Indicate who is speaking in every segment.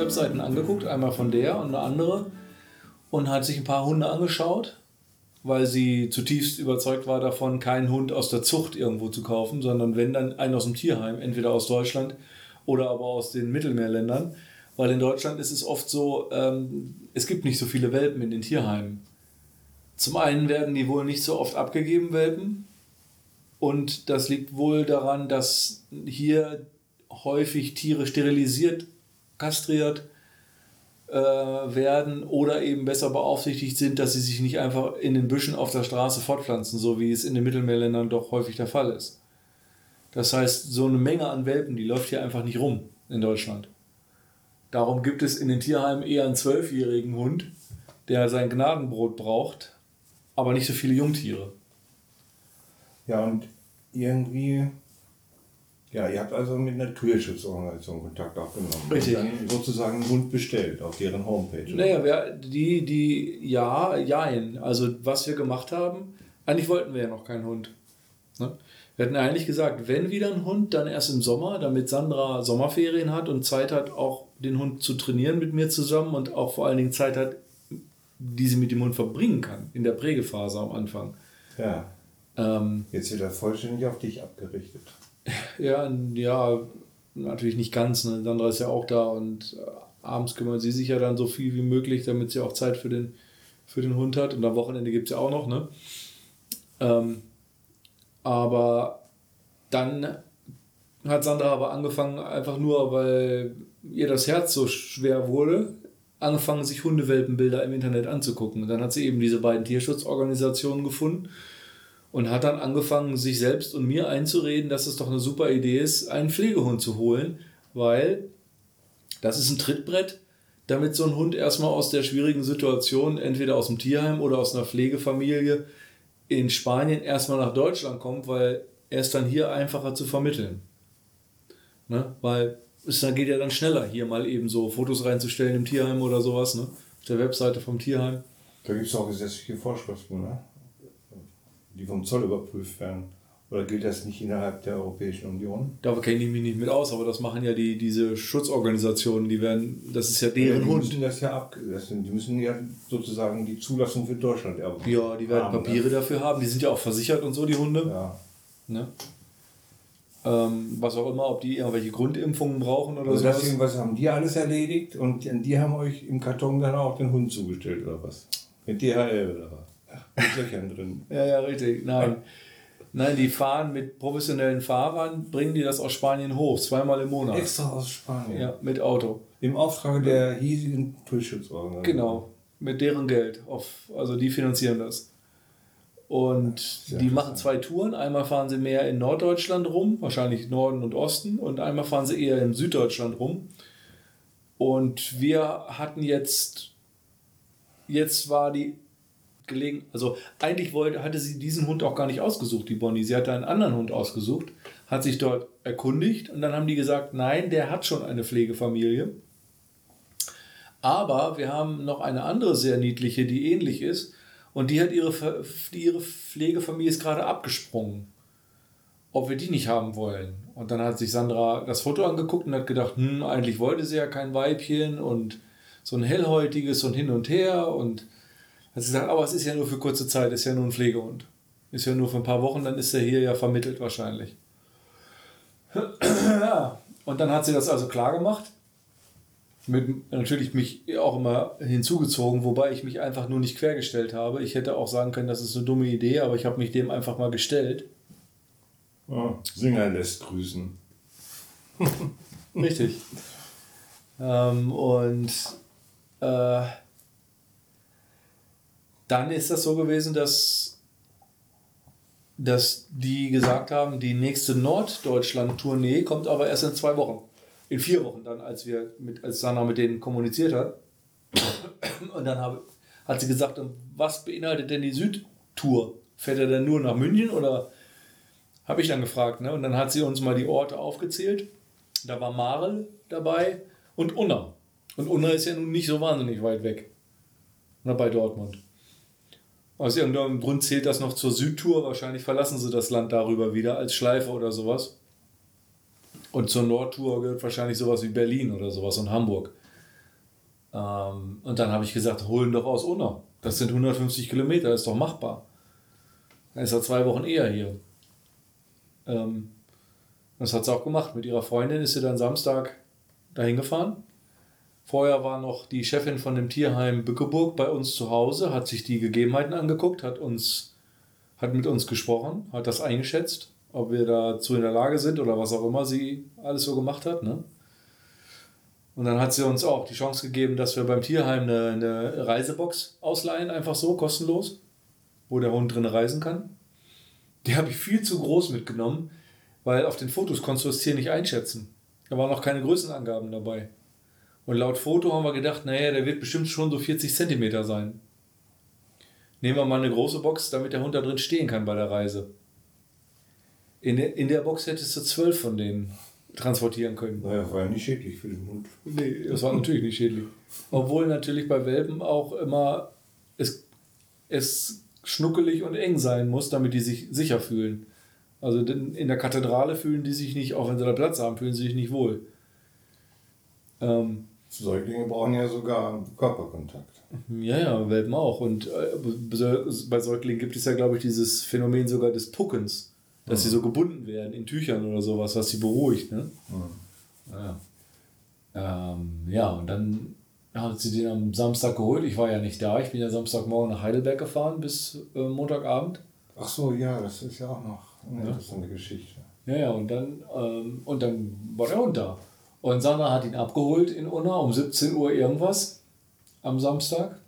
Speaker 1: Tierschutzwebseiten angeguckt, einmal von der und eine andere, und hat sich ein paar Hunde angeschaut, weil sie zutiefst überzeugt war davon, keinen Hund aus der Zucht irgendwo zu kaufen, sondern wenn dann einen aus dem Tierheim, entweder aus Deutschland oder aber aus den Mittelmeerländern. Weil in Deutschland ist es oft so, ähm, es gibt nicht so viele Welpen in den Tierheimen. Zum einen werden die wohl nicht so oft abgegeben, Welpen. Und das liegt wohl daran, dass hier häufig Tiere sterilisiert, kastriert äh, werden oder eben besser beaufsichtigt sind, dass sie sich nicht einfach in den Büschen auf der Straße fortpflanzen, so wie es in den Mittelmeerländern doch häufig der Fall ist. Das heißt, so eine Menge an Welpen, die läuft hier einfach nicht rum in Deutschland. Darum gibt es in den Tierheimen eher einen zwölfjährigen Hund, der sein Gnadenbrot braucht, aber nicht so viele Jungtiere.
Speaker 2: Ja, und irgendwie, ja, ihr habt also mit einer Tierschutzorganisation Kontakt aufgenommen.
Speaker 1: Richtig.
Speaker 2: Und dann sozusagen einen Hund bestellt auf deren Homepage.
Speaker 1: Naja, wir, die, die, ja, jein. Also, was wir gemacht haben, eigentlich wollten wir ja noch keinen Hund. Ne? Wir hatten eigentlich gesagt, wenn wieder ein Hund, dann erst im Sommer, damit Sandra Sommerferien hat und Zeit hat, auch den Hund zu trainieren mit mir zusammen und auch vor allen Dingen Zeit hat, die sie mit dem Hund verbringen kann, in der Prägephase am Anfang.
Speaker 2: Ja.
Speaker 1: Ähm,
Speaker 2: Jetzt wird er vollständig auf dich abgerichtet.
Speaker 1: Ja, ja, natürlich nicht ganz. Ne? Sandra ist ja auch da und äh, abends kümmern sie sich ja dann so viel wie möglich, damit sie auch Zeit für den, für den Hund hat. Und am Wochenende gibt es ja auch noch. Ne? Ähm, aber dann hat Sandra aber angefangen, einfach nur, weil ihr das Herz so schwer wurde, angefangen, sich Hundewelpenbilder im Internet anzugucken. Und dann hat sie eben diese beiden Tierschutzorganisationen gefunden und hat dann angefangen, sich selbst und mir einzureden, dass es doch eine super Idee ist, einen Pflegehund zu holen, weil das ist ein Trittbrett, damit so ein Hund erstmal aus der schwierigen Situation, entweder aus dem Tierheim oder aus einer Pflegefamilie in Spanien erstmal nach Deutschland kommt, weil er ist dann hier einfacher zu vermitteln. Ne? Weil es dann geht ja dann schneller, hier mal eben so Fotos reinzustellen im Tierheim oder sowas, ne? Auf der Webseite vom Tierheim.
Speaker 2: Da gibt es auch gesetzliche Vorschriften, ne? Die vom Zoll überprüft werden. Oder gilt das nicht innerhalb der Europäischen Union?
Speaker 1: Da kenne ich mich nicht mit aus, aber das machen ja die, diese Schutzorganisationen, die werden, das ist ja deren
Speaker 2: ja, die
Speaker 1: Hund.
Speaker 2: Müssen das ja ab, das sind, die müssen ja sozusagen die Zulassung für Deutschland erwerben.
Speaker 1: Ja, die werden
Speaker 2: haben,
Speaker 1: Papiere
Speaker 2: ne?
Speaker 1: dafür haben, die sind ja auch versichert und so, die Hunde.
Speaker 2: Ja.
Speaker 1: Ne? Ähm, was auch immer, ob die irgendwelche Grundimpfungen brauchen oder
Speaker 2: Also
Speaker 1: sowas.
Speaker 2: deswegen, was haben die alles erledigt und die, die haben euch im Karton dann auch den Hund zugestellt oder was? Mit DHL oder was? Mit Löchern drin.
Speaker 1: Ja, ja, richtig. Nein. Nein, die fahren mit professionellen Fahrern, bringen die das aus Spanien hoch, zweimal im Monat.
Speaker 2: Extra aus Spanien.
Speaker 1: Ja, mit Auto.
Speaker 2: Im Auftrag der hiesigen Tierschutzorganisation.
Speaker 1: Genau, mit deren Geld. Auf, also die finanzieren das. Und
Speaker 2: Sehr
Speaker 1: die machen zwei Touren. Einmal fahren sie mehr in Norddeutschland rum, wahrscheinlich Norden und Osten, und einmal fahren sie eher in Süddeutschland rum. Und wir hatten jetzt, jetzt war die gelegen, also eigentlich wollte, hatte sie diesen Hund auch gar nicht ausgesucht, die Bonnie. Sie hatte einen anderen Hund ausgesucht, hat sich dort erkundigt und dann haben die gesagt, nein, der hat schon eine Pflegefamilie. Aber wir haben noch eine andere sehr niedliche, die ähnlich ist. Und die hat ihre, ihre Pflegefamilie ist gerade abgesprungen. Ob wir die nicht haben wollen. Und dann hat sich Sandra das Foto angeguckt und hat gedacht, hm, eigentlich wollte sie ja kein Weibchen und so ein hellhäutiges und hin und her. Und hat sie gesagt, aber es ist ja nur für kurze Zeit, ist ja nur ein Pflegehund. Ist ja nur für ein paar Wochen, dann ist er hier ja vermittelt wahrscheinlich. ja. Und dann hat sie das also klar gemacht mit natürlich mich auch immer hinzugezogen, wobei ich mich einfach nur nicht quergestellt habe. Ich hätte auch sagen können, das ist eine dumme Idee, aber ich habe mich dem einfach mal gestellt.
Speaker 2: Ja, Singer lässt grüßen.
Speaker 1: Richtig. ähm, und äh, dann ist das so gewesen, dass, dass die gesagt haben, die nächste Norddeutschland-Tournee kommt aber erst in zwei Wochen. In vier Wochen dann, als wir mit, als Sanna mit denen kommuniziert hat. Und dann habe, hat sie gesagt, was beinhaltet denn die Südtour? Fährt er denn nur nach München oder habe ich dann gefragt, ne? Und dann hat sie uns mal die Orte aufgezählt. Da war Marel dabei und Unna. Und Unna ist ja nun nicht so wahnsinnig weit weg. Na, bei Dortmund. Aus irgendeinem Grund zählt das noch zur Südtour. Wahrscheinlich verlassen sie das Land darüber wieder als Schleife oder sowas. Und zur Nordtour gehört wahrscheinlich sowas wie Berlin oder sowas und Hamburg. Ähm, und dann habe ich gesagt, holen doch aus Unna. Das sind 150 Kilometer, ist doch machbar. Dann ist er zwei Wochen eher hier. Ähm, das hat sie auch gemacht. Mit ihrer Freundin ist sie dann Samstag dahin gefahren. Vorher war noch die Chefin von dem Tierheim Bückeburg bei uns zu Hause, hat sich die Gegebenheiten angeguckt, hat uns, hat mit uns gesprochen, hat das eingeschätzt, ob wir dazu in der Lage sind oder was auch immer sie alles so gemacht hat. Ne? Und dann hat sie uns auch die Chance gegeben, dass wir beim Tierheim eine, eine Reisebox ausleihen, einfach so, kostenlos, wo der Hund drin reisen kann. Die habe ich viel zu groß mitgenommen, weil auf den Fotos konntest du das Tier nicht einschätzen. Da waren noch keine Größenangaben dabei. Und laut Foto haben wir gedacht, naja, der wird bestimmt schon so 40 Zentimeter sein. Nehmen wir mal eine große Box, damit der Hund da drin stehen kann bei der Reise. In der, in der Box hättest du zwölf von denen transportieren können.
Speaker 2: Naja, war ja nicht schädlich für den Hund.
Speaker 1: Nee, das war natürlich nicht schädlich. Obwohl natürlich bei Welpen auch immer es, es schnuckelig und eng sein muss, damit die sich sicher fühlen. Also in der Kathedrale fühlen die sich nicht, auch wenn sie da Platz haben, fühlen sie sich nicht wohl.
Speaker 2: Ähm, Säuglinge brauchen ja sogar Körperkontakt.
Speaker 1: Ja, ja, Welpen auch. Und äh, bei Säuglingen gibt es ja, glaube ich, dieses Phänomen sogar des Puckens, dass mhm. sie so gebunden werden in Tüchern oder sowas, was sie beruhigt. Ne? Mhm. Ja. Ähm, ja, und dann hat sie den am Samstag geholt. Ich war ja nicht da. Ich bin ja Samstagmorgen nach Heidelberg gefahren bis äh, Montagabend.
Speaker 2: Ach so, ja, das ist ja auch noch eine ja. interessante Geschichte.
Speaker 1: Ja, ja, und dann, ähm, und dann war der Hund da. Und Sandra hat ihn abgeholt in Unna um 17 Uhr irgendwas am Samstag.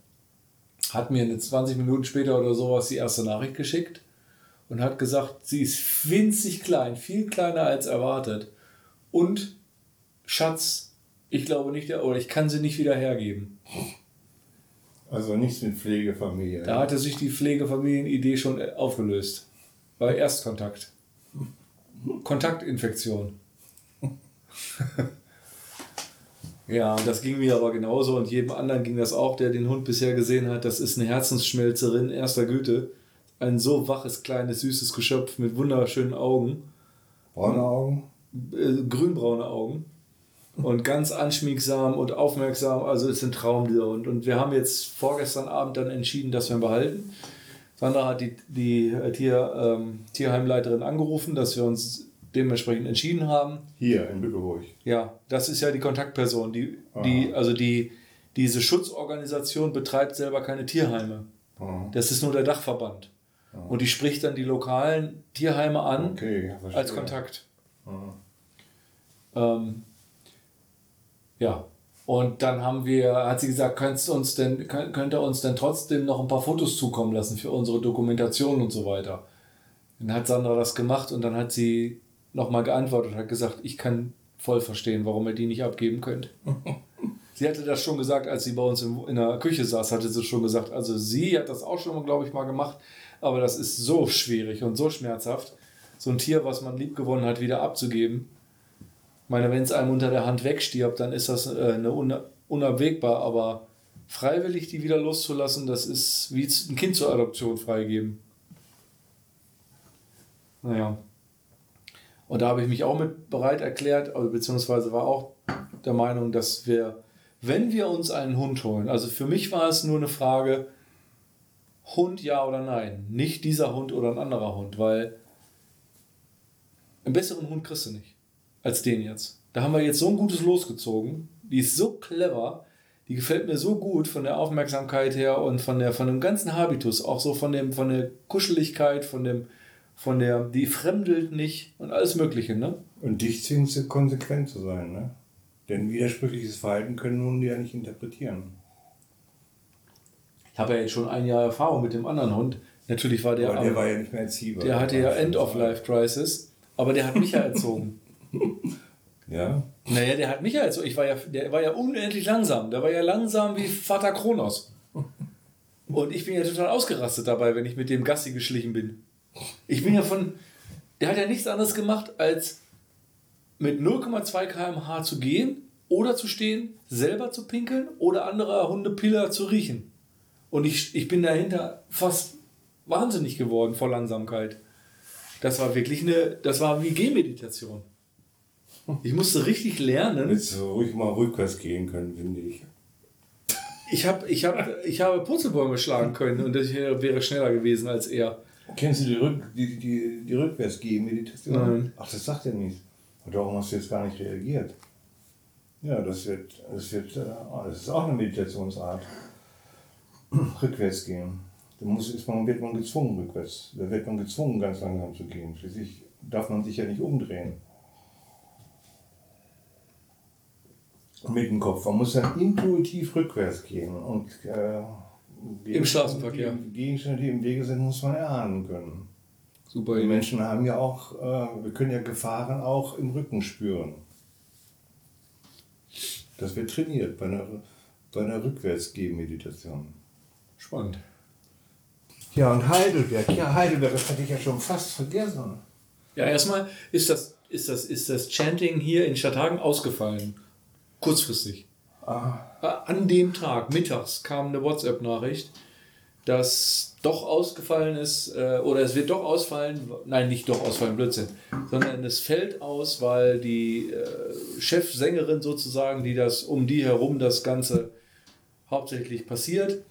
Speaker 1: Hat mir eine 20 Minuten später oder sowas die erste Nachricht geschickt und hat gesagt, sie ist winzig klein, viel kleiner als erwartet. Und Schatz, ich glaube nicht, oder ich kann sie nicht wieder hergeben.
Speaker 2: Also nichts mit Pflegefamilie.
Speaker 1: Da hatte sich die Pflegefamilienidee schon aufgelöst. Bei Erstkontakt. Kontaktinfektion. Ja, und das ging mir aber genauso und jedem anderen ging das auch, der den Hund bisher gesehen hat. Das ist eine Herzensschmelzerin erster Güte. Ein so waches, kleines, süßes Geschöpf mit wunderschönen Augen.
Speaker 2: Braune Augen?
Speaker 1: Äh, grünbraune Augen. Und ganz anschmiegsam und aufmerksam. Also ist ein Traum, dieser Hund. Und wir haben jetzt vorgestern Abend dann entschieden, dass wir ihn behalten. Sandra hat die, die Tier, ähm, Tierheimleiterin angerufen, dass wir uns dementsprechend entschieden haben.
Speaker 2: Hier in Bückeburg.
Speaker 1: Ja, das ist ja die Kontaktperson, die, die also die diese Schutzorganisation betreibt selber keine Tierheime. Aha. Das ist nur der Dachverband. Aha. Und die spricht dann die lokalen Tierheime an okay, als Kontakt. Ähm, ja. Und dann haben wir, hat sie gesagt, könnt, uns denn, könnt ihr uns denn trotzdem noch ein paar Fotos zukommen lassen für unsere Dokumentation und so weiter. Dann hat Sandra das gemacht und dann hat sie nochmal geantwortet und hat gesagt, ich kann voll verstehen, warum ihr die nicht abgeben könnt. sie hatte das schon gesagt, als sie bei uns in, in der Küche saß, hatte sie schon gesagt, also sie hat das auch schon, glaube ich, mal gemacht, aber das ist so schwierig und so schmerzhaft, so ein Tier, was man lieb gewonnen hat, wieder abzugeben. Ich meine, wenn es einem unter der Hand wegstirbt, dann ist das äh, eine unabwegbar, aber freiwillig die wieder loszulassen, das ist wie ein Kind zur Adoption freigeben. Naja. Und da habe ich mich auch mit bereit erklärt, also beziehungsweise war auch der Meinung, dass wir, wenn wir uns einen Hund holen, also für mich war es nur eine Frage, Hund ja oder nein, nicht dieser Hund oder ein anderer Hund, weil einen besseren Hund kriegst du nicht als den jetzt. Da haben wir jetzt so ein gutes losgezogen, die ist so clever, die gefällt mir so gut von der Aufmerksamkeit her und von, der, von dem ganzen Habitus, auch so von, dem, von der Kuscheligkeit, von dem, von der, die fremdelt nicht und alles Mögliche, ne?
Speaker 2: Und dich zwingt sie konsequent zu sein, ne? Denn widersprüchliches Verhalten können Hunde ja nicht interpretieren.
Speaker 1: Ich habe ja jetzt schon ein Jahr Erfahrung mit dem anderen Hund. Natürlich war der.
Speaker 2: Aber der am, war ja nicht mehr erziehbar.
Speaker 1: Der hatte ja End-of-Life-Crisis, aber der hat mich ja erzogen.
Speaker 2: ja?
Speaker 1: Naja, der hat mich ja erzogen. Ich war ja, der war ja unendlich langsam. Der war ja langsam wie Vater Kronos. Und ich bin ja total ausgerastet dabei, wenn ich mit dem Gassi geschlichen bin. Ich bin ja von. Der hat ja nichts anderes gemacht, als mit 0,2 km/h zu gehen oder zu stehen, selber zu pinkeln oder andere Hundepiller zu riechen. Und ich, ich bin dahinter fast wahnsinnig geworden vor Langsamkeit. Das war wirklich eine. Das war wie Gehmeditation. Ich musste richtig lernen.
Speaker 2: Jetzt ruhig mal rückwärts gehen können, finde ich.
Speaker 1: Ich, hab, ich, hab, ich habe Purzelbäume schlagen können und das wäre schneller gewesen als er.
Speaker 2: Kennst du die, Rück, die, die, die Rückwärtsgehen-Meditation?
Speaker 1: Nein.
Speaker 2: Ach, das sagt er nicht. Und darum hast du jetzt gar nicht reagiert. Ja, das wird, das wird, äh, das ist auch eine Meditationsart. rückwärts gehen. Da muss, ist man, wird man gezwungen rückwärts. Da wird man gezwungen, ganz langsam zu gehen. Schließlich darf man sich ja nicht umdrehen. Mit dem Kopf. Man muss dann intuitiv rückwärts gehen und äh,
Speaker 1: Im Straßenverkehr.
Speaker 2: Die Gegenstände, die im Wege sind, muss man erahnen können.
Speaker 1: Super.
Speaker 2: Die Menschen haben ja auch, äh, wir können ja Gefahren auch im Rücken spüren. Das wird trainiert bei einer, bei einer Rückwärtsgehmeditation.
Speaker 1: Spannend.
Speaker 2: Ja, und Heidelberg. Ja, Heidelberg, das hatte ich ja schon fast vergessen.
Speaker 1: Ja, erstmal ist das, ist das, ist das Chanting hier in Stadthagen ausgefallen. Kurzfristig.
Speaker 2: Ah,
Speaker 1: An dem Tag, mittags, kam eine WhatsApp-Nachricht, dass doch ausgefallen ist, äh, oder es wird doch ausfallen, nein, nicht doch ausfallen, Blödsinn, sondern es fällt aus, weil die äh, Chefsängerin sozusagen, die das um die herum das Ganze hauptsächlich passiert,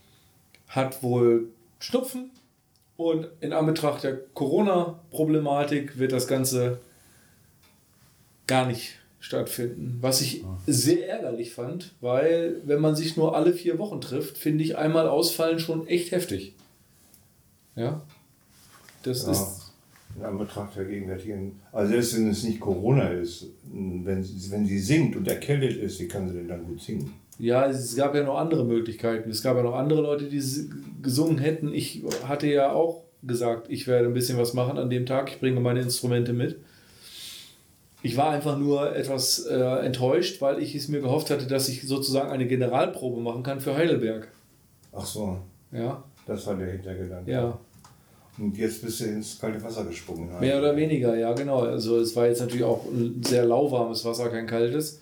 Speaker 1: hat wohl Schnupfen und in Anbetracht der Corona-Problematik wird das Ganze gar nicht stattfinden. Was ich sehr ärgerlich fand, weil wenn man sich nur alle vier Wochen trifft, finde ich einmal ausfallen schon echt heftig. Ja. Das
Speaker 2: ja.
Speaker 1: ist.
Speaker 2: In Anbetracht der gegenwärtigen. Also, selbst wenn es nicht Corona ist, wenn, sie- wenn sie singt und erkältet ist, wie kann sie denn dann gut singen?
Speaker 1: Ja, es gab ja noch andere Möglichkeiten. Es gab ja noch andere Leute, die gesungen hätten. Ich hatte ja auch gesagt, ich werde ein bisschen was machen an dem Tag. Ich bringe meine Instrumente mit. Ich war einfach nur etwas äh, enttäuscht, weil ich es mir gehofft hatte, dass ich sozusagen eine Generalprobe machen kann für Heidelberg.
Speaker 2: Ach so,
Speaker 1: Ja,
Speaker 2: das war der Hintergedanke.
Speaker 1: ja.
Speaker 2: Und jetzt bist du ins kalte Wasser gesprungen.
Speaker 1: Mehr oder weniger, ja, genau. Also es war jetzt natürlich auch ein sehr lauwarmes Wasser, kein kaltes.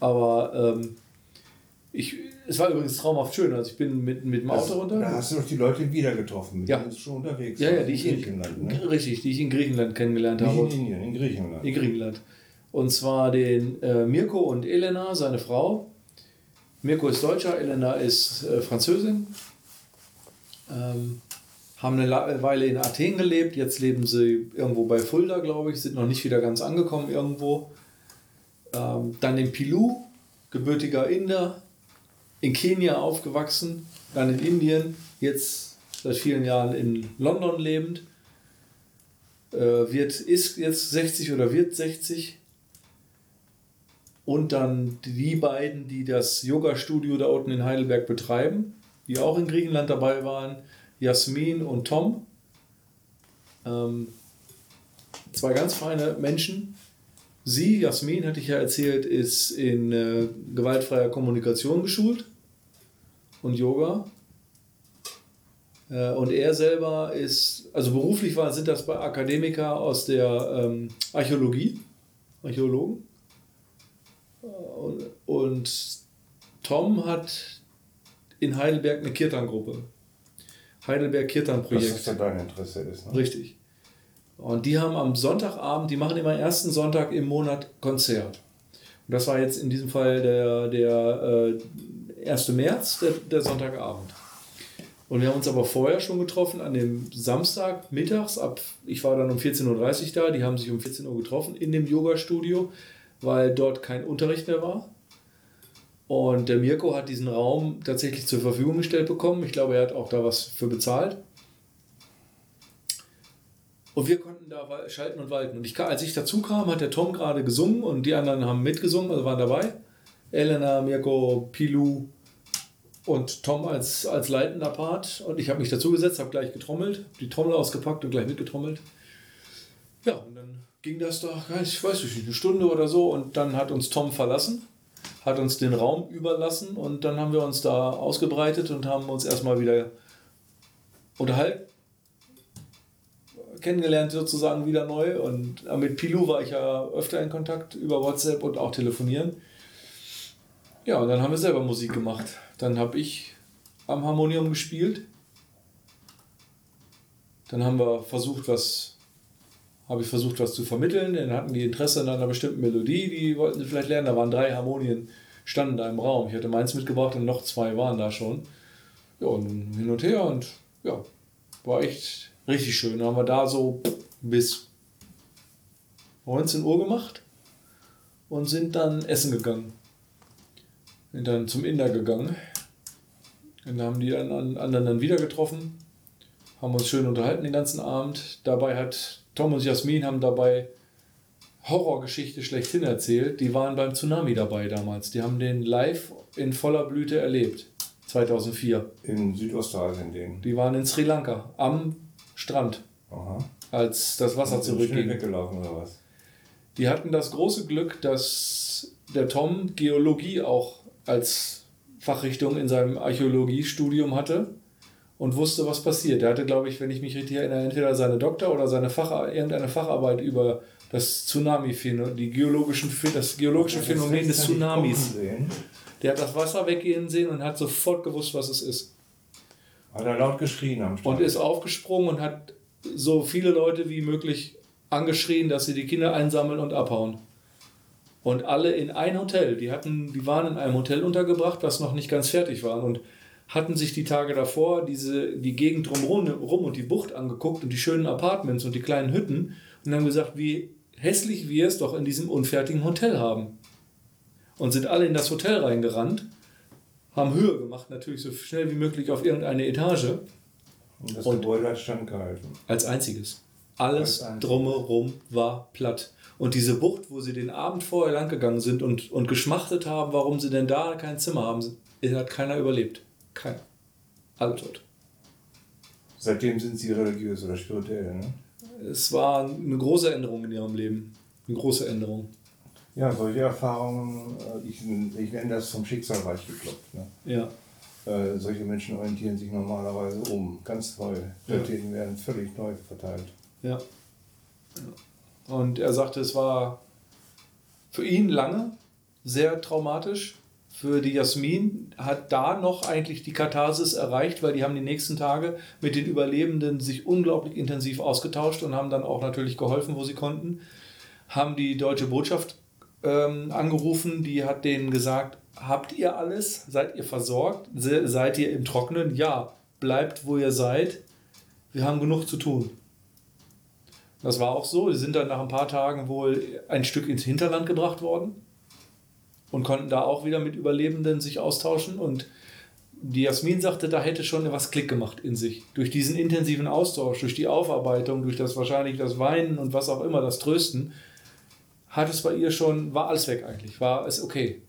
Speaker 1: Aber ähm, ich, es war übrigens traumhaft schön. Also ich bin mit, mit dem Auto runter.
Speaker 2: Da hast du doch die Leute wieder getroffen, mit
Speaker 1: Ja.
Speaker 2: denen du schon unterwegs
Speaker 1: Ja, ja, die
Speaker 2: in
Speaker 1: ich in,
Speaker 2: Griechenland. Ne?
Speaker 1: richtig, die ich in Griechenland kennengelernt
Speaker 2: Nicht
Speaker 1: habe.
Speaker 2: in Indien, in Griechenland.
Speaker 1: In Griechenland. Und zwar den äh, Mirko und Elena, seine Frau. Mirko ist Deutscher, Elena ist äh, Französin. Ähm, haben eine Weile in Athen gelebt, jetzt leben sie irgendwo bei Fulda, glaube ich, sind noch nicht wieder ganz angekommen irgendwo. Ähm, dann in Pilou, gebürtiger Inder, in Kenia aufgewachsen, dann in Indien, jetzt seit vielen Jahren in London lebend. Äh, wird, ist jetzt 60 oder wird 60. Und dann die beiden, die das Yoga-Studio da unten in Heidelberg betreiben, die auch in Griechenland dabei waren, Jasmin und Tom. Ähm, zwei ganz feine Menschen. Sie, Jasmin, hatte ich ja erzählt, ist in äh, gewaltfreier Kommunikation geschult und Yoga. Äh, und er selber ist, also beruflich war, sind das bei Akademiker aus der ähm, Archäologie, Archäologen. Und, und Tom hat in Heidelberg eine Kirtan-Gruppe. Heidelberg
Speaker 2: Das
Speaker 1: Kirtan-Projekt.
Speaker 2: ist ja dein Interesse ist. Ne?
Speaker 1: Richtig. Und die haben am Sonntagabend, die machen immer ersten Sonntag im Monat Konzert. Und das war jetzt in diesem Fall der, der äh, 1. März, der, der Sonntagabend. Und wir haben uns aber vorher schon getroffen, an dem Samstag mittags, ab, ich war dann um 14.30 Uhr da, die haben sich um 14 Uhr getroffen in dem Yoga-Studio, weil dort kein Unterricht mehr war. Und der Mirko hat diesen Raum tatsächlich zur Verfügung gestellt bekommen. Ich glaube, er hat auch da was für bezahlt. Und wir konnten da schalten und walten. Und ich, als ich dazu kam, hat der Tom gerade gesungen und die anderen haben mitgesungen, also waren dabei. Elena, Mirko, Pilu und Tom als, als leitender Part. Und ich habe mich dazugesetzt, habe gleich getrommelt, die Trommel ausgepackt und gleich mitgetrommelt. Ja, und dann ging das da, ja, ich weiß nicht, eine Stunde oder so. Und dann hat uns Tom verlassen, hat uns den Raum überlassen und dann haben wir uns da ausgebreitet und haben uns erstmal wieder unterhalten kennengelernt sozusagen wieder neu und äh, mit Pilou war ich ja öfter in Kontakt über WhatsApp und auch telefonieren. Ja, und dann haben wir selber Musik gemacht. Dann habe ich am Harmonium gespielt. Dann haben wir versucht, was habe ich versucht, was zu vermitteln. Dann hatten die Interesse an einer bestimmten Melodie, die wollten sie vielleicht lernen. Da waren drei Harmonien, standen da im Raum. Ich hatte meins mitgebracht und noch zwei waren da schon. Ja, und hin und her und ja, war echt richtig schön. Dann haben wir da so bis 19 Uhr gemacht und sind dann essen gegangen. Sind dann zum Inder gegangen. Dann haben die anderen dann wieder getroffen, haben uns schön unterhalten den ganzen Abend. Dabei hat Tom und Jasmin haben dabei Horrorgeschichte schlechthin erzählt. Die waren beim Tsunami dabei damals. Die haben den live in voller Blüte erlebt. 2004.
Speaker 2: In Südostasien den.
Speaker 1: Die waren in Sri Lanka am Strand. Aha. Als das Wasser zurückging. weggelaufen oder was? Die hatten das große Glück, dass der Tom Geologie auch als Fachrichtung in seinem Archäologiestudium hatte und wusste, was passiert. Er hatte, glaube ich, wenn ich mich richtig erinnere, entweder seine Doktor- oder seine Fach, irgendeine Facharbeit über das Tsunami-Phänomen, die geologischen, das geologische Phänomen des Tsunamis. Der hat das Wasser weggehen sehen und hat sofort gewusst, was es ist.
Speaker 2: Hat er laut geschrien am
Speaker 1: Strand. Und ist aufgesprungen und hat so viele Leute wie möglich angeschrien, dass sie die Kinder einsammeln und abhauen. Und alle in ein Hotel. Die, hatten, die waren in einem Hotel untergebracht, was noch nicht ganz fertig war. Und hatten sich die Tage davor diese, die Gegend drumherum rum und die Bucht angeguckt und die schönen Apartments und die kleinen Hütten und haben gesagt, wie hässlich wir es doch in diesem unfertigen Hotel haben. Und sind alle in das Hotel reingerannt, haben Höhe gemacht, natürlich so schnell wie möglich auf irgendeine Etage.
Speaker 2: Und das und Gebäude hat standgehalten.
Speaker 1: Als einziges. Alles als drumherum war platt. Und diese Bucht, wo sie den Abend vorher lang gegangen sind und, und geschmachtet haben, warum sie denn da kein Zimmer haben, hat keiner überlebt. Keiner. Alle tot.
Speaker 2: Seitdem sind sie religiös oder spirituell, ne?
Speaker 1: Es war eine große Änderung in ihrem Leben. Eine große Änderung.
Speaker 2: Ja, solche Erfahrungen, äh, ich, ich nenne das vom Schicksal weich geklopft. Ne? Ja. Äh, solche Menschen orientieren sich normalerweise um, ganz neu. Prioritäten ja. werden völlig neu verteilt.
Speaker 1: Ja. Und er sagte, es war für ihn lange sehr traumatisch. Für die Jasmin hat da noch eigentlich die Katharsis erreicht, weil die haben die nächsten Tage mit den Überlebenden sich unglaublich intensiv ausgetauscht und haben dann auch natürlich geholfen, wo sie konnten. Haben die deutsche Botschaft ähm, angerufen, die hat denen gesagt, habt ihr alles? Seid ihr versorgt? Se seid ihr im Trockenen? Ja, bleibt wo ihr seid. Wir haben genug zu tun. Das war auch so. Sie sind dann nach ein paar Tagen wohl ein Stück ins Hinterland gebracht worden und konnten da auch wieder mit Überlebenden sich austauschen. Und die Jasmin sagte, da hätte schon was Klick gemacht in sich. Durch diesen intensiven Austausch, durch die Aufarbeitung, durch das wahrscheinlich das Weinen und was auch immer, das Trösten, hat es bei ihr schon, war alles weg eigentlich, war es okay.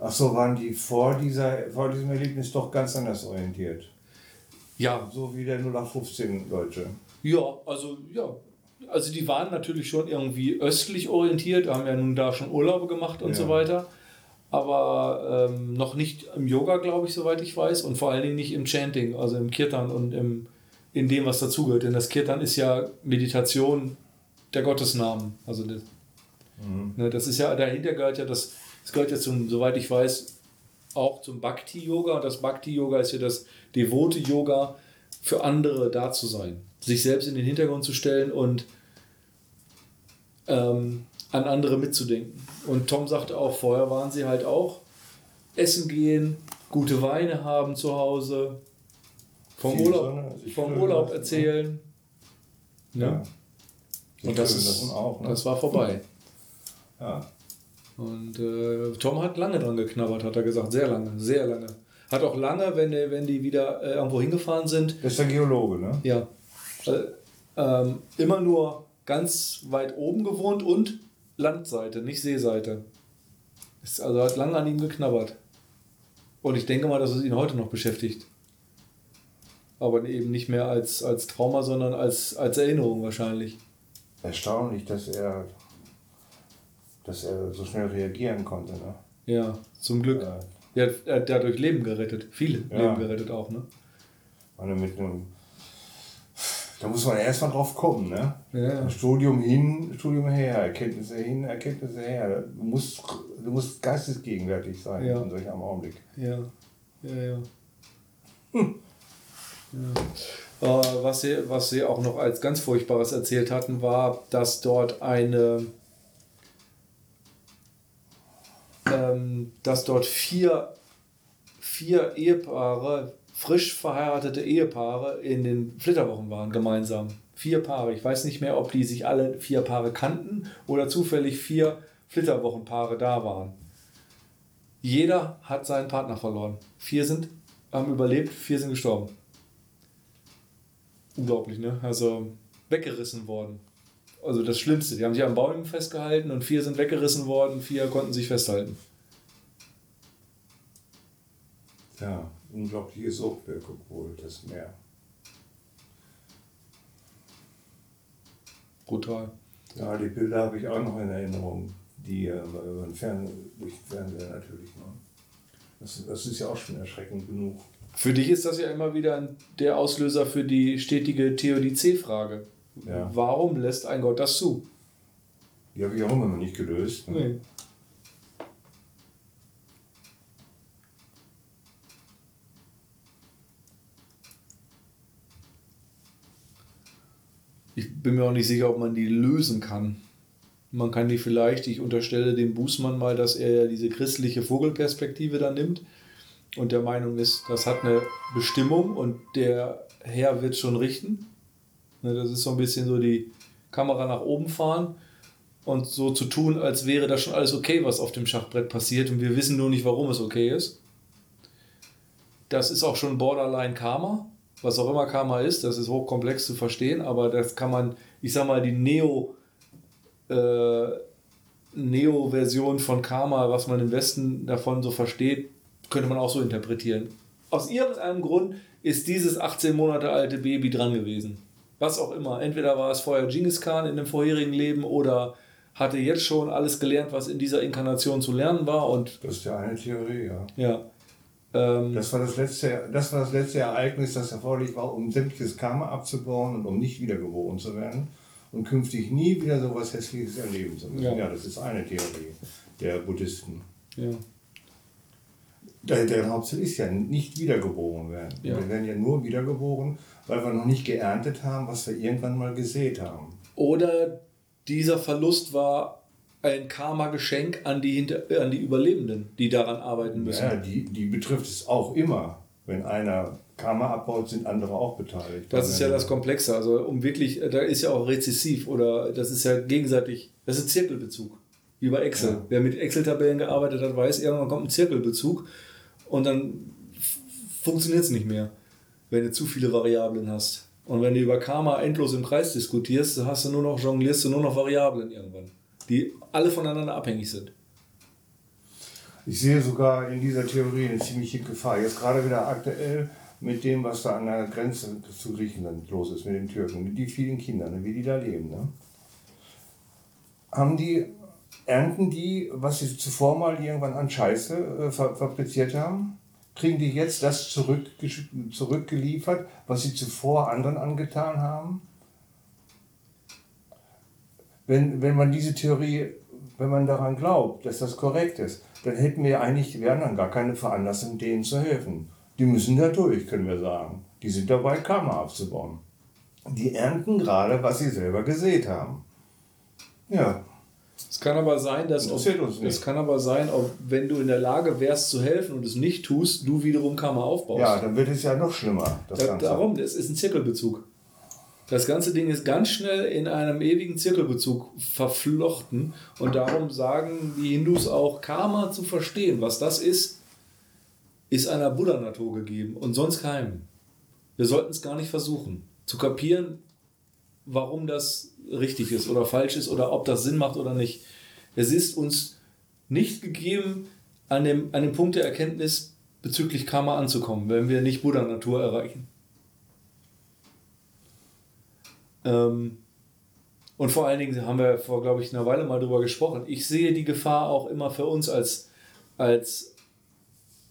Speaker 2: Ach so, waren die vor, dieser, vor diesem Erlebnis doch ganz anders orientiert? Ja. So wie der 0815 Deutsche.
Speaker 1: Ja, also ja. Also die waren natürlich schon irgendwie östlich orientiert, haben ja nun da schon Urlaube gemacht und ja. so weiter. Aber ähm, noch nicht im Yoga, glaube ich, soweit ich weiß. Und vor allen Dingen nicht im Chanting, also im Kirtan und im, in dem, was dazugehört. Denn das Kirtan ist ja Meditation der Gottesnamen. Also das, Mhm. Ne, das ist ja, dahinter gehört ja das, das gehört ja zum, soweit ich weiß, auch zum Bhakti-Yoga. Und das Bhakti-Yoga ist ja das devote Yoga, für andere da zu sein. Sich selbst in den Hintergrund zu stellen und ähm, an andere mitzudenken. Und Tom sagte auch, vorher waren sie halt auch essen gehen, gute Weine haben zu Hause, vom Urlaub, vom Urlaub erzählen. Ne? Ja. Und das, ist, das, auch, ne? das war vorbei. Ja. Und äh, Tom hat lange dran geknabbert, hat er gesagt. Sehr lange, sehr lange. Hat auch lange, wenn, wenn die wieder äh, irgendwo hingefahren sind.
Speaker 2: Das ist der Geologe, ne?
Speaker 1: Ja. Äh, ähm, immer nur ganz weit oben gewohnt und Landseite, nicht Seeseite. Ist, also hat lange an ihm geknabbert. Und ich denke mal, dass es ihn heute noch beschäftigt. Aber eben nicht mehr als, als Trauma, sondern als, als Erinnerung wahrscheinlich.
Speaker 2: Erstaunlich, dass er dass er so schnell reagieren konnte. Ne?
Speaker 1: Ja, zum Glück. Ja. Er, hat, er hat dadurch Leben gerettet. Viele ja. Leben gerettet auch, ne?
Speaker 2: Und mit einem, da muss man erstmal drauf kommen, ne? Ja. Studium hin, Studium her, Erkenntnisse hin, Erkenntnisse her. Du musst, du musst geistesgegenwärtig sein ja. in solchem Augenblick.
Speaker 1: Ja, ja, ja. Hm. ja. Äh, was, sie, was sie auch noch als ganz Furchtbares erzählt hatten, war, dass dort eine, ähm, dass dort vier, vier Ehepaare, frisch verheiratete Ehepaare in den Flitterwochen waren, gemeinsam. Vier Paare. Ich weiß nicht mehr, ob die sich alle vier Paare kannten oder zufällig vier Flitterwochenpaare da waren. Jeder hat seinen Partner verloren. Vier sind haben überlebt, vier sind gestorben. Unglaublich, ne? Also weggerissen worden. Also das Schlimmste. Die haben sich am Baum festgehalten und vier sind weggerissen worden, vier konnten sich festhalten.
Speaker 2: Ja, unglaubliches Sogwirkung wohl, das Meer.
Speaker 1: Brutal.
Speaker 2: Ja, die Bilder habe ich auch noch in Erinnerung, die äh, über den Fern durch den Fernseher natürlich. Ne? Das, das ist ja auch schon erschreckend genug.
Speaker 1: Für dich ist das ja immer wieder der Auslöser für die stetige Theodizee-Frage.
Speaker 2: Ja.
Speaker 1: Warum lässt ein Gott das zu?
Speaker 2: Die habe ich auch immer noch nicht gelöst. Ne?
Speaker 1: Nee. Ich bin mir auch nicht sicher, ob man die lösen kann. Man kann die vielleicht, ich unterstelle dem Bußmann mal, dass er ja diese christliche Vogelperspektive da nimmt und der Meinung ist, das hat eine Bestimmung und der Herr wird schon richten. Ne, Das ist so ein bisschen so die Kamera nach oben fahren und so zu tun, als wäre das schon alles okay, was auf dem Schachbrett passiert und wir wissen nur nicht, warum es okay ist. Das ist auch schon Borderline Karma, was auch immer Karma ist, das ist hochkomplex zu verstehen, aber das kann man, ich sag mal, die Neo- äh, Neo-Version von Karma, was man im Westen davon so versteht, könnte man auch so interpretieren. Aus irgendeinem Grund ist dieses 18 Monate alte Baby dran gewesen. Was auch immer. Entweder war es vorher Genghis Khan in dem vorherigen Leben oder hatte jetzt schon alles gelernt, was in dieser Inkarnation zu lernen war. Und
Speaker 2: Das ist ja eine Theorie, ja.
Speaker 1: ja. Ähm,
Speaker 2: Das war das, letzte, das war das letzte Ereignis, das erforderlich war, um sämtliches Karma abzubauen und um nicht wiedergeboren zu werden und künftig nie wieder so etwas Hässliches erleben zu müssen.
Speaker 1: Ja.
Speaker 2: Ja. das ist eine Theorie der Buddhisten.
Speaker 1: ja.
Speaker 2: Der, der Hauptziel ist ja nicht wiedergeboren werden.
Speaker 1: Ja.
Speaker 2: Wir werden ja nur wiedergeboren, weil wir noch nicht geerntet haben, was wir irgendwann mal gesät haben.
Speaker 1: Oder dieser Verlust war ein Karma-Geschenk an die, Hinter an die Überlebenden, die daran arbeiten müssen.
Speaker 2: Ja, die, die betrifft es auch immer. Wenn einer Karma abbaut, sind andere auch beteiligt.
Speaker 1: Das ist ja das Komplexe. Also um wirklich, da ist ja auch rezessiv oder das ist ja gegenseitig, das ist Zirkelbezug. Wie bei Excel.
Speaker 2: Ja.
Speaker 1: Wer mit Excel-Tabellen gearbeitet hat, weiß, irgendwann kommt ein Zirkelbezug und dann funktioniert es nicht mehr, wenn du zu viele Variablen hast. Und wenn du über Karma endlos im Kreis diskutierst, dann hast du nur noch, jonglierst du nur noch Variablen irgendwann, die alle voneinander abhängig sind.
Speaker 2: Ich sehe sogar in dieser Theorie eine ziemliche Gefahr. Jetzt gerade wieder aktuell mit dem, was da an der Grenze zu Griechenland los ist, mit den Türken, mit die vielen Kinder, ne, wie die da leben. Ne? Haben die, ernten die, was sie zuvor mal irgendwann an Scheiße äh, fa- fabriziert haben? Kriegen die jetzt das zurückgeliefert, was sie zuvor anderen angetan haben? Wenn, wenn man diese Theorie, wenn man daran glaubt, dass das korrekt ist, dann hätten wir eigentlich, wir haben dann gar keine Veranlassung, denen zu helfen. Die müssen da durch, können wir sagen. Die sind dabei, Karma abzubauen. Die ernten gerade, was sie selber gesät haben. Ja,
Speaker 1: Es kann aber sein, dass
Speaker 2: uns nicht.
Speaker 1: es kann aber sein, ob wenn du in der Lage wärst zu helfen und es nicht tust, du wiederum Karma aufbaust.
Speaker 2: ja, dann wird es ja noch schlimmer. Das
Speaker 1: Da,
Speaker 2: Ganze.
Speaker 1: darum, das ist ein Zirkelbezug. Das ganze Ding ist ganz schnell in einem ewigen Zirkelbezug verflochten und darum sagen die Hindus auch, Karma zu verstehen, was das ist, ist einer Buddha-Natur gegeben und sonst keinem. Wir sollten es gar nicht versuchen, zu kapieren, warum das richtig ist oder falsch ist oder ob das Sinn macht oder nicht. Es ist uns nicht gegeben, an dem, an dem Punkt der Erkenntnis bezüglich Karma anzukommen, wenn wir nicht Buddha-Natur erreichen. Ähm, und vor allen Dingen haben wir vor, glaube ich, einer Weile mal drüber gesprochen. Ich sehe die Gefahr auch immer für uns als, als,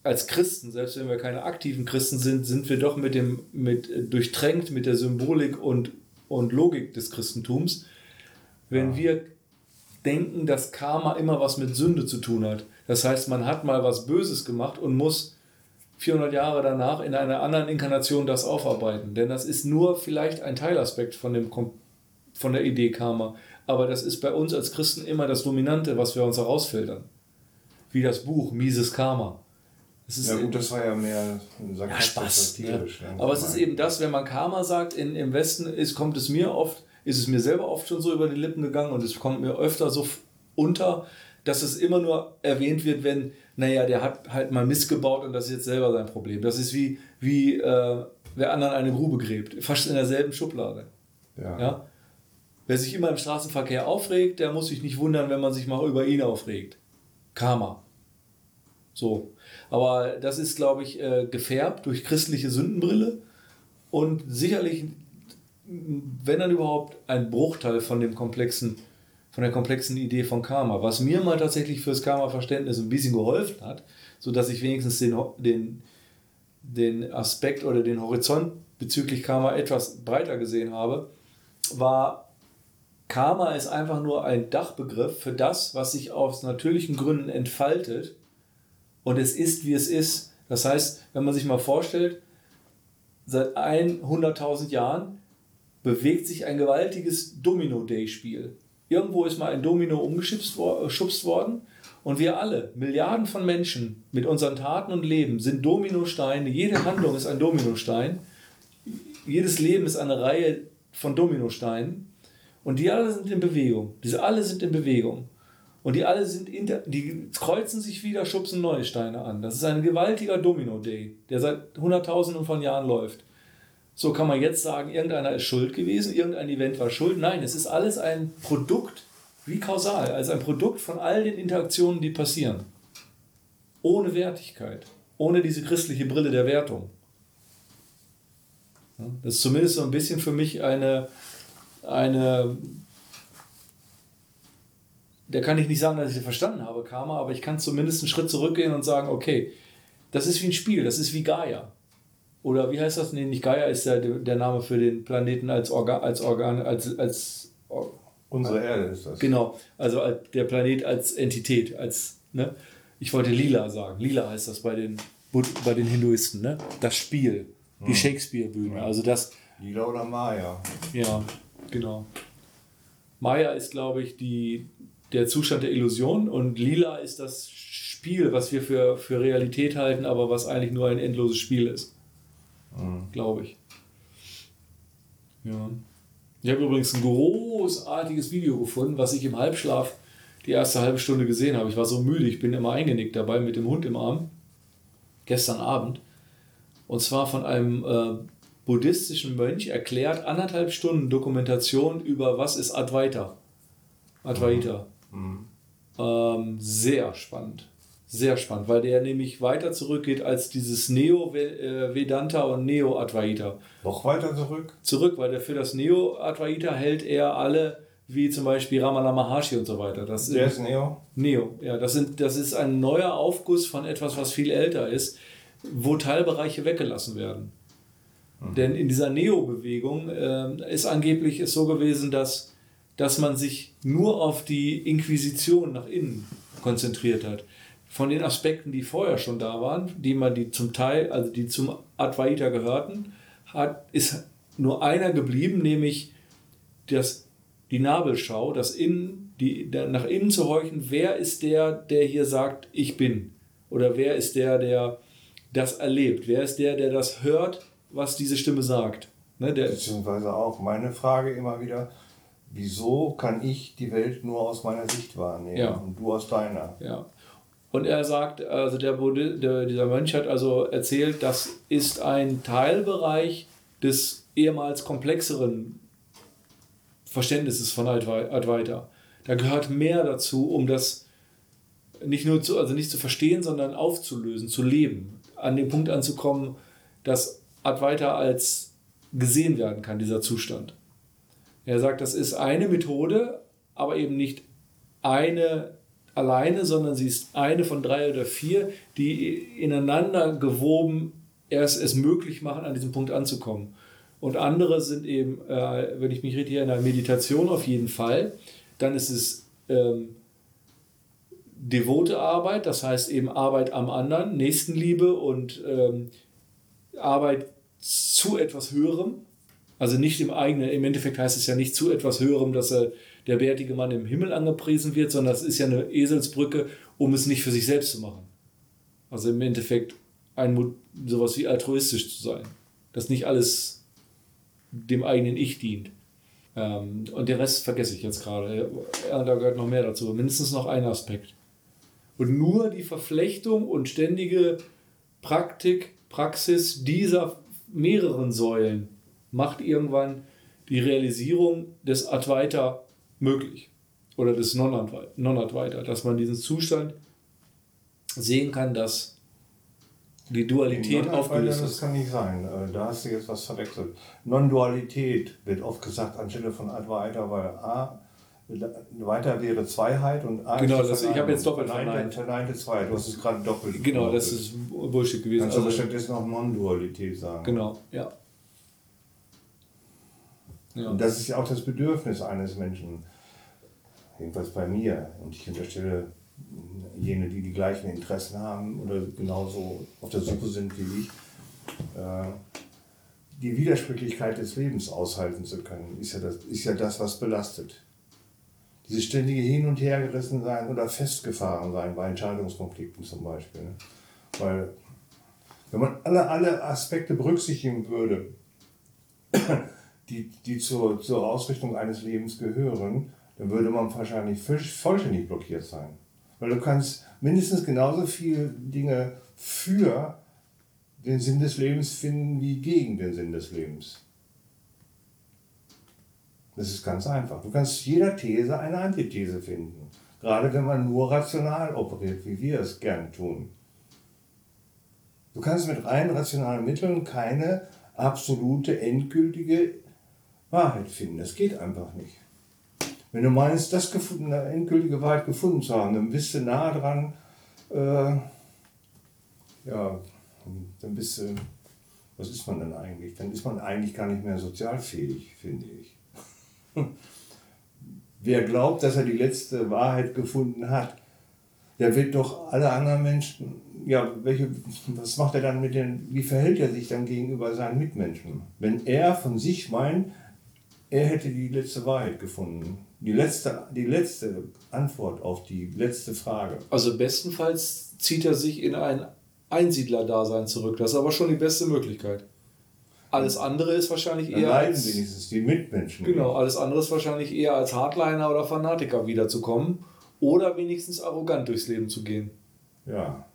Speaker 1: als Christen, selbst wenn wir keine aktiven Christen sind, sind wir doch mit dem, mit, durchtränkt mit der Symbolik und, und Logik des Christentums. Wenn wir denken, dass Karma immer was mit Sünde zu tun hat. Das heißt, man hat mal was Böses gemacht und muss 400 Jahre danach in einer anderen Inkarnation das aufarbeiten. Denn das ist nur vielleicht ein Teilaspekt von, dem, von der Idee Karma. Aber das ist bei uns als Christen immer das Dominante, was wir uns herausfiltern. Wie das Buch Mises Karma.
Speaker 2: ja gut, das war ja mehr
Speaker 1: ja, Spaß. Ne? Aber es ist eben das, wenn man Karma sagt, in, im Westen ist, kommt es mir oft, ist es mir selber oft schon so über die Lippen gegangen und es kommt mir öfter so unter, dass es immer nur erwähnt wird, wenn, naja, der hat halt mal missgebaut und das ist jetzt selber sein Problem. Das ist wie, wie äh, wer anderen eine Grube gräbt, fast in derselben Schublade. Ja. ja. Wer sich immer im Straßenverkehr aufregt, der muss sich nicht wundern, wenn man sich mal über ihn aufregt. Karma. So. Aber das ist, glaube ich, äh, gefärbt durch christliche Sündenbrille und sicherlich, wenn dann überhaupt, ein Bruchteil von dem komplexen von der komplexen Idee von Karma. Was mir mal tatsächlich fürs Karma-Verständnis ein bisschen geholfen hat, sodass ich wenigstens den, den, den Aspekt oder den Horizont bezüglich Karma etwas breiter gesehen habe, war, Karma ist einfach nur ein Dachbegriff für das, was sich aus natürlichen Gründen entfaltet und es ist, wie es ist. Das heißt, wenn man sich mal vorstellt, seit 100.000 Jahren bewegt sich ein gewaltiges Domino-Day-Spiel. Irgendwo ist mal ein Domino umgeschubst worden und wir alle, Milliarden von Menschen mit unseren Taten und Leben sind Dominosteine. Jede Handlung ist ein Dominostein. Jedes Leben ist eine Reihe von Dominosteinen. Und die alle sind in Bewegung. Diese alle sind in Bewegung. Und die alle sind inter, die kreuzen sich wieder, schubsen neue Steine an. Das ist ein gewaltiger Domino-Day, der seit Hunderttausenden von Jahren läuft. So kann man jetzt sagen, irgendeiner ist schuld gewesen, irgendein Event war schuld. Nein, es ist alles ein Produkt, wie kausal, also ein Produkt von all den Interaktionen, die passieren. Ohne Wertigkeit, ohne diese christliche Brille der Wertung. Das ist zumindest so ein bisschen für mich eine, eine da kann ich nicht sagen, dass ich verstanden habe, Karma, aber ich kann zumindest einen Schritt zurückgehen und sagen, okay, das ist wie ein Spiel, das ist wie Gaia. Oder wie heißt das? Nee, nicht Gaia ist der, der Name für den Planeten als Organ, als Organ, als, als
Speaker 2: Unsere Erde ist das.
Speaker 1: Genau, also der Planet als Entität, als, ne? Ich wollte Lila sagen. Lila heißt das bei den, bei den Hinduisten, ne? Das Spiel, die hm. Shakespeare-Bühne. Also das.
Speaker 2: Lila oder Maya.
Speaker 1: Ja, genau. Maya ist, glaube ich, die, der Zustand der Illusion und Lila ist das Spiel, was wir für, für Realität halten, aber was eigentlich nur ein endloses Spiel ist. Mhm. Glaube ich. Ja. Ich habe übrigens ein großartiges Video gefunden, was ich im Halbschlaf die erste halbe Stunde gesehen habe. Ich war so müde, ich bin immer eingenickt dabei mit dem Hund im Arm. Gestern Abend. Und zwar von einem äh, buddhistischen Mönch erklärt, anderthalb Stunden Dokumentation über was ist Advaita. Advaita. Mhm. Ähm, sehr spannend. Sehr spannend, weil der nämlich weiter zurückgeht als dieses Neo-Vedanta und Neo-Advaita.
Speaker 2: Noch weiter zurück?
Speaker 1: Zurück, weil der für das Neo-Advaita hält er alle, wie zum Beispiel Ramana Maharshi und so weiter. Das
Speaker 2: der ist Neo?
Speaker 1: Neo, ja. Das, sind, das ist ein neuer Aufguss von etwas, was viel älter ist, wo Teilbereiche weggelassen werden. Mhm. Denn in dieser Neo-Bewegung äh, ist angeblich es so gewesen, dass, dass man sich nur auf die Inquisition nach innen konzentriert hat von den Aspekten, die vorher schon da waren, die man die zum Teil, also die zum Advaita gehörten, hat, ist nur einer geblieben, nämlich das, die Nabelschau, das Innen, die, nach innen zu horchen, wer ist der, der hier sagt, ich bin? Oder wer ist der, der das erlebt? Wer ist der, der das hört, was diese Stimme sagt?
Speaker 2: Ne, der Beziehungsweise auch meine Frage immer wieder, wieso kann ich die Welt nur aus meiner Sicht wahrnehmen ja. und du aus deiner?
Speaker 1: Ja. Und er sagt, also der, der, dieser Mönch hat also erzählt, das ist ein Teilbereich des ehemals komplexeren Verständnisses von Advaita. Da gehört mehr dazu, um das nicht nur zu, also nicht zu verstehen, sondern aufzulösen, zu leben, an den Punkt anzukommen, dass Advaita als gesehen werden kann, dieser Zustand. Er sagt, das ist eine Methode, aber eben nicht eine alleine, sondern sie ist eine von drei oder vier, die ineinander gewoben erst es möglich machen, an diesem Punkt anzukommen. Und andere sind eben, äh, wenn ich mich richtig erinnere, Meditation auf jeden Fall. Dann ist es ähm, devote Arbeit, das heißt eben Arbeit am anderen, Nächstenliebe und ähm, Arbeit zu etwas Höherem. Also nicht im eigenen, im Endeffekt heißt es ja nicht zu etwas Höherem, dass er der bärtige Mann im Himmel angepriesen wird, sondern das ist ja eine Eselsbrücke, um es nicht für sich selbst zu machen. Also im Endeffekt ein sowas wie altruistisch zu sein. Dass nicht alles dem eigenen Ich dient. Ähm, und den Rest vergesse ich jetzt gerade. Ja, da gehört noch mehr dazu. Mindestens noch ein Aspekt. Und nur die Verflechtung und ständige Praktik, Praxis dieser mehreren Säulen macht irgendwann die Realisierung des Advaita möglich. Oder des Non-Advaita, dass man diesen Zustand sehen kann, dass die Dualität
Speaker 2: aufgelöst ist. Das kann nicht sein. Äh, da hast du jetzt was verwechselt. Non-Dualität wird oft gesagt anstelle von Advaita, weil A weiter wäre Zweiheit und A
Speaker 1: Genau, das, ich habe jetzt doppelt
Speaker 2: verneint. Verneinte Zweiheit, du hast es gerade doppelt
Speaker 1: Genau, doppelt. das ist Bullshit gewesen.
Speaker 2: Kannst du also, stattdessen noch Non-Dualität sagen.
Speaker 1: Genau, ja.
Speaker 2: ja. Und das ist ja auch das Bedürfnis eines Menschen, jedenfalls bei mir. Und ich unterstelle jene, die die gleichen Interessen haben oder genauso auf der Suche sind wie ich, äh, die Widersprüchlichkeit des Lebens aushalten zu können, ist ja das, ist ja das was belastet. Dieses ständige Hin- und Hergerissen sein oder festgefahren sein bei Entscheidungskonflikten zum Beispiel. Ne? Weil, wenn man alle, alle Aspekte berücksichtigen würde, die, die zur, zur Ausrichtung eines Lebens gehören, dann würde man wahrscheinlich vollständig blockiert sein. Weil du kannst mindestens genauso viele Dinge für den Sinn des Lebens finden wie gegen den Sinn des Lebens. Das ist ganz einfach. Du kannst jeder These eine Antithese finden. Gerade wenn man nur rational operiert, wie wir es gern tun. Du kannst mit rein rationalen Mitteln keine absolute, endgültige Wahrheit finden. Das geht einfach nicht. Wenn du meinst, das gefunden, eine endgültige Wahrheit gefunden zu haben, dann bist du nah dran, äh, ja, dann bist du, was ist man denn eigentlich? Dann ist man eigentlich gar nicht mehr sozialfähig, finde ich. Wer glaubt, dass er die letzte Wahrheit gefunden hat, der wird doch alle anderen Menschen, ja, welche, was macht er dann mit den, wie verhält er sich dann gegenüber seinen Mitmenschen? Wenn er von sich meint, er hätte die letzte Wahrheit gefunden, die letzte, die letzte Antwort auf die letzte Frage.
Speaker 1: Also bestenfalls zieht er sich in ein Einsiedlerdasein zurück. Das ist aber schon die beste Möglichkeit. Alles andere ist wahrscheinlich eher.
Speaker 2: Leiden als, wenigstens die Mitmenschen.
Speaker 1: Genau, alles andere ist wahrscheinlich eher als Hardliner oder Fanatiker wiederzukommen oder wenigstens arrogant durchs Leben zu gehen.
Speaker 2: Ja.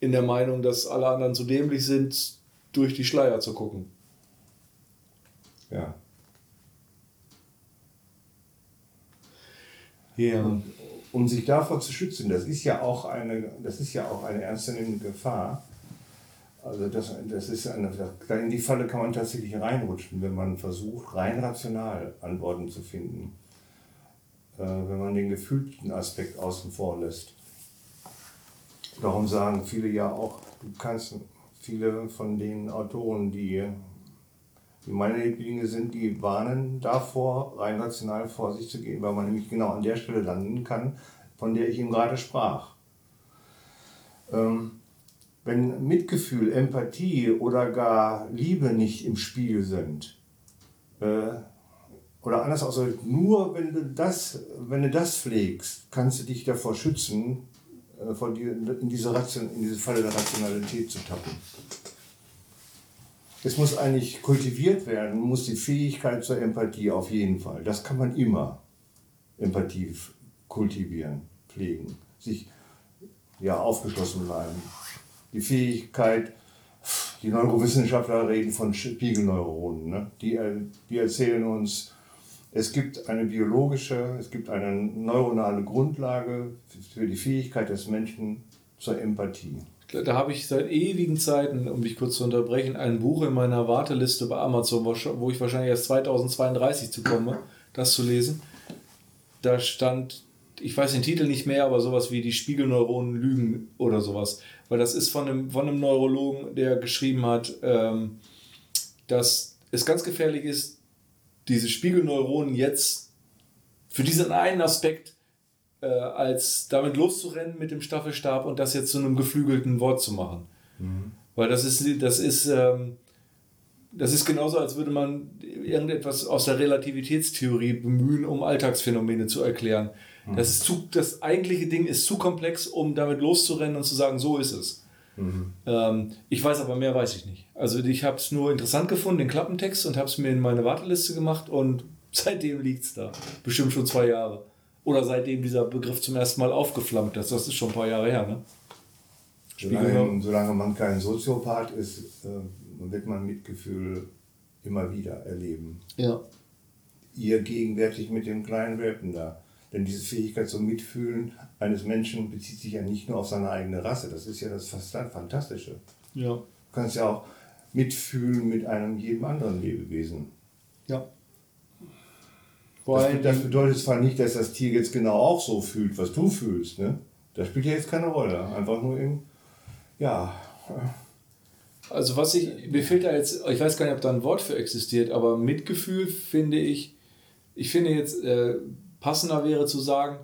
Speaker 1: In der Meinung, dass alle anderen zu dämlich sind, durch die Schleier zu gucken.
Speaker 2: Ja.
Speaker 1: Ja.
Speaker 2: Und, um sich davor zu schützen, das ist ja auch eine, das ist ja auch eine ernstzunehmende Gefahr. Also das, das ist eine, in die Falle kann man tatsächlich reinrutschen, wenn man versucht, rein rational Antworten zu finden. Äh, wenn man den gefühlten Aspekt außen vor lässt. Darum sagen viele ja auch, du kannst viele von den Autoren, die die meine Lieblinge sind, die warnen davor, rein rational vor sich zu gehen, weil man nämlich genau an der Stelle landen kann, von der ich ihm gerade sprach. Ähm, wenn Mitgefühl, Empathie oder gar Liebe nicht im Spiel sind, äh, oder anders ausgedrückt, nur wenn du das, wenn du das pflegst, kannst du dich davor schützen, äh, dir in diese, Ration, in diese Falle der Rationalität zu tappen. Es muss eigentlich kultiviert werden, muss die Fähigkeit zur Empathie auf jeden Fall. Das kann man immer. Empathie kultivieren, pflegen, sich ja aufgeschlossen bleiben. Die Fähigkeit, die Neurowissenschaftler reden von Spiegelneuronen. Ne? Die, die erzählen uns, es gibt eine biologische, es gibt eine neuronale Grundlage für die Fähigkeit des Menschen zur Empathie
Speaker 1: da habe ich seit ewigen Zeiten, um mich kurz zu unterbrechen, ein Buch in meiner Warteliste bei Amazon, wo ich wahrscheinlich erst 2032 zu komme, das zu lesen. Da stand, ich weiß den Titel nicht mehr, aber sowas wie die Spiegelneuronen lügen oder sowas. Weil das ist von einem, von einem Neurologen, der geschrieben hat, ähm, dass es ganz gefährlich ist, diese Spiegelneuronen jetzt für diesen einen Aspekt äh, als damit loszurennen mit dem Staffelstab und das jetzt zu einem geflügelten Wort zu machen. Mhm. Weil das ist, das ist, ähm, das ist genauso, als würde man irgendetwas aus der Relativitätstheorie bemühen, um Alltagsphänomene zu erklären. Mhm. Das, ist zu, das eigentliche Ding ist zu komplex, um damit loszurennen und zu sagen, so ist es. Mhm. Ähm, ich weiß aber mehr, weiß ich nicht. Also ich habe es nur interessant gefunden, den Klappentext, und habe es mir in meine Warteliste gemacht und seitdem liegt es da. Bestimmt schon zwei Jahre. Oder seitdem dieser Begriff zum ersten Mal aufgeflammt ist. Das ist schon ein paar Jahre her. Ne?
Speaker 2: Solange, solange man kein Soziopath ist, äh, wird man Mitgefühl immer wieder erleben. Ja. Ihr gegenwärtig mit dem kleinen Welpen da. Denn diese Fähigkeit zum Mitfühlen eines Menschen bezieht sich ja nicht nur auf seine eigene Rasse. Das ist ja das Fantastische. Ja. Du kannst ja auch mitfühlen mit einem jedem anderen Lebewesen. Ja. Das, das, bedeutet zwar nicht, dass das Tier jetzt genau auch so fühlt, was du fühlst. Ne? Das spielt ja jetzt keine Rolle. Einfach nur im, ja.
Speaker 1: Also was ich, mir fehlt da jetzt, ich weiß gar nicht, ob da ein Wort für existiert, aber Mitgefühl finde ich, ich finde jetzt äh, passender wäre zu sagen,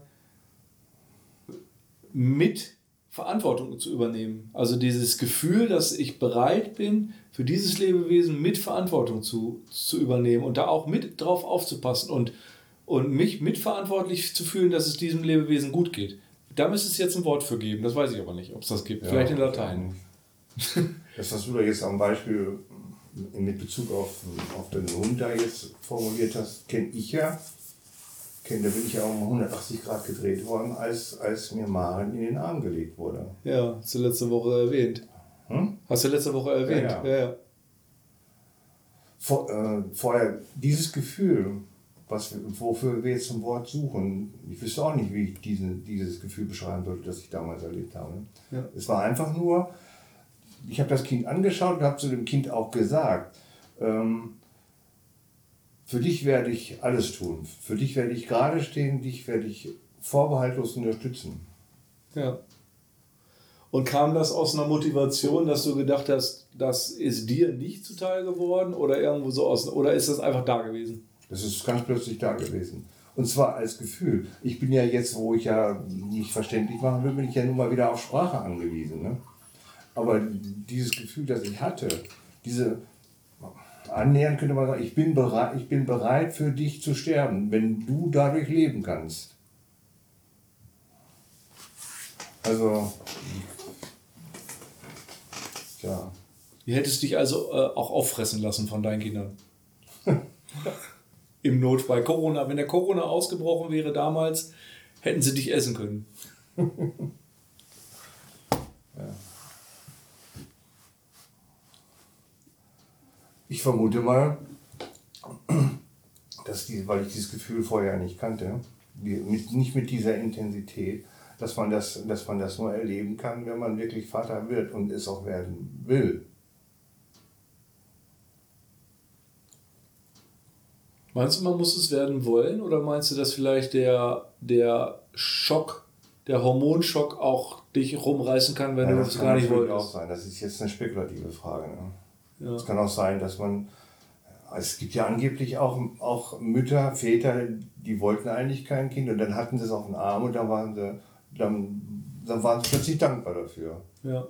Speaker 1: mit Verantwortung zu übernehmen. Also dieses Gefühl, dass ich bereit bin, für dieses Lebewesen mit Verantwortung zu, zu übernehmen und da auch mit drauf aufzupassen und und mich mitverantwortlich zu fühlen, dass es diesem Lebewesen gut geht. Da müsste es jetzt ein Wort für geben. Das weiß ich aber nicht, ob es das gibt. Ja, Vielleicht in Latein.
Speaker 2: Das, was du da jetzt am Beispiel mit Bezug auf, auf den Hund da jetzt formuliert hast, kenne ich ja. Kenn, da bin ich ja um 180 Grad gedreht worden, als, als mir Maren in den Arm gelegt wurde.
Speaker 1: Ja, hast du letzte Woche erwähnt. Hm? Hast du letzte Woche erwähnt. Ja, ja. ja,
Speaker 2: Vor, äh, vorher, dieses Gefühl, was, wofür wir jetzt ein Wort suchen. Ich wüsste auch nicht, wie ich diese, dieses Gefühl beschreiben sollte, das ich damals erlebt habe. Ja. Es war einfach nur, ich habe das Kind angeschaut und habe zu dem Kind auch gesagt, ähm, für dich werde ich alles tun. Für dich werde ich gerade stehen, dich werde ich vorbehaltlos unterstützen.
Speaker 1: Ja. Und kam das aus einer Motivation, dass du gedacht hast, das ist dir nicht zuteil geworden oder irgendwo so aus, oder ist das einfach da gewesen?
Speaker 2: Das ist ganz plötzlich da gewesen. Und zwar als Gefühl. Ich bin ja jetzt, wo ich ja nicht verständlich machen will, bin ich ja nun mal wieder auf Sprache angewiesen. Ne? Aber dieses Gefühl, das ich hatte, diese annähernd könnte man sagen, ich bin, bereit, ich bin bereit für dich zu sterben, wenn du dadurch leben kannst. Also,
Speaker 1: ja. Du hättest dich also äh, auch auffressen lassen von deinen Kindern. im Notfall. Corona, wenn der Corona ausgebrochen wäre damals, hätten sie dich essen können.
Speaker 2: Ich vermute mal, dass die, weil ich dieses Gefühl vorher nicht kannte, mit, nicht mit dieser Intensität, dass man, das, dass man das nur erleben kann, wenn man wirklich Vater wird und es auch werden will.
Speaker 1: Meinst du, man muss es werden wollen oder meinst du, dass vielleicht der, der Schock, der Hormonschock auch dich rumreißen kann, wenn ja, du es gar nicht
Speaker 2: wolltest? Das kann auch sein. Das ist jetzt eine spekulative Frage. Ne? Ja. Es kann auch sein, dass man. Es gibt ja angeblich auch, auch Mütter, Väter, die wollten eigentlich kein Kind und dann hatten sie es auf den Arm und dann waren sie, dann, dann waren sie plötzlich dankbar dafür. Ja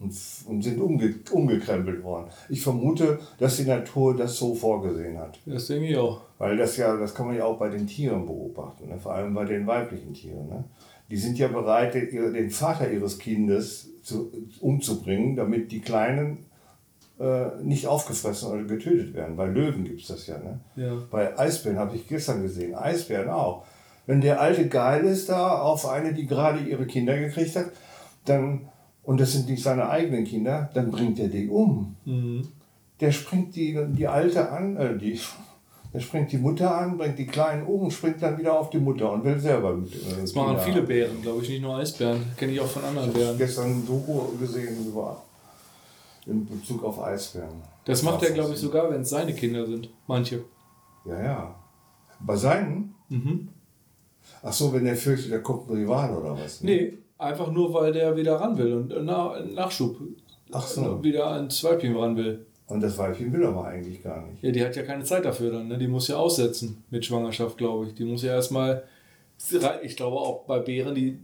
Speaker 2: und, und sind umge umgekrempelt worden. Ich vermute, dass die Natur das so vorgesehen hat.
Speaker 1: Das denke ich auch.
Speaker 2: Weil das ja, das kann man ja auch bei den Tieren beobachten, ne? vor allem bei den weiblichen Tieren. Ne? Die sind ja bereit, den Vater ihres Kindes zu, umzubringen, damit die Kleinen nicht aufgefressen oder getötet werden. Bei Löwen gibt es das ja, ne? ja. Bei Eisbären habe ich gestern gesehen, Eisbären auch. Wenn der alte geil ist da auf eine, die gerade ihre Kinder gekriegt hat, dann und das sind nicht seine eigenen Kinder, dann bringt er die um. Mhm. Der springt die, die Alte an, äh, die, der springt die Mutter an, bringt die Kleinen um, springt dann wieder auf die Mutter und will selber mit.
Speaker 1: Äh, das machen viele Bären, glaube ich, nicht nur Eisbären. Kenne ich auch von anderen Bären.
Speaker 2: Ich habe gestern ein Doku gesehen über in Bezug auf Eisbären.
Speaker 1: Das macht er, glaube ich, sogar, wenn es seine Kinder sind. Manche.
Speaker 2: Ja, ja. Bei seinen? Mhm. Ach so, wenn er fürchtet, da kommt ein Rival oder was?
Speaker 1: Ne? Nee, Einfach nur, weil der wieder ran will und nach, Nachschub Ach so. wieder ans Weibchen ran will.
Speaker 2: Und das Weibchen will aber eigentlich gar nicht.
Speaker 1: Ja, die hat ja keine Zeit dafür dann. Ne? Die muss ja aussetzen mit Schwangerschaft, glaube ich. Die muss ja erstmal Ich glaube auch bei Bären, die,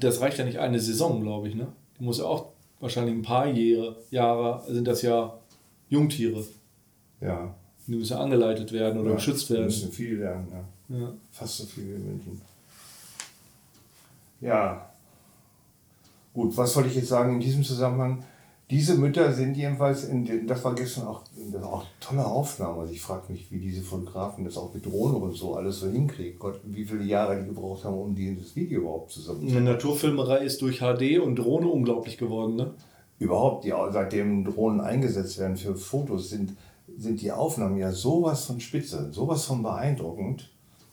Speaker 1: das reicht ja nicht eine Saison, glaube ich. Ne? Die muss ja auch wahrscheinlich ein paar Jahre, Jahre sind das ja Jungtiere.
Speaker 2: Ja.
Speaker 1: Die müssen angeleitet werden oder
Speaker 2: ja,
Speaker 1: geschützt werden.
Speaker 2: Die müssen viel lernen, ja.
Speaker 1: Ja.
Speaker 2: Fast so viel wie München. Ja. Gut, was soll ich jetzt sagen in diesem Zusammenhang? Diese Mütter sind jedenfalls, in den, das war gestern auch, das war auch eine tolle Aufnahme. Also ich frage mich, wie diese Fotografen das auch mit Drohnen und so alles so hinkriegen. Gott, wie viele Jahre die gebraucht haben, um dieses Video überhaupt zusammen
Speaker 1: Eine Naturfilmerei ist durch HD und Drohne unglaublich geworden, ne?
Speaker 2: Überhaupt, die, seitdem Drohnen eingesetzt werden für Fotos, sind, sind die Aufnahmen ja sowas von spitze, sowas von beeindruckend.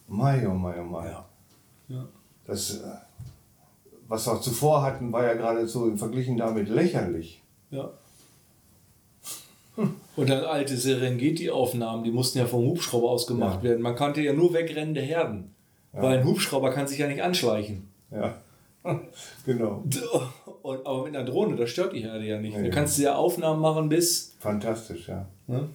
Speaker 2: Mai, oh mai, oh mai.
Speaker 1: Ja. Ja.
Speaker 2: Das, äh, was wir zuvor hatten, war ja geradezu im Verglichen damit lächerlich.
Speaker 1: Ja. Und dann alte Serengeti-Aufnahmen, die mussten ja vom Hubschrauber aus gemacht
Speaker 2: Ja.
Speaker 1: werden. Man kannte ja nur wegrennende Herden. Weil ein Hubschrauber kann sich ja nicht anschleichen.
Speaker 2: Ja, genau.
Speaker 1: Und, aber mit einer Drohne, das stört die Herde ja nicht.
Speaker 2: Nee.
Speaker 1: Da kannst du ja Aufnahmen machen bis.
Speaker 2: Fantastisch, ja.
Speaker 1: Ne?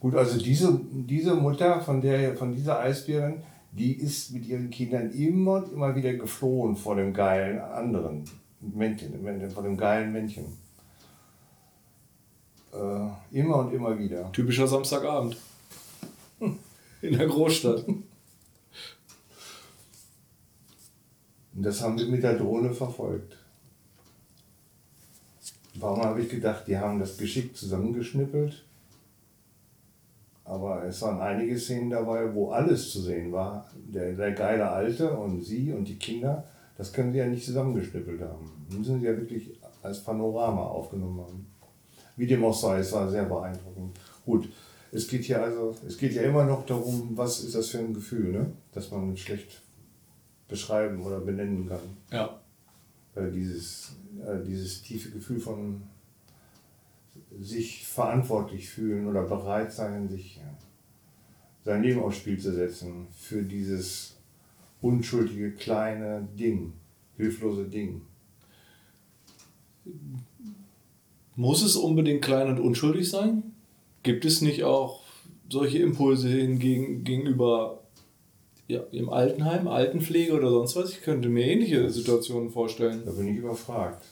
Speaker 2: Gut, also diese, diese Mutter von, der, von dieser Eisbärin, die ist mit ihren Kindern immer und immer wieder geflohen vor dem geilen anderen Männchen, vor dem geilen Männchen. Äh, immer und immer wieder.
Speaker 1: Typischer Samstagabend. In der Großstadt.
Speaker 2: Und das haben wir mit der Drohne verfolgt. Warum habe ich gedacht, die haben das geschickt zusammengeschnippelt? Aber es waren einige Szenen dabei, wo alles zu sehen war. Der, der geile Alte und sie und die Kinder, das können sie ja nicht zusammengeschnippelt haben. Das müssen sie ja wirklich als Panorama aufgenommen haben. Wie dem auch sei, es war sehr beeindruckend. Gut, es geht hier also, es geht ja immer noch darum, was ist das für ein Gefühl, ne? das man schlecht beschreiben oder benennen kann.
Speaker 1: Ja.
Speaker 2: Äh, dieses, äh, dieses tiefe Gefühl von sich verantwortlich fühlen oder bereit sein, sich ja, sein Leben aufs Spiel zu setzen für dieses unschuldige kleine Ding, hilflose Ding.
Speaker 1: Muss es unbedingt klein und unschuldig sein? Gibt es nicht auch solche Impulse hingegen, gegenüber ja, im Altenheim, Altenpflege oder sonst was? Ich könnte mir ähnliche Situationen vorstellen.
Speaker 2: Da bin ich überfragt.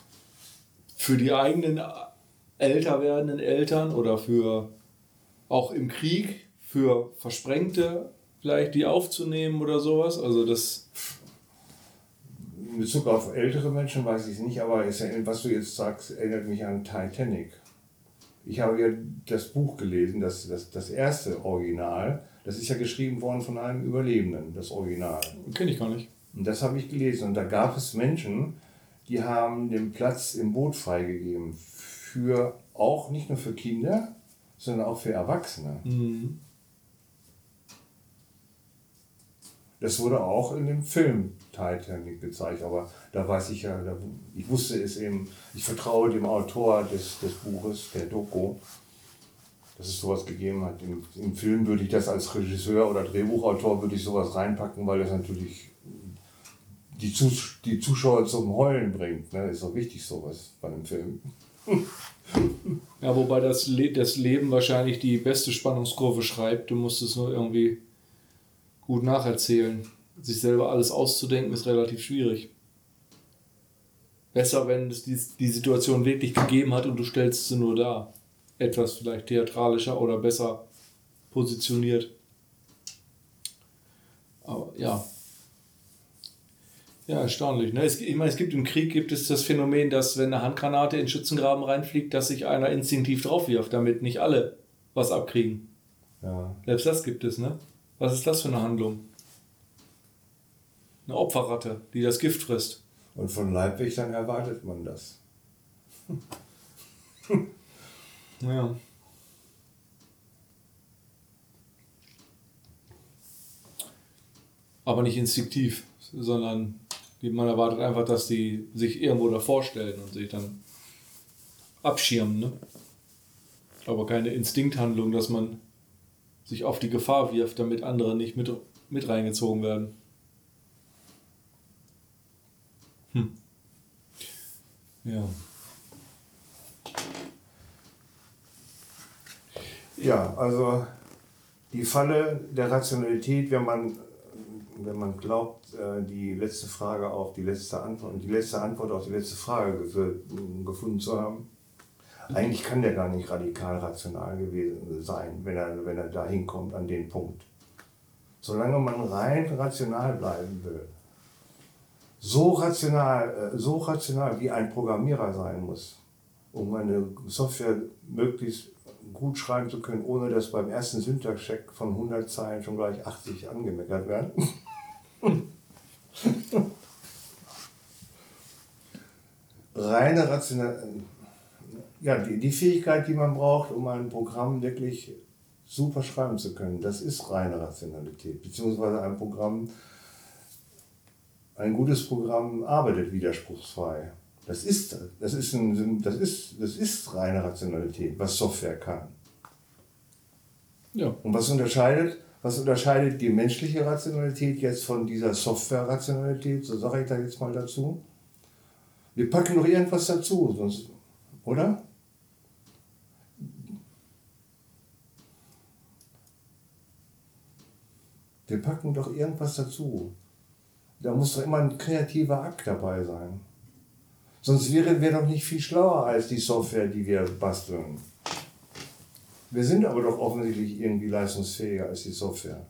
Speaker 1: Für die eigenen älter werdenden Eltern oder für auch im Krieg, für Versprengte vielleicht die aufzunehmen oder sowas. Also das,
Speaker 2: In Bezug auf ältere Menschen weiß ich es nicht, aber es, was du jetzt sagst, erinnert mich an Titanic. Ich habe ja das Buch gelesen, das, das, das erste Original. Das ist ja geschrieben worden von einem Überlebenden, das Original.
Speaker 1: kenne ich gar nicht.
Speaker 2: Und das habe ich gelesen. Und da gab es Menschen, die haben den Platz im Boot freigegeben. Für auch nicht nur für Kinder, sondern auch für Erwachsene.
Speaker 1: Mhm.
Speaker 2: Das wurde auch in dem Film Titanic gezeigt, aber da weiß ich ja, da, ich wusste es eben, ich vertraue dem Autor des, des Buches, der Doku, dass es sowas gegeben hat. Im, Im Film würde ich das als Regisseur oder Drehbuchautor würde ich sowas reinpacken, weil das natürlich die, Zus die Zuschauer zum Heulen bringt. Ne? Ist doch wichtig sowas bei einem Film.
Speaker 1: Ja, wobei das, Le das Leben wahrscheinlich die beste Spannungskurve schreibt. Du musst es nur irgendwie gut nacherzählen. Sich selber alles auszudenken ist relativ schwierig. Besser, wenn es die, die Situation wirklich gegeben hat und du stellst sie nur dar. Etwas vielleicht theatralischer oder besser positioniert. Aber ja. Ja, erstaunlich. Ne? Es, ich meine, es gibt im Krieg gibt es das Phänomen, dass wenn eine Handgranate in Schützengraben reinfliegt, dass sich einer instinktiv drauf wirft, damit nicht alle was abkriegen.
Speaker 2: Ja.
Speaker 1: Selbst das gibt es, ne? Was ist das für eine Handlung? Eine Opferratte, die das Gift frisst.
Speaker 2: Und von Leibwächtern erwartet man das.
Speaker 1: Ja. Aber nicht instinktiv, sondern man erwartet einfach, dass die sich irgendwo davor stellen und sich dann abschirmen. Ne? Aber keine Instinkthandlung, dass man sich auf die Gefahr wirft, damit andere nicht mit, mit reingezogen werden. Hm. Ja.
Speaker 2: Ja, also die Falle der Rationalität, wenn man wenn man glaubt, äh, die letzte Frage auf die letzte Antwort und die letzte Antwort auf die letzte Frage gefunden zu haben, eigentlich kann der gar nicht radikal rational gewesen sein, wenn er, wenn er da hinkommt an den Punkt. Solange man rein rational bleiben will, so rational, äh, so rational wie ein Programmierer sein muss, um eine Software möglichst gut schreiben zu können, ohne dass beim ersten Syntax-Check von 100 Zeilen schon gleich 80 angemeckert werden. Reine Rational, ja, die, die Fähigkeit, die man braucht, um ein Programm wirklich super schreiben zu können, das ist reine Rationalität, beziehungsweise ein Programm, ein gutes Programm arbeitet widerspruchsfrei. Das ist, das ist, ein, das ist, das ist reine Rationalität, was Software kann. Ja. Und was unterscheidet, was unterscheidet die menschliche Rationalität jetzt von dieser Software-Rationalität? So sage ich da jetzt mal dazu. Wir packen noch irgendwas dazu, sonst, oder? Wir packen doch irgendwas dazu. Da muss doch immer ein kreativer Akt dabei sein. Sonst wären wir doch nicht viel schlauer als die Software, die wir basteln. Wir sind aber doch offensichtlich irgendwie leistungsfähiger als die Software.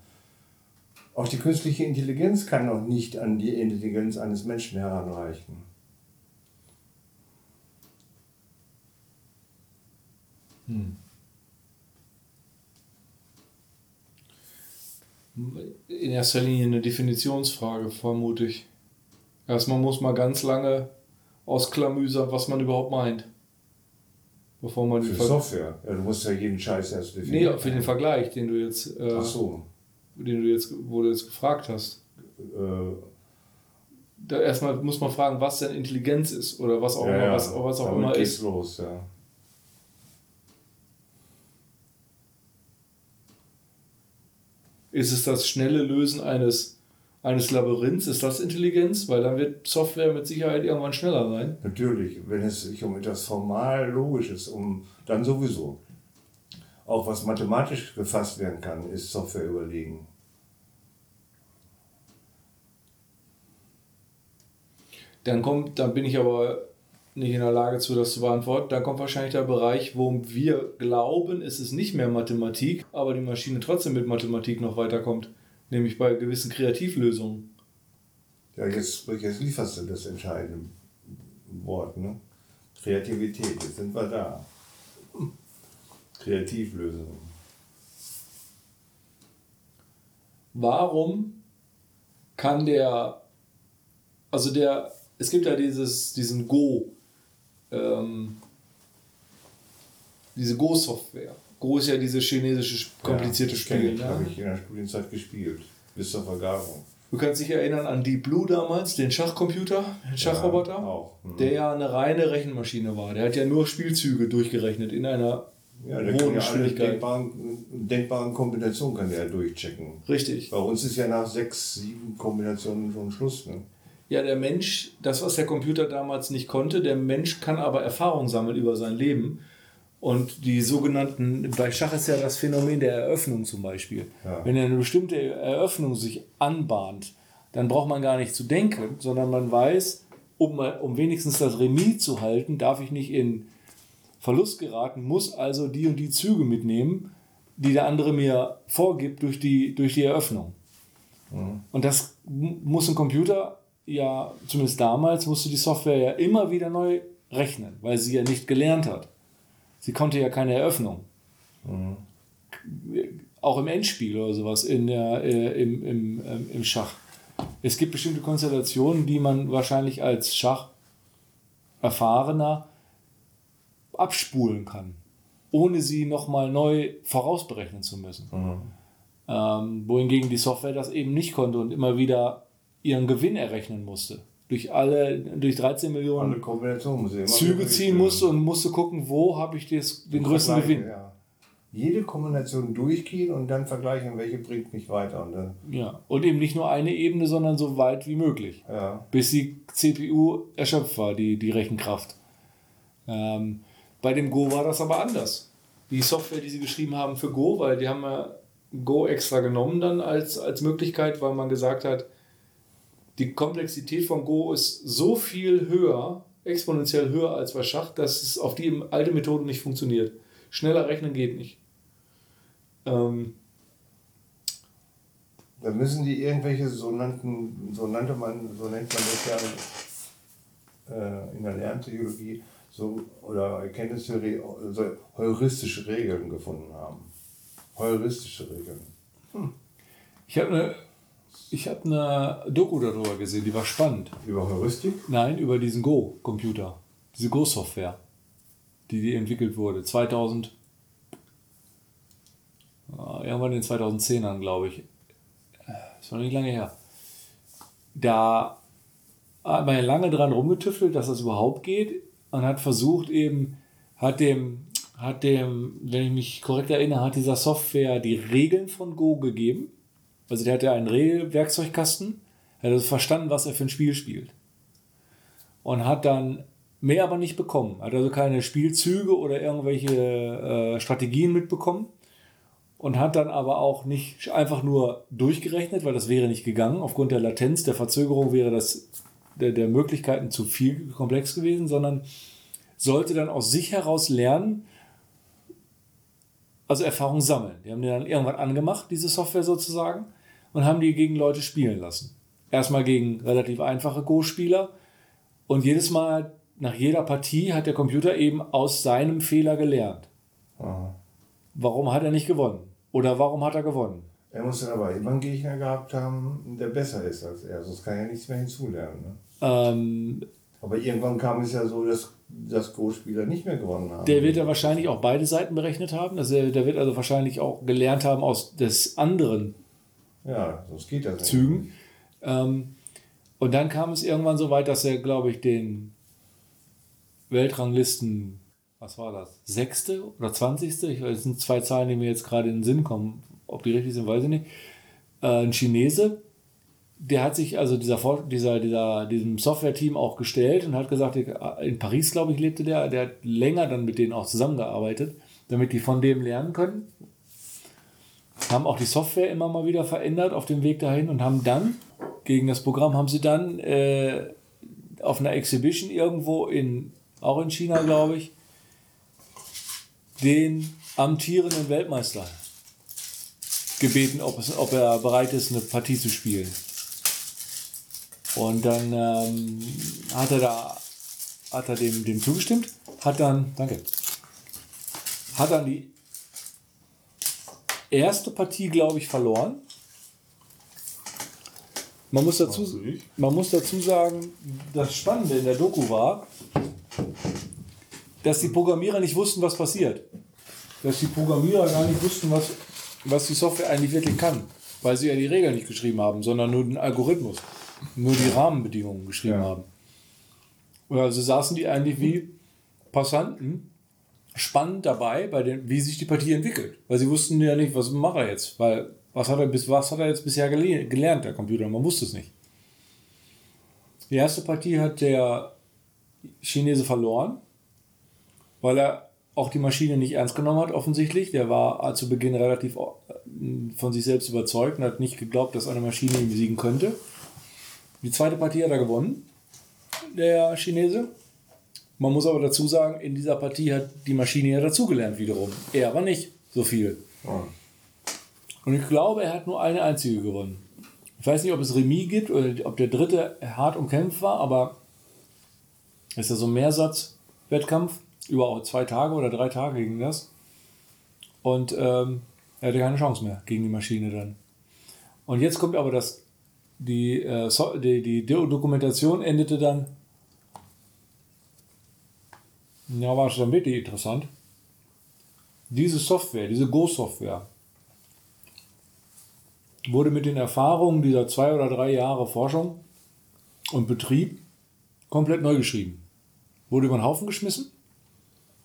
Speaker 2: Auch die künstliche Intelligenz kann noch nicht an die Intelligenz eines Menschen heranreichen. Hm.
Speaker 1: In erster Linie eine Definitionsfrage, vermute ich. Erstmal muss man ganz lange ausklamüsern, was man überhaupt meint.
Speaker 2: Bevor man für Software. Ja, du musst ja jeden Scheiß erst definieren.
Speaker 1: Nee, für den Vergleich, den du jetzt. Äh, Ach so. Den du jetzt, wo du jetzt gefragt hast. Äh, da erstmal muss man fragen, was denn Intelligenz ist oder was auch ja, immer, was, was auch immer ist. los, ja. Ist es das schnelle Lösen eines eines Labyrinths, ist das Intelligenz? Weil dann wird Software mit Sicherheit irgendwann schneller sein.
Speaker 2: Natürlich, wenn es sich um etwas formal Logisches, um dann sowieso. Auch was mathematisch gefasst werden kann, ist Software überlegen.
Speaker 1: Dann kommt, dann bin ich aber nicht in der Lage zu, das zu beantworten. Dann kommt wahrscheinlich der Bereich, wo wir glauben, es ist nicht mehr Mathematik, aber die Maschine trotzdem mit Mathematik noch weiterkommt. Nämlich bei gewissen Kreativlösungen.
Speaker 2: Ja, jetzt, jetzt lieferst du das entscheidende Wort, ne? Kreativität, jetzt sind wir da. Kreativlösungen.
Speaker 1: Warum kann der, also der, es gibt ja dieses, diesen Go, ähm, diese Go-Software. Go ist ja dieses chinesische komplizierte ja, Spiel.
Speaker 2: Ne? Habe ich in der Studienzeit gespielt. Bis zur Vergabung.
Speaker 1: Du kannst dich erinnern an Deep Blue damals, den Schachcomputer, den Schachroboter, ja, auch. Mhm. der ja eine reine Rechenmaschine war. Der hat ja nur Spielzüge durchgerechnet in einer ja, der
Speaker 2: hohen kann ja alle denkbaren, denkbaren Kombinationen kann der durchchecken.
Speaker 1: Richtig.
Speaker 2: Bei uns ist ja nach sechs, sieben Kombinationen schon Schluss. Ne?
Speaker 1: Ja, der Mensch, das, was der Computer damals nicht konnte, der Mensch kann aber Erfahrung sammeln über sein Leben. Und die sogenannten, bei Schach ist ja das Phänomen der Eröffnung zum Beispiel. Ja. Wenn eine bestimmte Eröffnung sich anbahnt, dann braucht man gar nicht zu denken, sondern man weiß, um, um wenigstens das Remis zu halten, darf ich nicht in Verlust geraten, muss also die und die Züge mitnehmen, die der andere mir vorgibt durch die, durch die Eröffnung. Mhm. Und das muss ein Computer ja, zumindest damals, musste die Software ja immer wieder neu rechnen, weil sie ja nicht gelernt hat. Sie konnte ja keine Eröffnung. Mhm. Auch im Endspiel oder sowas, in der, äh, im, im, ähm, im Schach. Es gibt bestimmte Konstellationen, die man wahrscheinlich als Schacherfahrener abspulen kann, ohne sie nochmal neu vorausberechnen zu müssen. Mhm. Ähm, wohingegen die Software das eben nicht konnte und immer wieder ihren Gewinn errechnen musste durch alle, durch 13 Millionen Züge ziehen musste und musste gucken, wo habe ich das, den größten Gewinn. Ja.
Speaker 2: Jede Kombination durchgehen und dann vergleichen, welche bringt mich weiter. Und dann
Speaker 1: ja, und eben nicht nur eine Ebene, sondern so weit wie möglich. Ja. Bis die CPU erschöpft war, die, die Rechenkraft. Ähm, bei dem Go war das aber anders. Die Software, die sie geschrieben haben für Go, weil die haben ja Go extra genommen dann als, als Möglichkeit, weil man gesagt hat, die Komplexität von Go ist so viel höher, exponentiell höher als bei Schach, dass es auf die alte Methode nicht funktioniert. Schneller rechnen geht nicht. Ähm,
Speaker 2: da müssen die irgendwelche so nannten, so nannte man, so nennt man das ja äh, in der Lerntheologie, so oder Erkenntnistheorie, so heuristische Regeln gefunden haben. Heuristische Regeln. Hm.
Speaker 1: Ich habe eine ich habe eine Doku darüber gesehen, die war spannend.
Speaker 2: Über Heuristik?
Speaker 1: Nein, über diesen Go-Computer. Diese Go-Software, die, die entwickelt wurde. 2000, irgendwann in den 2010ern, glaube ich. Das war nicht lange her. Da hat man ja lange dran rumgetüftelt, dass das überhaupt geht und hat versucht eben, hat dem, hat dem, wenn ich mich korrekt erinnere, hat dieser Software die Regeln von Go gegeben also der hatte einen Regelwerkzeugkasten, hat also verstanden, was er für ein Spiel spielt. Und hat dann mehr aber nicht bekommen. Hat also keine Spielzüge oder irgendwelche äh, Strategien mitbekommen. Und hat dann aber auch nicht einfach nur durchgerechnet, weil das wäre nicht gegangen. Aufgrund der Latenz, der Verzögerung wäre das der, der Möglichkeiten zu viel komplex gewesen, sondern sollte dann aus sich heraus lernen, also Erfahrung sammeln. Die haben die dann irgendwann angemacht, diese Software sozusagen, und haben die gegen Leute spielen lassen. Erstmal gegen relativ einfache Go-Spieler und jedes Mal, nach jeder Partie, hat der Computer eben aus seinem Fehler gelernt. Aha. Warum hat er nicht gewonnen? Oder warum hat er gewonnen?
Speaker 2: Er muss dann aber immer einen Gegner gehabt haben, der besser ist als er, sonst kann er nichts mehr hinzulernen. Ne? Ähm, aber irgendwann kam es ja so, dass, dass Go-Spieler nicht mehr gewonnen haben.
Speaker 1: Der wird ja wahrscheinlich auch beide Seiten berechnet haben. Also der wird also wahrscheinlich auch gelernt haben aus des anderen
Speaker 2: ja, sonst geht das
Speaker 1: Zügen. Ähm, und dann kam es irgendwann so weit, dass er, glaube ich, den Weltranglisten, was war das, sechste oder zwanzigste, ich weiß, das sind zwei Zahlen, die mir jetzt gerade in den Sinn kommen, ob die richtig sind, weiß ich nicht, äh, ein Chinese, der hat sich also dieser, dieser, dieser, diesem Software-Team auch gestellt und hat gesagt, in Paris, glaube ich, lebte der, der hat länger dann mit denen auch zusammengearbeitet, damit die von dem lernen können haben auch die Software immer mal wieder verändert auf dem Weg dahin und haben dann, gegen das Programm haben sie dann äh, auf einer Exhibition irgendwo in, auch in China, glaube ich, den amtierenden Weltmeister gebeten, ob, es, ob er bereit ist, eine Partie zu spielen. Und dann ähm, hat er da hat er dem, dem zugestimmt, hat dann, danke, hat dann die erste Partie, glaube ich, verloren. Man muss, dazu, man muss dazu sagen, das Spannende in der Doku war, dass die Programmierer nicht wussten, was passiert. Dass die Programmierer gar nicht wussten, was, was die Software eigentlich wirklich kann. Weil sie ja die Regeln nicht geschrieben haben, sondern nur den Algorithmus. Nur die Rahmenbedingungen geschrieben ja. haben. Und also saßen die eigentlich wie Passanten spannend dabei, bei den, wie sich die Partie entwickelt. Weil sie wussten ja nicht, was macht er jetzt. Weil was hat er, bis, was hat er jetzt bisher gelernt, der Computer? Man wusste es nicht. Die erste Partie hat der Chinese verloren, weil er auch die Maschine nicht ernst genommen hat, offensichtlich. Der war zu Beginn relativ äh, von sich selbst überzeugt und hat nicht geglaubt, dass eine Maschine ihn besiegen könnte. Die zweite Partie hat er gewonnen, der Chinese. Man muss aber dazu sagen, in dieser Partie hat die Maschine ja dazugelernt wiederum. Er aber nicht so viel. Oh. Und ich glaube, er hat nur eine einzige gewonnen. Ich weiß nicht, ob es Remis gibt oder ob der dritte hart umkämpft war, aber ist ja so ein Mehrsatz-Wettkampf. Über zwei Tage oder drei Tage ging das. Und ähm, er hatte keine Chance mehr gegen die Maschine dann. Und jetzt kommt aber das, die, äh, die, die Dokumentation endete dann ja, war schon wirklich interessant. Diese Software, diese Go-Software, wurde mit den Erfahrungen dieser zwei oder drei Jahre Forschung und Betrieb komplett neu geschrieben. Wurde über den Haufen geschmissen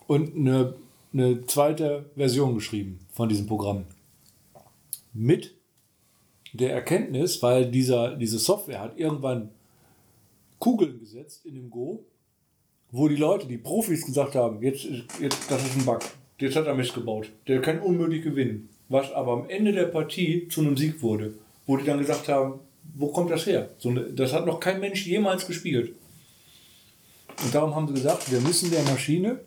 Speaker 1: und eine, eine zweite Version geschrieben von diesem Programm. Mit der Erkenntnis, weil dieser, diese Software hat irgendwann Kugeln gesetzt in dem Go, wo die Leute, die Profis gesagt haben, jetzt, jetzt das ist ein Bug, jetzt hat er Mist gebaut, der kann unmöglich gewinnen. was aber am Ende der Partie zu einem Sieg wurde. Wo die dann gesagt haben, wo kommt das her? So, das hat noch kein Mensch jemals gespielt. Und darum haben sie gesagt, wir müssen der Maschine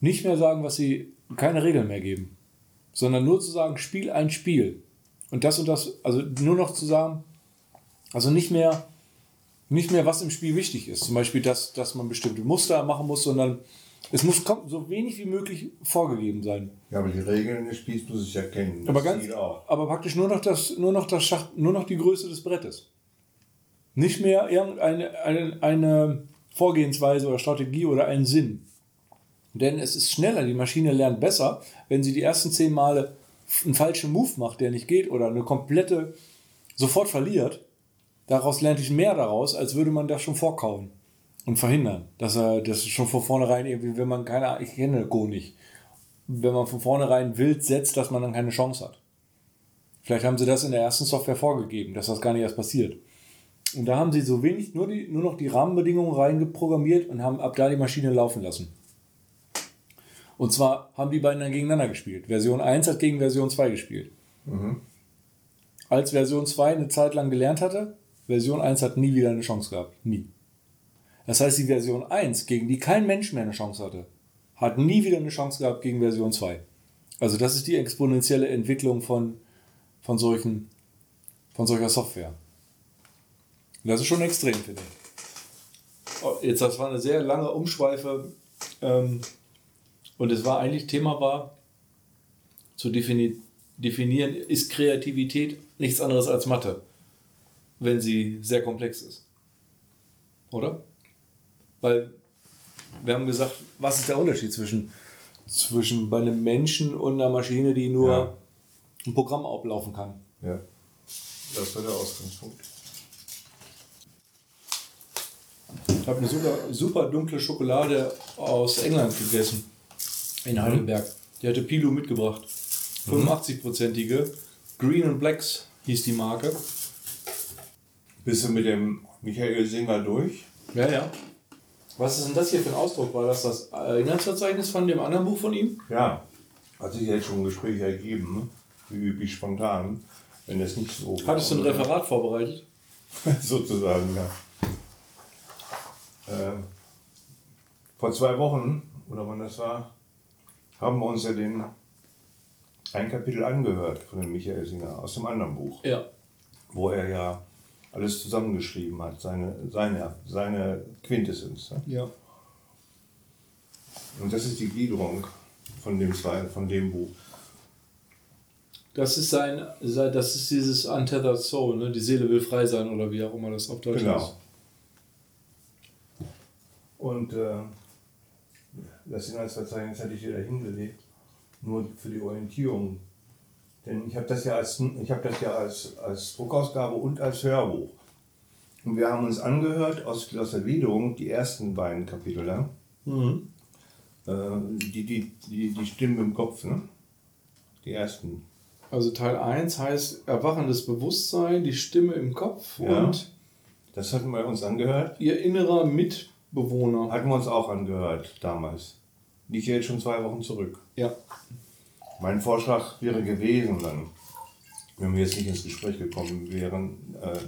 Speaker 1: nicht mehr sagen, was sie keine Regeln mehr geben, sondern nur zu sagen, spiel ein Spiel. Und das und das, also nur noch zu sagen, also nicht mehr, nicht mehr, was im Spiel wichtig ist. Zum Beispiel, dass, dass man bestimmte Muster machen muss, sondern es muss so wenig wie möglich vorgegeben sein.
Speaker 2: Ja, aber die Regeln des Spiels muss ich ja kennen.
Speaker 1: Aber ganz, aber praktisch nur noch das, nur noch das Schach, nur noch die Größe des Brettes. Nicht mehr irgendeine eine, eine Vorgehensweise oder Strategie oder einen Sinn. Denn es ist schneller, die Maschine lernt besser, wenn sie die ersten zehn Male einen falschen Move macht, der nicht geht, oder eine komplette sofort verliert. Daraus lernt ich mehr daraus, als würde man das schon vorkauen und verhindern. Dass er das schon von vornherein irgendwie, wenn man keine Ahnung, ich kenne Go nicht, wenn man von vornherein wild setzt, dass man dann keine Chance hat. Vielleicht haben sie das in der ersten Software vorgegeben, dass das gar nicht erst passiert. Und da haben sie so wenig, nur, die, nur noch die Rahmenbedingungen reingeprogrammiert und haben ab da die Maschine laufen lassen. Und zwar haben die beiden dann gegeneinander gespielt. Version 1 hat gegen Version 2 gespielt. Als Version 2 eine Zeit lang gelernt hatte, Version 1 hat nie wieder eine Chance gehabt. Nie. Das heißt, die Version 1, gegen die kein Mensch mehr eine Chance hatte, hat nie wieder eine Chance gehabt gegen Version 2. Also das ist die exponentielle Entwicklung von, von, solchen, von solcher Software. Und das ist schon extrem, finde ich. Oh, jetzt, das war eine sehr lange Umschweife. Ähm, und es war eigentlich, Thema war, zu defini definieren, ist Kreativität nichts anderes als Mathe, wenn sie sehr komplex ist. Oder? Weil wir haben gesagt, was ist der Unterschied zwischen, zwischen bei einem Menschen und einer Maschine, die nur
Speaker 2: Ja.
Speaker 1: ein Programm ablaufen kann?
Speaker 2: Ja. Das war der Ausgangspunkt.
Speaker 1: Ich habe eine super, super dunkle Schokolade aus England gegessen. In Heidelberg. Die hatte Pilu mitgebracht. 85-prozentige. Green and Blacks hieß die Marke.
Speaker 2: Bist du mit dem Michael Singer durch?
Speaker 1: Ja, ja. Was ist denn das hier für ein Ausdruck? War das das Inhaltsverzeichnis von dem anderen Buch von ihm?
Speaker 2: Ja. Hat sich jetzt schon ein Gespräch ergeben, ne? wie üblich spontan, wenn das nicht so
Speaker 1: Hattest du ein Referat vorbereitet?
Speaker 2: sozusagen, ja. Äh, vor zwei Wochen, oder wann das war, haben wir uns ja den ein Kapitel angehört von dem Michael Singer aus dem anderen Buch,
Speaker 1: Ja.
Speaker 2: wo er ja alles zusammengeschrieben hat, seine, seine, seine Quintessenz. Ne?
Speaker 1: Ja.
Speaker 2: Und das ist die Gliederung von dem, zwei, von dem Buch.
Speaker 1: Das ist sein, das ist dieses Untethered Soul, ne? Die Seele will frei sein oder wie auch immer das auf Deutsch
Speaker 2: Genau.
Speaker 1: ist.
Speaker 2: Und äh, das Inhaltsverzeichnis hatte ich dir da hingelegt, nur für die Orientierung. Denn ich habe das ja als ich habe das ja als, als Druckausgabe und als Hörbuch. Und wir haben uns angehört aus, aus der Gliederung die ersten beiden Kapitel, ja?
Speaker 1: Mhm.
Speaker 2: äh, die, die, die, die Stimmen im Kopf, ne? Die ersten.
Speaker 1: Also Teil 1 heißt erwachendes Bewusstsein, die Stimme im Kopf
Speaker 2: Ja.
Speaker 1: und
Speaker 2: Das hatten wir uns angehört.
Speaker 1: ihr innerer Mitbewohner.
Speaker 2: Hatten wir uns auch angehört damals. Liegt ja jetzt schon zwei Wochen zurück.
Speaker 1: Ja.
Speaker 2: Mein Vorschlag wäre gewesen, dann, wenn wir jetzt nicht ins Gespräch gekommen wären, äh,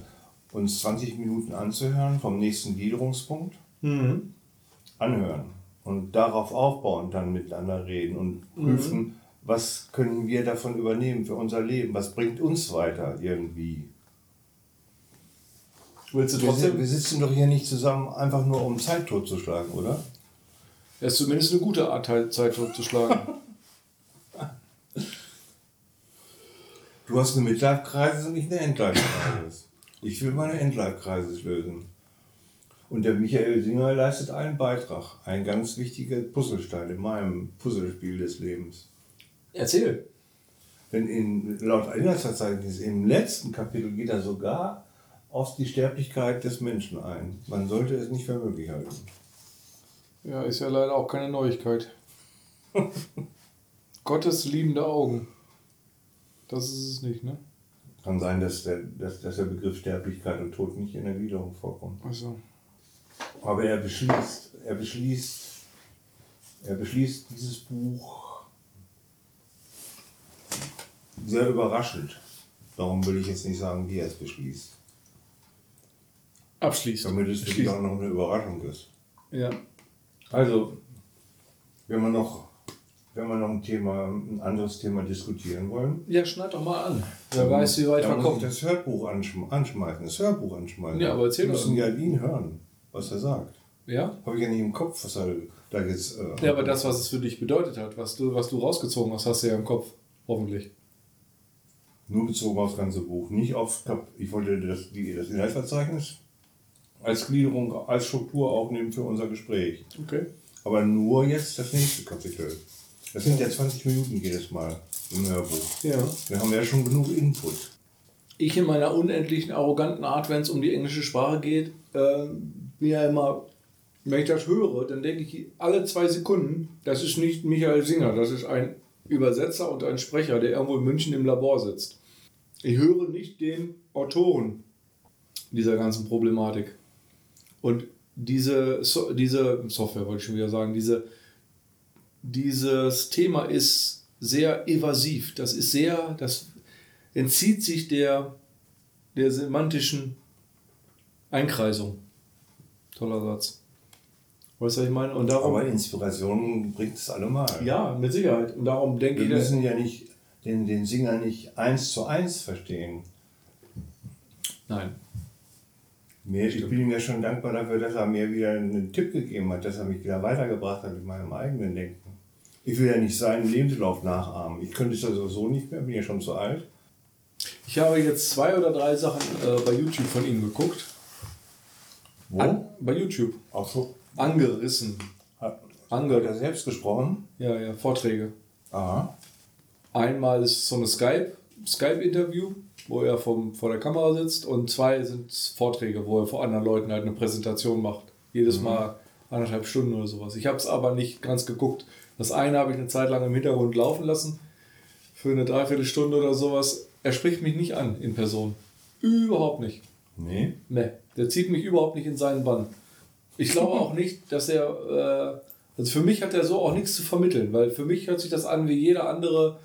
Speaker 2: uns 20 Minuten anzuhören vom nächsten Gliederungspunkt,
Speaker 1: Mhm.
Speaker 2: anhören und darauf aufbauen, dann miteinander reden und prüfen, was können wir davon übernehmen für unser Leben, was bringt uns weiter irgendwie.
Speaker 1: Willst du
Speaker 2: Wir, sind, wir
Speaker 1: trotzdem?
Speaker 2: sitzen doch hier nicht zusammen einfach nur, um Zeit totzuschlagen, oder?
Speaker 1: Das ist zumindest eine gute Art, Zeit totzuschlagen.
Speaker 2: Du hast eine Midlife-Krise und ich eine Endlife-Krise. Ich will meine Endlife-Krise lösen. Und der Michael Singer leistet einen Beitrag, ein ganz wichtiger Puzzlestein in meinem Puzzlespiel des Lebens.
Speaker 1: Erzähl.
Speaker 2: Denn in, laut Inhaltsverzeichnis im letzten Kapitel geht er sogar auf die Sterblichkeit des Menschen ein. Man sollte es nicht für möglich halten.
Speaker 1: Ja, ist ja leider auch keine Neuigkeit. Gottes liebende Augen. Das ist es nicht, ne?
Speaker 2: Kann sein, dass der, dass, dass der Begriff Sterblichkeit und Tod nicht in der Gliederung vorkommt.
Speaker 1: Also.
Speaker 2: Aber er beschließt, er beschließt, er beschließt dieses Buch sehr überraschend. Darum will ich jetzt nicht sagen, wie er es beschließt.
Speaker 1: Abschließt.
Speaker 2: Damit es wirklich auch noch eine Überraschung ist.
Speaker 1: Ja.
Speaker 2: Also, wenn wir noch, wenn wir noch ein Thema, ein anderes Thema diskutieren wollen.
Speaker 1: Ja, schneid doch mal an. Wer weiß, wie weit wir kommen.
Speaker 2: das Hörbuch anschm anschmeißen, das Hörbuch anschmeißen.
Speaker 1: Ja, aber erzähl
Speaker 2: Wir müssen ja ihn hören, was er sagt.
Speaker 1: Ja?
Speaker 2: Habe ich ja nicht im Kopf, was er da jetzt. Äh,
Speaker 1: Ja, aber das, was es für dich bedeutet hat, was du, was du rausgezogen hast, hast du ja im Kopf. Hoffentlich.
Speaker 2: Nur bezogen auf das ganze Buch, nicht auf Ich wollte das, die, das Inhaltsverzeichnis als Gliederung, als Struktur aufnehmen für unser Gespräch.
Speaker 1: Okay.
Speaker 2: Aber nur jetzt das nächste Kapitel. Das sind ja 20 Minuten jedes Mal im Hörbuch.
Speaker 1: Ja.
Speaker 2: Wir haben ja schon genug Input.
Speaker 1: Ich in meiner unendlichen, arroganten Art, wenn es um die englische Sprache geht, äh, bin ja immer, wenn ich das höre, dann denke ich alle zwei Sekunden, das ist nicht Michael Singer, das ist ein Übersetzer und ein Sprecher, der irgendwo in München im Labor sitzt. Ich höre nicht den Autoren dieser ganzen Problematik. Und diese, so diese Software, wollte ich schon wieder sagen, diese, dieses Thema ist sehr evasiv. Das ist sehr, das entzieht sich der, der semantischen Einkreisung. Toller Satz. Weißt du, was ich meine? Und darum,
Speaker 2: Aber Inspiration bringt es allemal.
Speaker 1: ja, mit Sicherheit. Und darum denke
Speaker 2: Wir
Speaker 1: ich, dass-
Speaker 2: müssen ja nicht den, den Singer nicht eins zu eins verstehen.
Speaker 1: nein.
Speaker 2: Mir, ich bin ihm ja schon dankbar dafür, dass er mir wieder einen Tipp gegeben hat, dass er mich wieder weitergebracht hat mit meinem eigenen Denken. Ich will ja nicht seinen Lebenslauf nachahmen. Ich könnte es ja sowieso nicht mehr, bin ja schon zu alt.
Speaker 1: Ich habe jetzt zwei oder drei Sachen äh, bei YouTube von ihm geguckt.
Speaker 2: Wo?
Speaker 1: An, bei YouTube.
Speaker 2: Auch so.
Speaker 1: Angerissen.
Speaker 2: Hat, hat er selbst gesprochen?
Speaker 1: ja, ja, Vorträge.
Speaker 2: Aha.
Speaker 1: Einmal ist so eine Skype, Skype-Interview, wo er vom, vor der Kamera sitzt und zwei sind Vorträge, wo er vor anderen Leuten halt eine Präsentation macht. Jedes Mal anderthalb Stunden oder sowas. Ich habe es aber nicht ganz geguckt. Das eine habe ich eine Zeit lang im Hintergrund laufen lassen, für eine Dreiviertelstunde oder sowas. Er spricht mich nicht an in Person. Überhaupt nicht.
Speaker 2: Nee.
Speaker 1: Ne, der zieht mich überhaupt nicht in seinen Bann. Ich glaube auch nicht, dass er, äh, also für mich hat er so auch nichts zu vermitteln, weil für mich hört sich das an wie jeder andere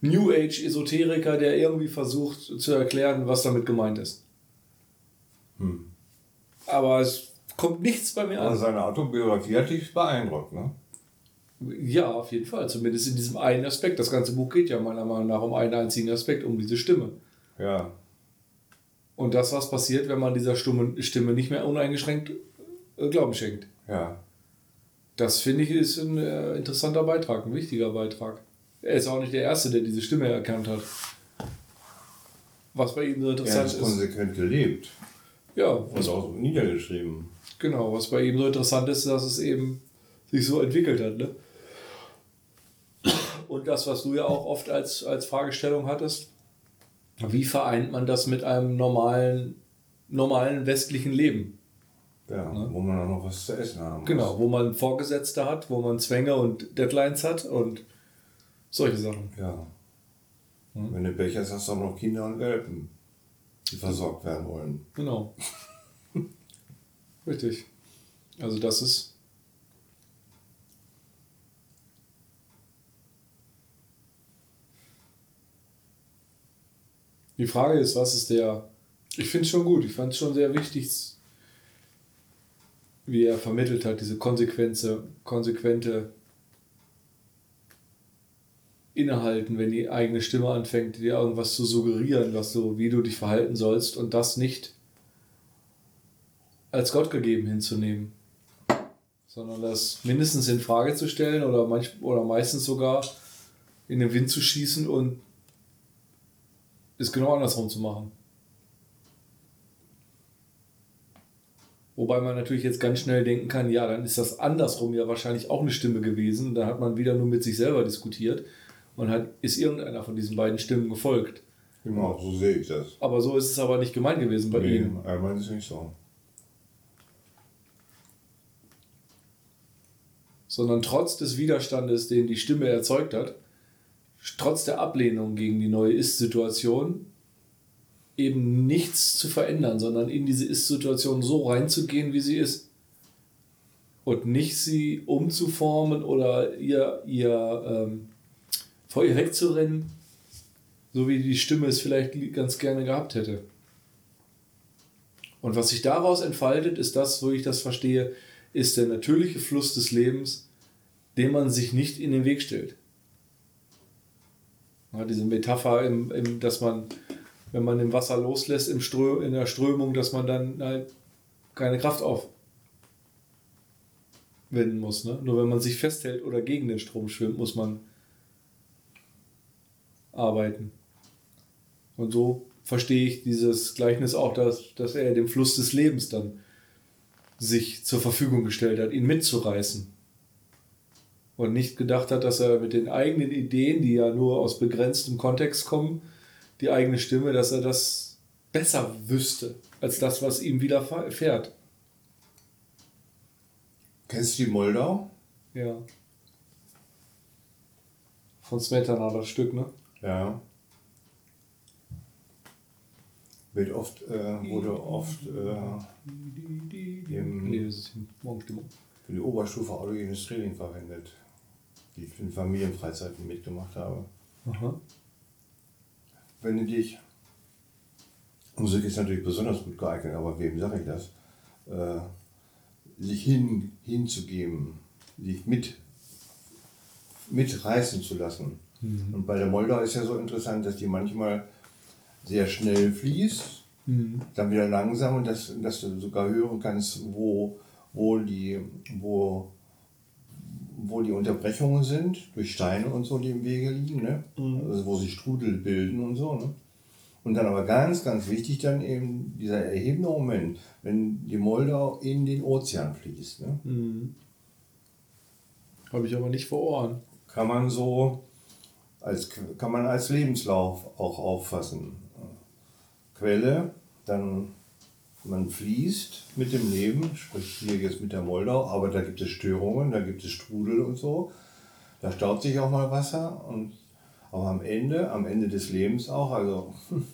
Speaker 1: New Age Esoteriker, der irgendwie versucht zu erklären, was damit gemeint ist.
Speaker 2: Hm.
Speaker 1: Aber es kommt nichts bei mir an.
Speaker 2: seine Autobiografie hat dich beeindruckt, ne?
Speaker 1: Ja, auf jeden Fall, zumindest in diesem einen Aspekt. Das ganze Buch geht ja meiner Meinung nach um einen einzigen Aspekt, um diese Stimme.
Speaker 2: Ja.
Speaker 1: Und das, was passiert, wenn man dieser Stimme, Stimme nicht mehr uneingeschränkt äh, Glauben schenkt.
Speaker 2: Ja.
Speaker 1: Das finde ich ist ein äh, interessanter Beitrag, ein wichtiger Beitrag. Er ist auch nicht der Erste, der diese Stimme erkannt hat. Was bei ihm so
Speaker 2: Er
Speaker 1: interessant
Speaker 2: hat es
Speaker 1: ist.
Speaker 2: konsequent gelebt
Speaker 1: Ja,
Speaker 2: und
Speaker 1: was,
Speaker 2: auch niedergeschrieben.
Speaker 1: genau, was bei ihm so interessant ist, dass es eben sich so entwickelt hat. Ne? Und das, was du ja auch oft als, als Fragestellung hattest, wie vereint man das mit einem normalen, normalen westlichen Leben?
Speaker 2: Ja,
Speaker 1: Ne?
Speaker 2: wo man auch noch was zu essen haben muss.
Speaker 1: Genau, wo man Vorgesetzte hat, wo man Zwänge und Deadlines hat und solche Sachen.
Speaker 2: Ja.
Speaker 1: Hm.
Speaker 2: Wenn du Pech hast, hast du auch noch Kinder und Welpen, die versorgt werden wollen.
Speaker 1: Genau. Richtig. Also das ist. Die Frage ist, was ist der. Ich finde es schon gut, ich fand es schon sehr wichtig, wie er vermittelt hat, diese Konsequenze, konsequente Innehalten, wenn die eigene Stimme anfängt, dir irgendwas zu suggerieren, was du, wie du dich verhalten sollst und das nicht als Gott gegeben hinzunehmen, sondern das mindestens in Frage zu stellen oder, manch, oder meistens sogar in den Wind zu schießen und es genau andersrum zu machen. Wobei man natürlich jetzt ganz schnell denken kann, ja, dann ist das andersrum ja wahrscheinlich auch eine Stimme gewesen. Da hat man wieder nur mit sich selber diskutiert und hat, ist irgendeiner von diesen beiden Stimmen gefolgt.
Speaker 2: Genau, so sehe ich das.
Speaker 1: Aber so ist es aber nicht gemeint gewesen bei
Speaker 2: Nee,
Speaker 1: ihm.
Speaker 2: einmal ist es nicht so.
Speaker 1: sondern trotz des Widerstandes, den die Stimme erzeugt hat, trotz der Ablehnung gegen die neue Ist-Situation, eben nichts zu verändern, sondern in diese Ist-Situation so reinzugehen, wie sie ist. Und nicht sie umzuformen oder ihr, ihr ähm, vor ihr wegzurennen, So wie die Stimme es vielleicht ganz gerne gehabt hätte. Und was sich daraus entfaltet, ist das, wo ich das verstehe, ist der natürliche Fluss des Lebens, dem man sich nicht in den Weg stellt. Ja, diese Metapher, im, im, dass man, wenn man im Wasser loslässt, im Strö in der Strömung, dass man dann halt keine Kraft aufwenden muss. Ne? Nur wenn man sich festhält oder gegen den Strom schwimmt, muss man arbeiten. Und so verstehe ich dieses Gleichnis auch, dass, dass er dem Fluss des Lebens dann sich zur Verfügung gestellt hat, ihn mitzureißen. Und nicht gedacht hat, dass er mit den eigenen Ideen, die ja nur aus begrenztem Kontext kommen, die eigene Stimme, dass er das besser wüsste, als das, was ihm widerfährt.
Speaker 2: Kennst du die Moldau?
Speaker 1: Ja. Von Smetana das Stück, ne?
Speaker 2: Ja. Wird oft, äh, wurde oft äh, im,
Speaker 1: Nee, das ist Morgenstimmung.
Speaker 2: für die Oberstufe autogenes Training verwendet, die ich in Familienfreizeiten mitgemacht habe.
Speaker 1: Aha.
Speaker 2: Wenn du dich, Musik ist natürlich besonders gut geeignet, aber wem sage ich das? Äh, sich hin, hinzugeben, sich mit, mitreißen zu lassen. Und bei der Moldau ist ja so interessant, dass die manchmal sehr schnell fließt, dann wieder langsam und dass, dass du sogar hören kannst, wo, wo, die, wo, wo die Unterbrechungen sind, durch Steine und so, die im Wege liegen, ne? also wo sich Strudel bilden und so. Ne? Und dann aber ganz, ganz wichtig dann eben dieser erhebende Moment, wenn die Moldau in den Ozean fließt. Ne?
Speaker 1: Mhm. Habe ich aber nicht vor Ohren.
Speaker 2: Kann man so als, kann man als Lebenslauf auch auffassen. Quelle, dann man fließt mit dem Leben, sprich hier jetzt mit der Moldau, aber da gibt es Störungen, da gibt es Strudel und so. Da staut sich auch mal Wasser und aber am Ende, am Ende des Lebens auch, also hm,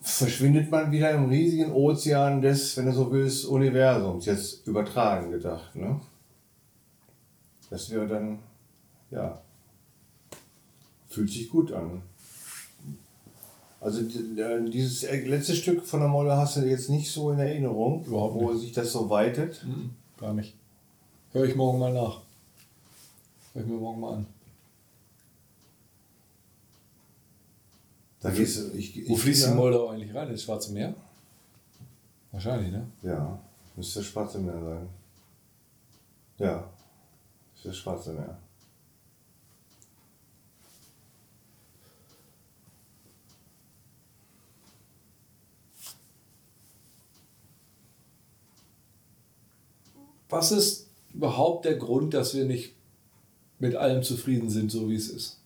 Speaker 2: verschwindet man wieder im riesigen Ozean des, wenn du so willst, Universums, jetzt übertragen gedacht. Ne? Das wäre dann, ja, fühlt sich gut an. Also äh, dieses letzte Stück von der Molle hast du jetzt nicht so in Erinnerung,
Speaker 1: Überhaupt
Speaker 2: wo sich das so weitet.
Speaker 1: Mhm. Gar nicht. Höre ich morgen mal nach. Höre ich mir morgen mal an.
Speaker 2: Da gehst du, ich, ich
Speaker 1: Wo fließt die Moldau eigentlich rein? Ins Schwarze Meer? Wahrscheinlich, ne?
Speaker 2: Ja, müsste das Schwarze Meer sein. Ja, ist das Schwarze Meer.
Speaker 1: Was ist überhaupt der Grund, dass wir nicht mit allem zufrieden sind, so wie es ist?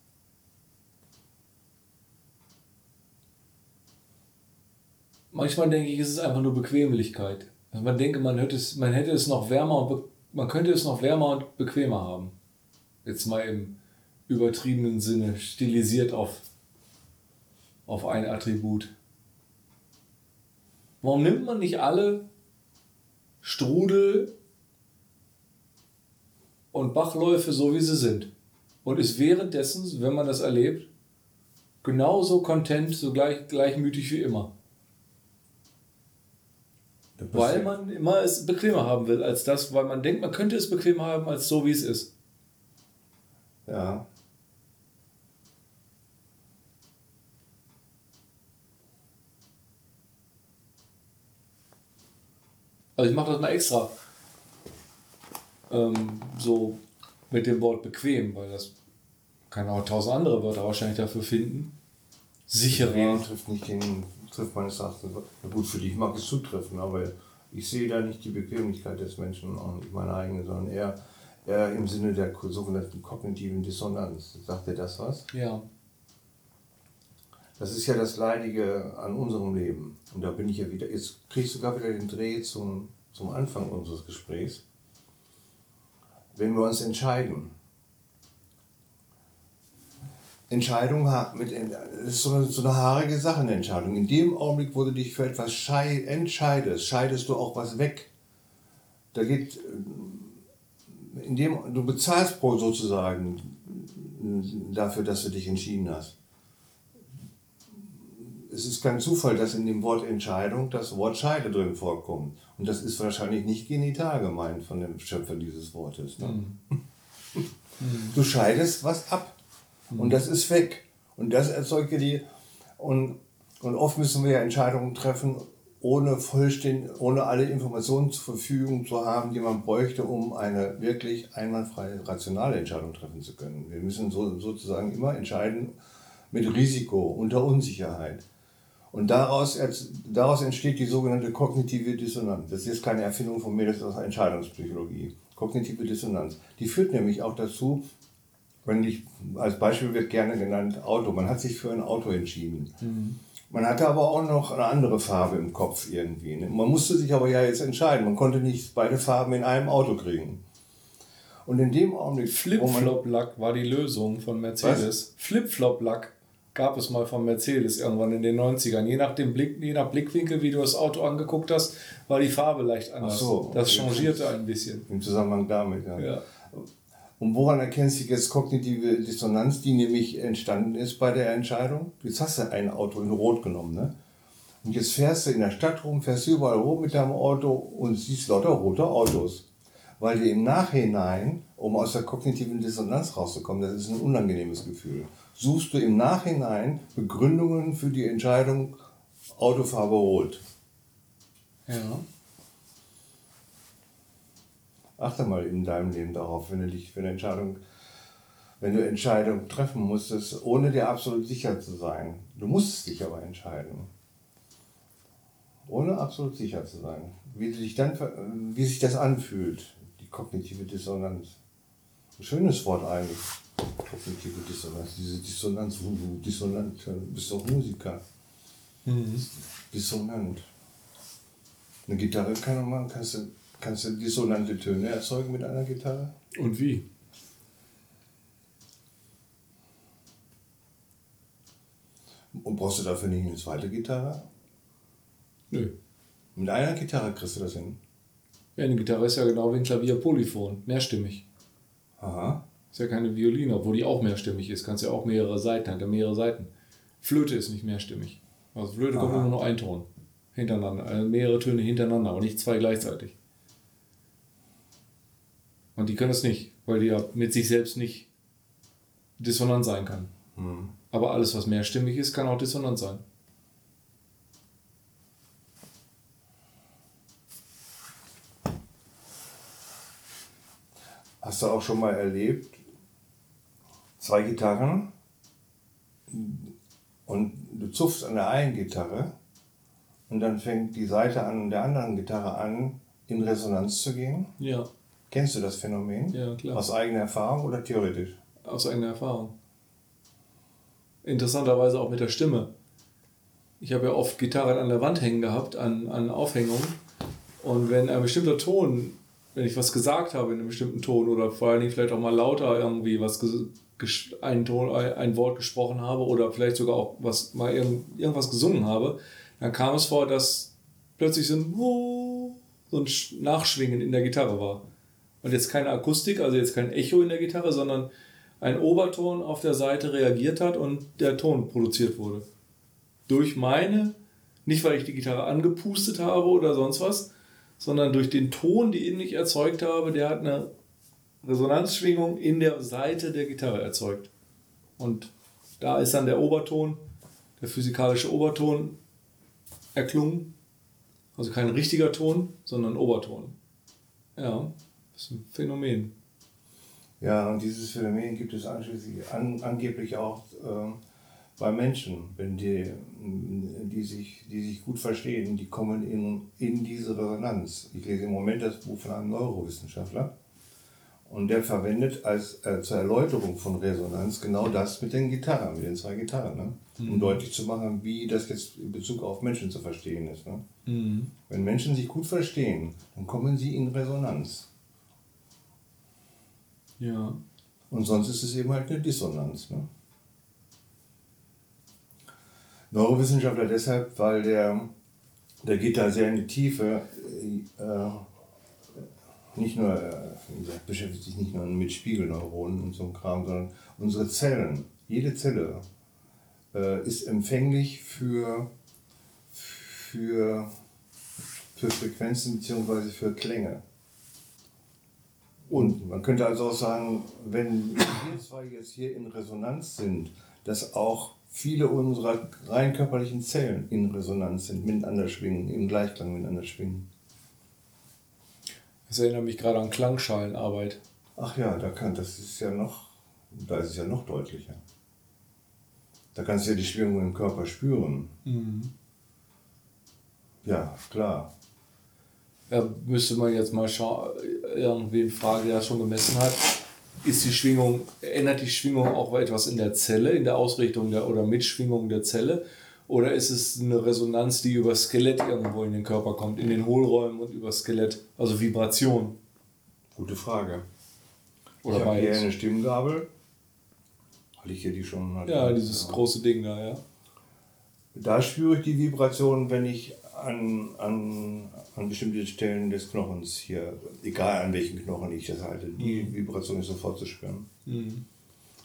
Speaker 1: Manchmal denke ich, ist es einfach nur Bequemlichkeit. Also man denke, man hätte es, man hätte es noch wärmer und man könnte es noch wärmer und bequemer haben. Jetzt mal im übertriebenen Sinne, stilisiert auf, auf ein Attribut. Warum nimmt man nicht alle Strudel und Bachläufe so, wie sie sind? Und ist währenddessen, wenn man das erlebt, genauso content, so gleich, gleichmütig wie immer. Weil man immer es bequemer haben will als das, weil man denkt, man könnte es bequemer haben als so, wie es ist.
Speaker 2: Ja.
Speaker 1: Also ich mache das mal extra ähm, so mit dem Wort bequem, weil das kann auch tausend andere Wörter wahrscheinlich dafür finden. Sicherer.
Speaker 2: Bequem trifft nicht den, trifft meines Erachtens. Na gut, für dich mag es zutreffen, aber ich sehe da nicht die Bequemlichkeit des Menschen und nicht meine eigene, sondern eher, eher im Sinne der sogenannten kognitiven Dissonanz. Sagt dir das was?
Speaker 1: Ja.
Speaker 2: Das ist ja das Leidige an unserem Leben. Und da bin ich ja wieder, jetzt kriege ich sogar wieder den Dreh zum, zum Anfang unseres Gesprächs. Wenn wir uns entscheiden, Entscheidung mit, das ist so eine, so eine haarige Sache, eine Entscheidung. In dem Augenblick, wo du dich für etwas schei entscheidest, scheidest du auch was weg. Da geht, äh, in dem, du bezahlst pro sozusagen dafür, dass du dich entschieden hast. Es ist kein Zufall, dass in dem Wort Entscheidung das Wort Scheide drin vorkommt. Und das ist wahrscheinlich nicht genital gemeint von dem Schöpfer dieses Wortes. Ne? Mhm. Du scheidest was ab. Und das ist weg. Und das erzeugt die. Und, und oft müssen wir ja Entscheidungen treffen, ohne vollständig, ohne alle Informationen zur Verfügung zu haben, die man bräuchte, um eine wirklich einwandfreie, rationale Entscheidung treffen zu können. Wir müssen so, sozusagen immer entscheiden mit Risiko, unter Unsicherheit. Und daraus, daraus entsteht die sogenannte kognitive Dissonanz. Das ist keine Erfindung von mir, das ist aus Entscheidungspsychologie. Kognitive Dissonanz. Die führt nämlich auch dazu, wenn ich, als Beispiel wird gerne genannt Auto. Man hat sich für ein Auto entschieden. Mhm. Man hatte aber auch noch eine andere Farbe im Kopf irgendwie. Ne? Man musste sich aber ja jetzt entscheiden. Man konnte nicht beide Farben in einem Auto kriegen. Und in dem Augenblick.
Speaker 1: Flip-Flop-Lack war die Lösung von Mercedes. Flip-Flop-Lack gab es mal von Mercedes irgendwann in den 90ern. Je nach, dem Blick, je nach Blickwinkel, wie du das Auto angeguckt hast, war die Farbe leicht anders. Ach so, das changierte ein bisschen.
Speaker 2: Im Zusammenhang damit, ja. ja. Und woran erkennst du jetzt kognitive Dissonanz, die nämlich entstanden ist bei der Entscheidung? Jetzt hast du ein Auto in Rot genommen, ne? Und jetzt fährst du in der Stadt rum, fährst überall rum mit deinem Auto und siehst lauter rote Autos. Weil dir im Nachhinein, um aus der kognitiven Dissonanz rauszukommen, das ist ein unangenehmes Gefühl, suchst du im Nachhinein Begründungen für die Entscheidung Autofarbe rot. Ja. Achte mal in deinem Leben darauf, wenn du dich für eine Entscheidung, wenn du Entscheidungen treffen musstest, ohne dir absolut sicher zu sein. Du musst dich aber entscheiden. Ohne absolut sicher zu sein. Wie, dich dann, wie sich das anfühlt, die kognitive Dissonanz. Ein schönes Wort eigentlich. Kognitive Dissonanz. Diese Dissonanz, wo du dissonant, du bist doch Musiker. Mhm. Dissonant. Eine Gitarre kann man, kannst du Kannst du dissonante Töne erzeugen mit einer Gitarre?
Speaker 1: Und wie?
Speaker 2: Und brauchst du dafür nicht eine zweite Gitarre? Nö. Mit einer Gitarre kriegst du das hin?
Speaker 1: Ja, eine Gitarre ist ja genau wie ein Klavier polyphon, mehrstimmig. Aha. Ist ja keine Violine, obwohl die auch mehrstimmig ist. Kannst ja auch mehrere Seiten, hat ja mehrere Seiten. Flöte ist nicht mehrstimmig. Also Flöte kommt nur noch ein Ton hintereinander, also mehrere Töne hintereinander, aber nicht zwei gleichzeitig. Und die können es nicht, weil die ja mit sich selbst nicht dissonant sein kann. Mhm. Aber alles, was mehrstimmig ist, kann auch dissonant sein.
Speaker 2: Hast du auch schon mal erlebt, zwei Gitarren und du zupfst an der einen Gitarre und dann fängt die Seite an der anderen Gitarre an, in Resonanz zu gehen? Ja. Kennst du das Phänomen? Ja, klar. Aus eigener Erfahrung oder theoretisch?
Speaker 1: Aus eigener Erfahrung. Interessanterweise auch mit der Stimme. Ich habe ja oft Gitarren an der Wand hängen gehabt, an, an Aufhängungen. Und wenn ein bestimmter Ton, wenn ich was gesagt habe in einem bestimmten Ton oder vor allen Dingen vielleicht auch mal lauter irgendwie was ein, ein Wort gesprochen habe oder vielleicht sogar auch was mal irgendwas gesungen habe, dann kam es vor, dass plötzlich so ein, so ein Nachschwingen in der Gitarre war. Und jetzt keine Akustik, also jetzt kein Echo in der Gitarre, sondern ein Oberton auf der Seite reagiert hat und der Ton produziert wurde. Durch meine, nicht weil ich die Gitarre angepustet habe oder sonst was, sondern durch den Ton, den ich erzeugt habe, der hat eine Resonanzschwingung in der Seite der Gitarre erzeugt. Und da ist dann der Oberton, der physikalische Oberton erklungen. Also kein richtiger Ton, sondern Oberton. Ja. Das ist ein Phänomen.
Speaker 2: Ja, und dieses Phänomen gibt es an, angeblich auch äh, bei Menschen, wenn die, die, sich, die sich gut verstehen, die kommen in, in diese Resonanz. Ich lese im Moment das Buch von einem Neurowissenschaftler und der verwendet als äh, zur Erläuterung von Resonanz genau das mit den Gitarren, mit den zwei Gitarren, ne? um mhm. deutlich zu machen, wie das jetzt in Bezug auf Menschen zu verstehen ist. Ne? Mhm. Wenn Menschen sich gut verstehen, dann kommen sie in Resonanz. Ja. Und sonst ist es eben halt eine Dissonanz. Ne? Neurowissenschaftler deshalb, weil der, der geht da sehr in die Tiefe. Äh, nicht nur, äh, gesagt, beschäftigt sich nicht nur mit Spiegelneuronen und so einem Kram, sondern unsere Zellen, jede Zelle äh, ist empfänglich für, für, für Frequenzen bzw. für Klänge. Und man könnte also auch sagen, wenn wir zwei jetzt hier in Resonanz sind, dass auch viele unserer rein körperlichen Zellen in Resonanz sind, miteinander schwingen, im Gleichklang miteinander schwingen.
Speaker 1: Das erinnert mich gerade an Klangschalenarbeit.
Speaker 2: Ach ja, da kann, das ist ja noch, da ist es ja noch deutlicher. Da kannst du ja die Schwingung im Körper spüren.
Speaker 1: Mhm.
Speaker 2: Ja, klar.
Speaker 1: Da müsste man jetzt mal schauen, irgendwen fragen, der das schon gemessen hat. Ist die Schwingung, ändert die Schwingung auch etwas in der Zelle, in der Ausrichtung der oder Mitschwingung der Zelle? Oder ist es eine Resonanz, die über Skelett irgendwo in den Körper kommt, in den Hohlräumen und über Skelett? Also Vibration.
Speaker 2: Gute Frage.
Speaker 1: Oder
Speaker 2: ich habe hier eine Stimmgabel. Hatte ich hier die schon? Hatte
Speaker 1: Ja, dieses große Ding da, ja.
Speaker 2: Da spüre ich die Vibration, wenn ich an, an, an bestimmte Stellen des Knochens hier, egal an welchen Knochen ich das halte, die Vibration ist sofort zu spüren.
Speaker 1: Mhm.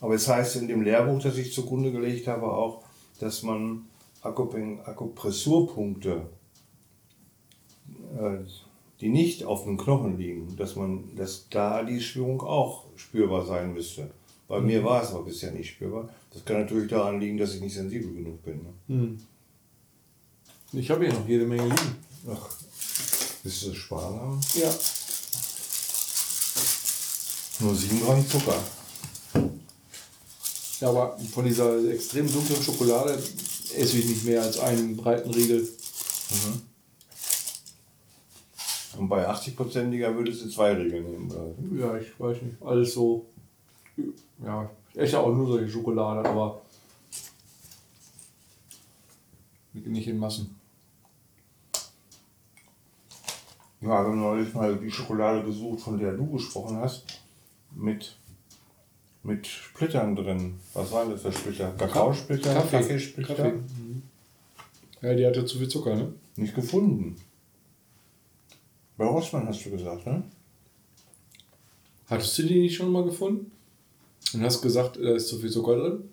Speaker 2: Aber es heißt in dem Lehrbuch, das ich zugrunde gelegt habe, auch, dass man Akupressurpunkte, äh, die nicht auf dem Knochen liegen, dass man, dass da die Schwingung auch spürbar sein müsste. Bei mir war es aber bisher nicht spürbar. Das kann natürlich daran liegen, dass ich nicht sensibel genug bin. Ne?
Speaker 1: Mhm. Ich habe hier noch jede Menge liegen.
Speaker 2: Ach, willst du das sparsam?
Speaker 1: Ja.
Speaker 2: Nur 7 Gramm Zucker.
Speaker 1: Ja, aber von dieser extrem dunklen Schokolade esse ich nicht mehr als einen breiten Riegel.
Speaker 2: Und bei 80%iger würdest du zwei Regeln nehmen. Oder?
Speaker 1: Ja, ich weiß nicht. Alles so. Ja, ich esse auch nur solche Schokolade, aber nicht in Massen.
Speaker 2: Ja, wir haben neulich mal die Schokolade gesucht, von der du gesprochen hast, mit, mit Splittern drin. Was waren das für Splitter? Kakaosplitter?
Speaker 1: Kaffee.
Speaker 2: Kaffeesplitter?
Speaker 1: Kaffee. Mhm. Ja, die hatte zu viel Zucker, ne?
Speaker 2: Nicht gefunden. Bei Rossmann hast du gesagt, ne?
Speaker 1: Hattest du die nicht schon mal gefunden? Und hast gesagt, da ist zu viel Zucker drin?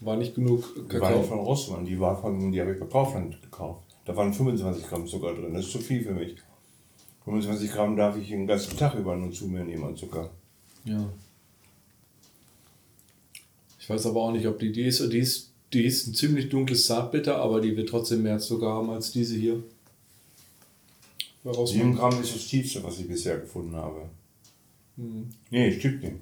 Speaker 1: War nicht genug
Speaker 2: Die war nicht von
Speaker 1: Kakao?
Speaker 2: Rossmann, die war von, die habe ich bei Kaufland gekauft. Da waren 25 Gramm Zucker drin, das ist zu viel für mich. 25 Gramm darf ich den ganzen Tag über nur zu mir nehmen an Zucker.
Speaker 1: Ja. Ich weiß aber auch nicht, ob die, die ist, die ist, die ist ein ziemlich dunkles Zartbitter, aber die wird trotzdem mehr Zucker haben als diese hier. Bei
Speaker 2: 7
Speaker 1: Rossmann.
Speaker 2: Gramm ist das tiefste, was ich bisher gefunden habe.
Speaker 1: Hm.
Speaker 2: Nee, stimmt nicht.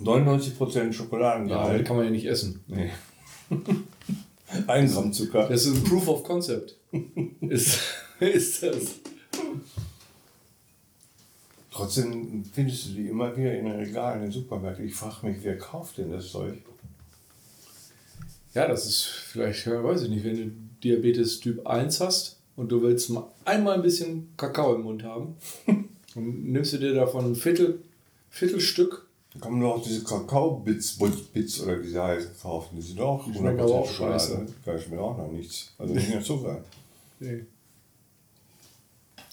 Speaker 2: 99%
Speaker 1: Ja,
Speaker 2: Schokoladengehalt.
Speaker 1: die kann man ja nicht essen.
Speaker 2: nee. 1 Gramm Zucker.
Speaker 1: Das ist ein Proof of Concept. ist, ist das.
Speaker 2: Trotzdem findest du die immer wieder in den Regalen in den Supermärkten. Ich frage mich, wer kauft denn das Zeug?
Speaker 1: Ja, das ist vielleicht, weiß ich nicht, wenn du Diabetes Typ 1 hast und du willst mal einmal ein bisschen Kakao im Mund haben, dann nimmst du dir davon ein Viertel, Viertelstück.
Speaker 2: Da kann man doch auch diese Kakao-Bits Bits oder wie sie heißen kaufen. Die sind auch
Speaker 1: Die schmecken aber auch
Speaker 2: 100% Schokolade.
Speaker 1: scheiße.
Speaker 2: Da mir auch noch nichts. Also nicht mehr Zucker.
Speaker 1: Nee.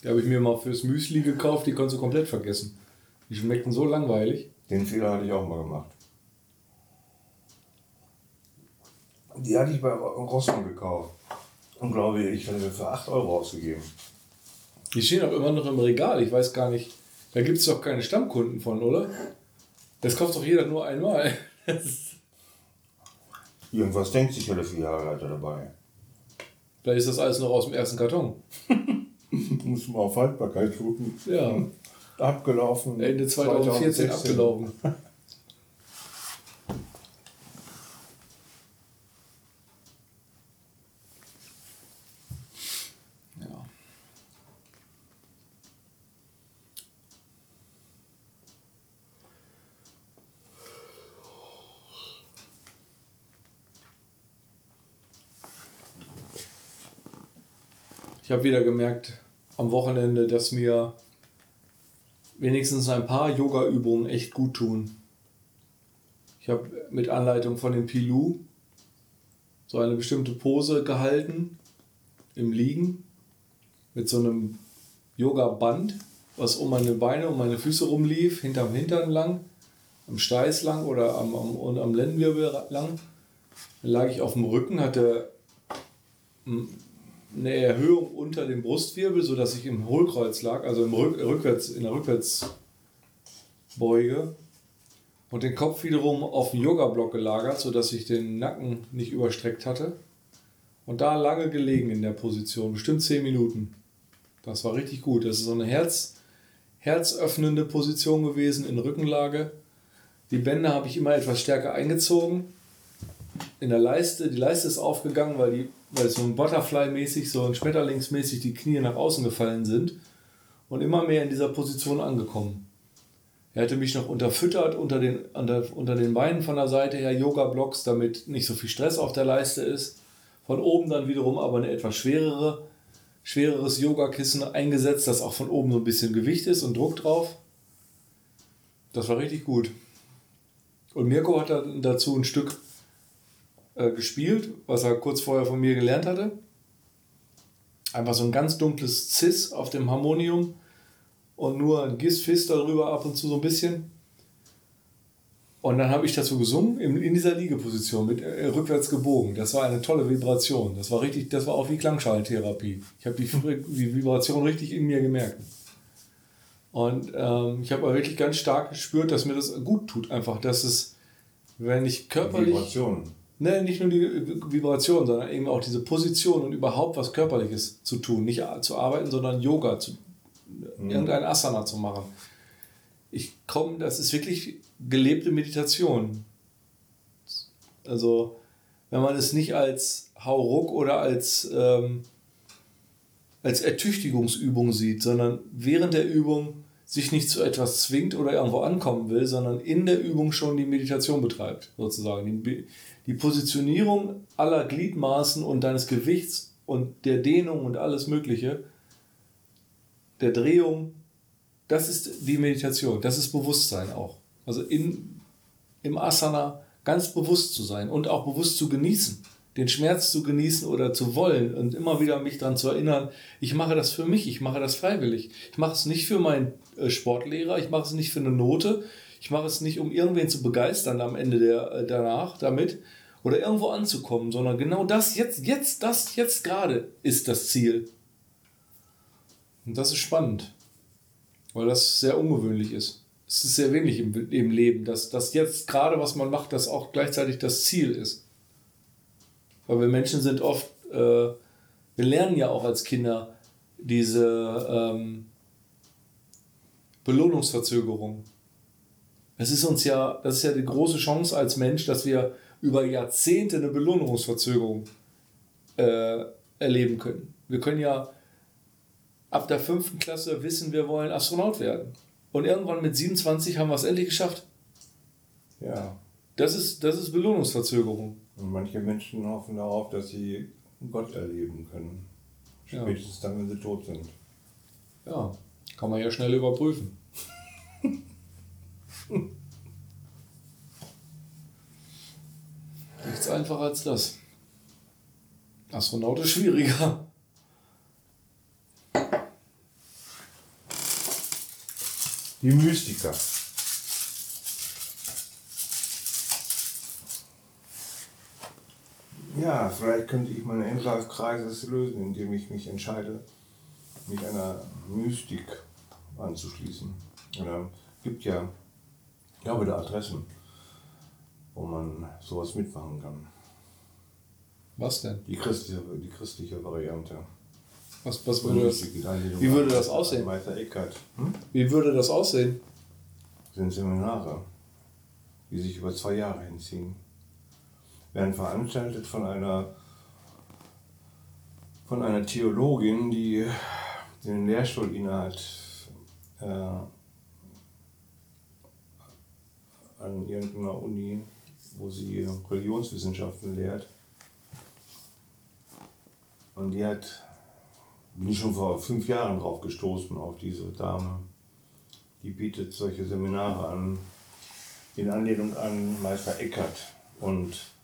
Speaker 1: Die habe ich mir mal fürs Müsli gekauft, die konntest du komplett vergessen. Die schmeckten so langweilig.
Speaker 2: Den Fehler hatte ich auch mal gemacht. Die hatte ich bei Rossmann gekauft. Und glaube ich, ich hatte für 8 Euro ausgegeben.
Speaker 1: Die stehen auch immer noch im Regal, ich weiß gar nicht. Da gibt es doch keine Stammkunden von, oder? Das kauft doch jeder nur einmal.
Speaker 2: Irgendwas denkt sich ja der Filialleiter dabei.
Speaker 1: Vielleicht ist das alles noch aus dem ersten Karton.
Speaker 2: Muss mal auf Haltbarkeit gucken.
Speaker 1: Ja,
Speaker 2: Abgelaufen.
Speaker 1: Ende 2014 abgelaufen. Ja. Ich habe wieder gemerkt am Wochenende, dass mir wenigstens ein paar Yoga-Übungen echt gut tun. Ich habe mit Anleitung von dem Pilou so eine bestimmte Pose gehalten im Liegen mit so einem Yoga-Band was um meine Beine, um meine Füße rumlief, hinterm Hintern lang, am Steiß lang oder am, am, und am Lendenwirbel lang. Dann lag ich auf dem Rücken, hatte eine Erhöhung unter dem Brustwirbel, sodass ich im Hohlkreuz lag, also im Rück, rückwärts, in der Rückwärtsbeuge. Und den Kopf wiederum auf den Yoga-Block gelagert, sodass ich den Nacken nicht überstreckt hatte. Und da lange gelegen in der Position, bestimmt 10 Minuten. Das war richtig gut. Das ist so eine Herz, herzöffnende Position gewesen in Rückenlage. Die Bänder habe ich immer etwas stärker eingezogen. In der Leiste, die Leiste ist aufgegangen, weil, die, weil so ein Butterfly-mäßig, so ein Schmetterlingsmäßig die Knie nach außen gefallen sind und immer mehr in dieser Position angekommen. Er hatte mich noch unterfüttert unter den, unter, unter den Beinen von der Seite her, Yoga-Blocks, damit nicht so viel Stress auf der Leiste ist. Von oben dann wiederum aber eine etwas schwerere, schwereres Yogakissen eingesetzt, das auch von oben so ein bisschen Gewicht ist und Druck drauf. Das war richtig gut. Und Mirko hat dazu ein Stück äh, gespielt, was er kurz vorher von mir gelernt hatte. Einfach so ein ganz dunkles Cis auf dem Harmonium und nur ein Gis-Fis darüber ab und zu so ein bisschen. Und dann habe ich dazu gesungen, in, dieser Liegeposition, mit äh, rückwärts gebogen. Das war eine tolle Vibration. Das war richtig, das war auch wie Klangschallentherapie. Ich habe die, die Vibration richtig in mir gemerkt. Und ähm, ich habe wirklich ganz stark gespürt, dass mir das gut tut, einfach, dass es, wenn ich körperlich. Vibration. Ne, nicht nur die Vibration, sondern eben auch diese Position und überhaupt was Körperliches zu tun. Nicht zu arbeiten, sondern Yoga, zu, mhm. irgendein Asana zu machen ich komme, das ist wirklich gelebte Meditation. Also, wenn man es nicht als Hauruck oder als, ähm, als Ertüchtigungsübung sieht, sondern während der Übung sich nicht zu etwas zwingt oder irgendwo ankommen will, sondern in der Übung schon die Meditation betreibt, sozusagen. Die, die Positionierung aller Gliedmaßen und deines Gewichts und der Dehnung und alles Mögliche, der Drehung das ist die Meditation, das ist Bewusstsein auch. Also in, im Asana ganz bewusst zu sein und auch bewusst zu genießen, den Schmerz zu genießen oder zu wollen und immer wieder mich daran zu erinnern, ich mache das für mich, ich mache das freiwillig. Ich mache es nicht für meinen äh, Sportlehrer, ich mache es nicht für eine Note, ich mache es nicht, um irgendwen zu begeistern am Ende der, äh, danach damit oder irgendwo anzukommen, sondern genau das jetzt, jetzt, das jetzt gerade ist das Ziel. Und das ist spannend weil das sehr ungewöhnlich ist. Es ist sehr wenig im, im Leben, dass das jetzt gerade, was man macht, das auch gleichzeitig das Ziel ist. Weil wir Menschen sind oft, äh, wir lernen ja auch als Kinder diese ähm, Belohnungsverzögerung. Es ist uns ja, das ist ja die große Chance als Mensch, dass wir über Jahrzehnte eine Belohnungsverzögerung äh, erleben können. Wir können ja ab der fünften Klasse wissen, wir wollen Astronaut werden. Und irgendwann mit 27 haben wir es endlich geschafft. Ja. Das ist, das ist Belohnungsverzögerung.
Speaker 2: Und manche Menschen hoffen darauf, dass sie Gott erleben können. Spätestens ja. dann, wenn sie tot sind.
Speaker 1: Ja, kann man ja schnell überprüfen. Nichts einfacher als das. Astronaut ist schwieriger.
Speaker 2: Die Mystiker. Ja, vielleicht könnte ich meine Endlife-Kreises lösen, indem ich mich entscheide, mich einer Mystik anzuschließen. Oder gibt ja, ich glaube, da Adressen, wo man sowas mitmachen kann.
Speaker 1: Was denn?
Speaker 2: Die christliche, die christliche Variante.
Speaker 1: Was, was würde das, wie würde das aussehen?
Speaker 2: Meister Eckert.
Speaker 1: Hm? Wie würde das aussehen?
Speaker 2: Das sind Seminare, die sich über zwei Jahre hinziehen. Werden veranstaltet von einer, von einer Theologin, die den Lehrstuhl innehat äh, an irgendeiner Uni, wo sie Religionswissenschaften lehrt. Und die hat bin ich schon vor fünf Jahren drauf gestoßen, auf diese Dame. Die bietet solche Seminare an, in Anlehnung an Meister Eckert und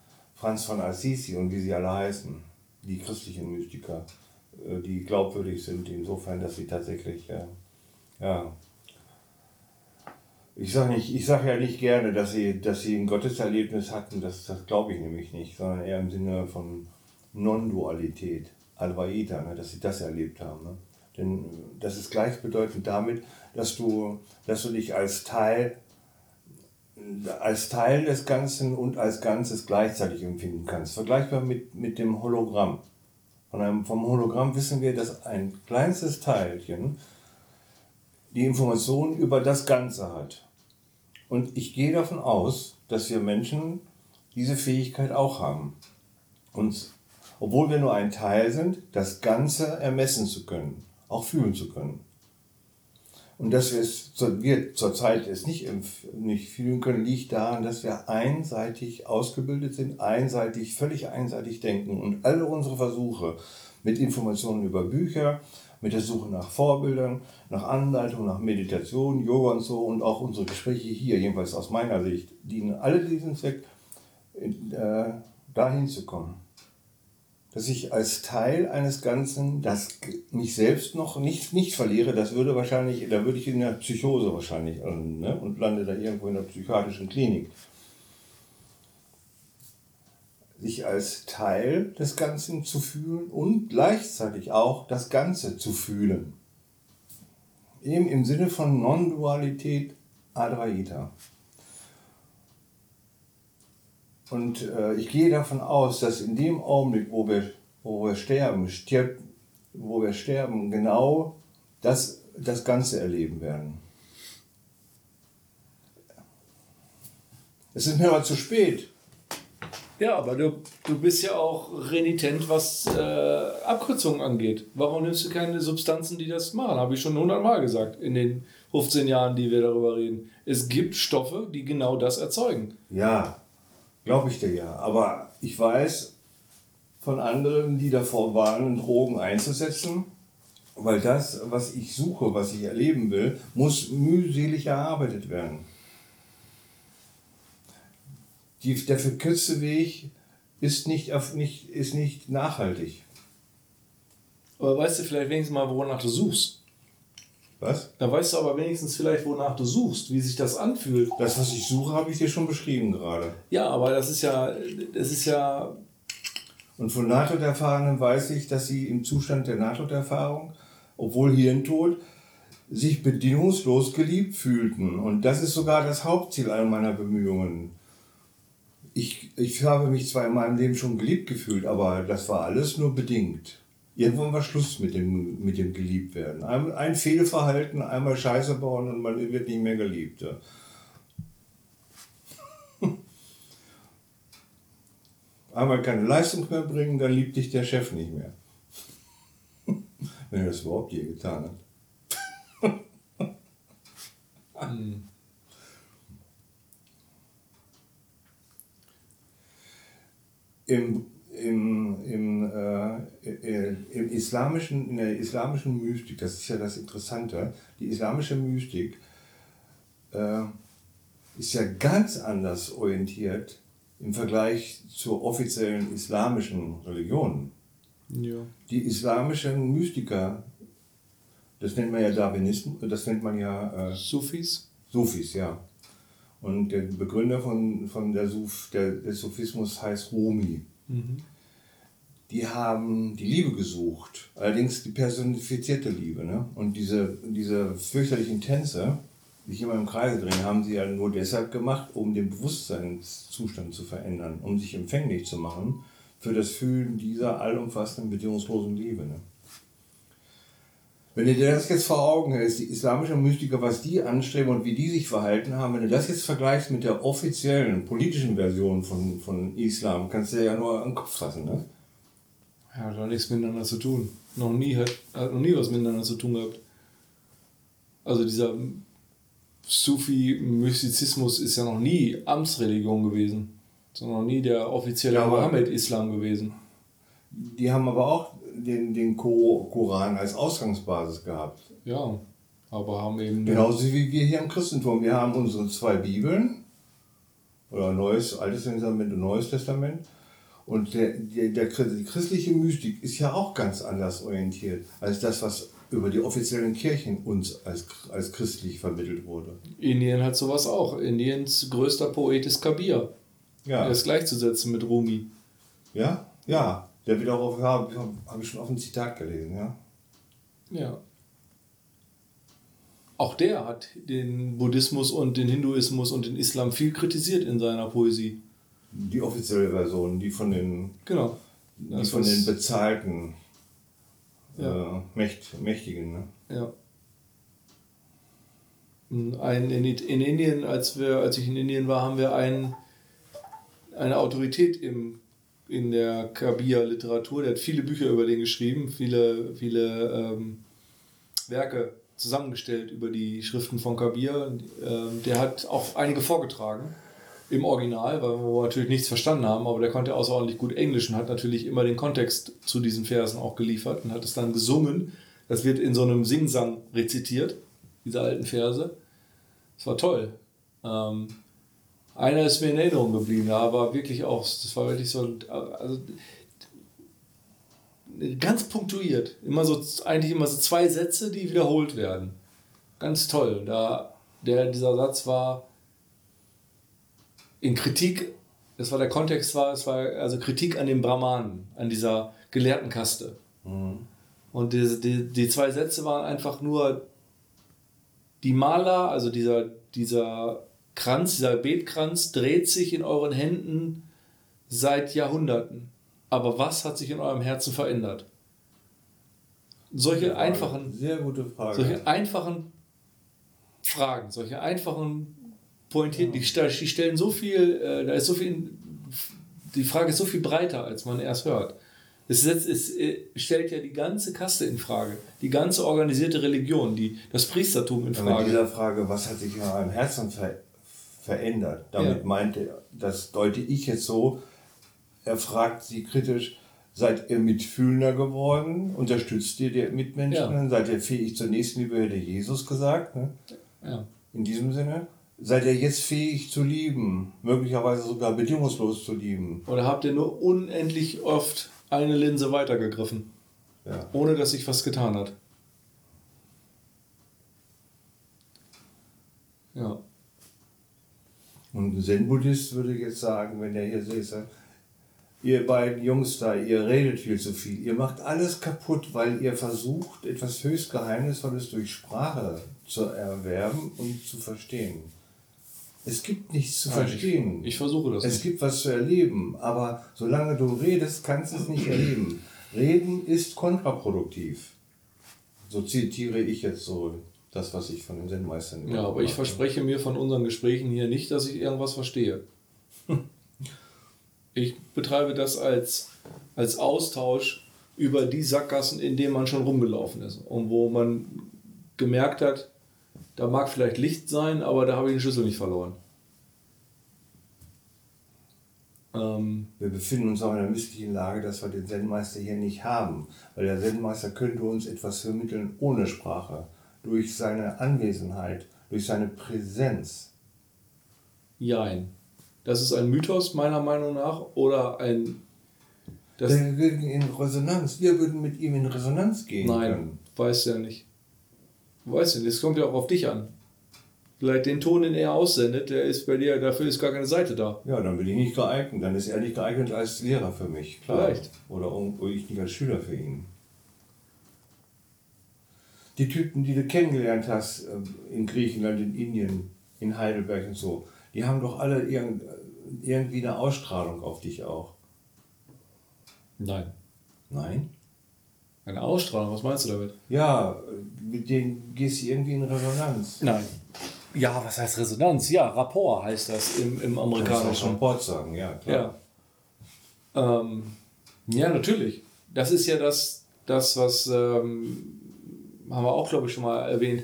Speaker 2: Franz von Assisi und wie sie alle heißen, die christlichen Mystiker, äh, die glaubwürdig sind, insofern, dass sie tatsächlich Ja. Ich sage sag ja nicht gerne, dass sie, dass sie ein Gotteserlebnis hatten, das, das glaube ich nämlich nicht, sondern eher im Sinne von Non-Dualität, Advaita, ne, dass sie das erlebt haben. Ne? Denn das ist gleichbedeutend damit, dass du, dass du dich als Teil, als Teil des Ganzen und als Ganzes gleichzeitig empfinden kannst. Vergleichbar mit, mit dem Hologramm. Von einem, vom Hologramm wissen wir, dass ein kleinstes Teilchen die Information über das Ganze hat. Und ich gehe davon aus, dass wir Menschen diese Fähigkeit auch haben. Und obwohl wir nur ein Teil sind, das Ganze ermessen zu können, auch fühlen zu können. Und dass wir es wir zurzeit es nicht, nicht fühlen können, liegt daran, dass wir einseitig ausgebildet sind, einseitig, völlig einseitig denken und alle unsere Versuche mit Informationen über Bücher, mit der Suche nach Vorbildern, nach Anleitung, nach Meditation, Yoga und so und auch unsere Gespräche hier, jedenfalls aus meiner Sicht, dienen alle diesem Zweck, äh, dahin zu kommen. Dass ich als Teil eines Ganzen, das mich selbst noch nicht, nicht verliere, das würde wahrscheinlich, da würde ich in der Psychose wahrscheinlich ne, und lande da irgendwo in der psychiatrischen Klinik sich als Teil des Ganzen zu fühlen und gleichzeitig auch das Ganze zu fühlen. Eben im Sinne von Non-Dualität Advaita. Und äh, ich gehe davon aus, dass in dem Augenblick, wo wir, wo wir sterben, stirbt, wo wir sterben, genau das, das Ganze erleben werden. Es ist mir aber zu spät.
Speaker 1: Ja, aber du, du bist ja auch renitent, was äh, Abkürzungen angeht. Warum nimmst du keine Substanzen, die das machen? Habe ich schon hundertmal gesagt in den 15 Jahren, die wir darüber reden. Es gibt Stoffe, die genau das erzeugen.
Speaker 2: Ja, glaube ich dir ja. Aber ich weiß von anderen, die davor waren, Drogen einzusetzen, weil das, was ich suche, was ich erleben will, muss mühselig erarbeitet werden die, der verkürzte Weg ist nicht, ist nicht nachhaltig.
Speaker 1: Aber weißt du vielleicht wenigstens mal, wonach du suchst?
Speaker 2: Was?
Speaker 1: Da weißt du aber wenigstens vielleicht, wonach du suchst, wie sich das anfühlt.
Speaker 2: Das, was ich suche, habe ich dir schon beschrieben gerade.
Speaker 1: Ja, aber das ist ja, das ist ja.
Speaker 2: Und von Nahtoderfahrenen weiß ich, dass sie im Zustand der Nahtoderfahrung, obwohl Hirntod, sich bedingungslos geliebt fühlten. Und das ist sogar das Hauptziel all meiner Bemühungen ich, ich habe mich zwar in meinem Leben schon geliebt gefühlt, aber das war alles nur bedingt. Irgendwann war Schluss mit dem, mit dem Geliebtwerden. Ein, ein Fehlverhalten, einmal Scheiße bauen und man wird nicht mehr geliebt. Einmal keine Leistung mehr bringen, dann liebt dich der Chef nicht mehr. Wenn er das überhaupt je getan hat. hm. im, im, im, äh, äh, im islamischen, in der islamischen Mystik, das ist ja das Interessante, die islamische Mystik äh, ist ja ganz anders orientiert im Vergleich zur offiziellen islamischen Religion. Ja. Die islamischen Mystiker, das nennt man ja Darwinismus, das nennt man ja
Speaker 1: äh, Sufis.
Speaker 2: Sufis, ja. Und der Begründer von, von der Suf, der, des Sufismus heißt Rumi. Die haben die Liebe gesucht, allerdings die personifizierte Liebe. Ne? Und diese, diese fürchterlichen Tänze, die sich immer im Kreise drehen, haben sie ja nur deshalb gemacht, um den Bewusstseinszustand zu verändern, um sich empfänglich zu machen für das Fühlen dieser allumfassenden, bedingungslosen Liebe. Ne? Wenn du dir das jetzt vor Augen hältst, die islamischen Mystiker, was die anstreben und wie die sich verhalten haben, wenn du das jetzt vergleichst mit der offiziellen politischen Version von, von Islam, kannst du dir ja nur an den Kopf fassen, ne?
Speaker 1: Ja, hat doch nichts miteinander zu tun. Noch nie hat, hat noch nie was miteinander zu tun gehabt. Also dieser Sufi-Mystizismus ist ja noch nie Amtsreligion gewesen, sondern noch nie der offizielle ja, Mohammed-Islam gewesen.
Speaker 2: Die haben aber auch den, den Koran als Ausgangsbasis gehabt.
Speaker 1: Ja, aber haben eben.
Speaker 2: Genauso wie wir hier im Christentum. Wir haben unsere zwei Bibeln, oder Neues, Altes Testament und Neues Testament. Und der, der, der, die christliche Mystik ist ja auch ganz anders orientiert als das, was über die offiziellen Kirchen uns als, als christlich vermittelt wurde.
Speaker 1: Indien hat sowas auch. Indiens größter Poet ist Kabir.
Speaker 2: Ja.
Speaker 1: Er ist gleichzusetzen mit Rumi.
Speaker 2: Ja? Ja. Der wird auch auf, ja, habe ich schon auf ein Zitat gelesen, ja.
Speaker 1: Ja. Auch der hat den Buddhismus und den Hinduismus und den Islam viel kritisiert in seiner Poesie.
Speaker 2: Die offizielle Version, die von den,
Speaker 1: Genau.
Speaker 2: die von den bezahlten
Speaker 1: Ja.
Speaker 2: äh, Mächt, Mächtigen. Ne?
Speaker 1: Ja. Ein, in, in Indien, als, wir, als ich in Indien war, haben wir einen, eine Autorität im, in der Kabir-Literatur. Der hat viele Bücher über den geschrieben, viele, viele ähm, Werke zusammengestellt über die Schriften von Kabir. Ähm, der hat auch einige vorgetragen im Original, weil wir natürlich nichts verstanden haben, aber der konnte außerordentlich gut Englisch und hat natürlich immer den Kontext zu diesen Versen auch geliefert und hat es dann gesungen. Das wird in so einem Singsang rezitiert, diese alten Verse. Das war toll. Ähm, einer ist mir in Erinnerung geblieben, da war wirklich auch, das war wirklich so, also, ganz punktuiert. Immer so, eigentlich immer so zwei Sätze, die wiederholt werden. Ganz toll. Da, der, dieser Satz war in Kritik, das war der Kontext war, es war also Kritik an den Brahmanen, an dieser Gelehrtenkaste. Und die, die, die zwei Sätze waren einfach nur die Maler, also dieser, dieser Kranz, dieser Beetkranz dreht sich in euren Händen seit Jahrhunderten. Aber was hat sich in eurem Herzen verändert? Solche einfachen,
Speaker 2: Sehr gute Frage.
Speaker 1: solche einfachen Fragen, solche einfachen pointierten, die, sta- die stellen so viel, äh, da ist so viel, die Frage ist so viel breiter, als man erst hört. Es, setzt, es äh, stellt ja die ganze Kaste in Frage, die ganze organisierte Religion, die, das Priestertum in
Speaker 2: Aber
Speaker 1: Frage.
Speaker 2: dieser Frage, was hat sich in eurem Herzen ver verändert? Damit
Speaker 1: Ja.
Speaker 2: meinte er, das deute ich jetzt so, er fragt sie kritisch, seid ihr mitfühlender geworden? Unterstützt ihr die Mitmenschen?
Speaker 1: Ja.
Speaker 2: Seid ihr fähig zur Nächstenliebe, hätte Jesus gesagt. Ne?
Speaker 1: Ja.
Speaker 2: In diesem Sinne. Seid ihr jetzt fähig zu lieben? Möglicherweise sogar bedingungslos zu lieben?
Speaker 1: Oder habt ihr nur unendlich oft eine Linse weitergegriffen,
Speaker 2: Ja.
Speaker 1: ohne dass sich was getan hat? Ja.
Speaker 2: Und ein Zen-Buddhist würde jetzt sagen, wenn er hier säße, ihr beiden Jungs da, ihr redet viel zu viel, ihr macht alles kaputt, weil ihr versucht, etwas höchst Geheimnisvolles durch Sprache zu erwerben und zu verstehen. Es gibt nichts zu
Speaker 1: Nein,
Speaker 2: verstehen.
Speaker 1: Ich, ich versuche das.
Speaker 2: es
Speaker 1: nicht.
Speaker 2: gibt was zu erleben, aber solange du redest, kannst du es nicht erleben. Reden ist kontraproduktiv. So zitiere ich jetzt so das, was ich von den Zen-Meistern
Speaker 1: Ja, aber ich verspreche mir von unseren Gesprächen hier nicht, dass ich irgendwas verstehe. Ich betreibe das als, als Austausch über die Sackgassen, in denen man schon rumgelaufen ist und wo man gemerkt hat, da mag vielleicht Licht sein, aber da habe ich den Schlüssel nicht verloren. Ähm,
Speaker 2: Wir befinden uns auch in einer misslichen Lage, dass wir den Zen-Meister hier nicht haben. Weil der Zen-Meister könnte uns etwas vermitteln ohne Sprache. Durch seine Anwesenheit, durch seine Präsenz.
Speaker 1: jein. Das ist ein Mythos meiner Meinung nach oder ein. Das,
Speaker 2: Wir würden in Resonanz, wir würden mit ihm in Resonanz gehen
Speaker 1: Nein,
Speaker 2: können.
Speaker 1: weiß ja nicht. Weiß ja nicht, es kommt ja auch auf dich an. Vielleicht den Ton, den er aussendet, der ist bei dir, dafür ist gar keine Seite da.
Speaker 2: Ja, dann bin ich nicht geeignet. Dann ist er nicht geeignet als Lehrer für mich. Klar.
Speaker 1: Vielleicht.
Speaker 2: Oder ich nicht als Schüler für ihn. Die Typen, die du kennengelernt hast äh, in Griechenland, in Indien, in Heidelberg und so, die haben doch alle irgend, irgendwie eine Ausstrahlung auf dich auch.
Speaker 1: Nein.
Speaker 2: Nein?
Speaker 1: Eine Ausstrahlung, was meinst du damit?
Speaker 2: Ja, mit denen gehst du irgendwie in Resonanz.
Speaker 1: Nein. Ja, was heißt Resonanz? Ja, Rapport heißt das im, im amerikanischen.
Speaker 2: Rapport sagen, ja, klar.
Speaker 1: Ja. Ähm, ja, natürlich. Das ist ja das, das was ähm, haben wir auch, glaube ich, schon mal erwähnt,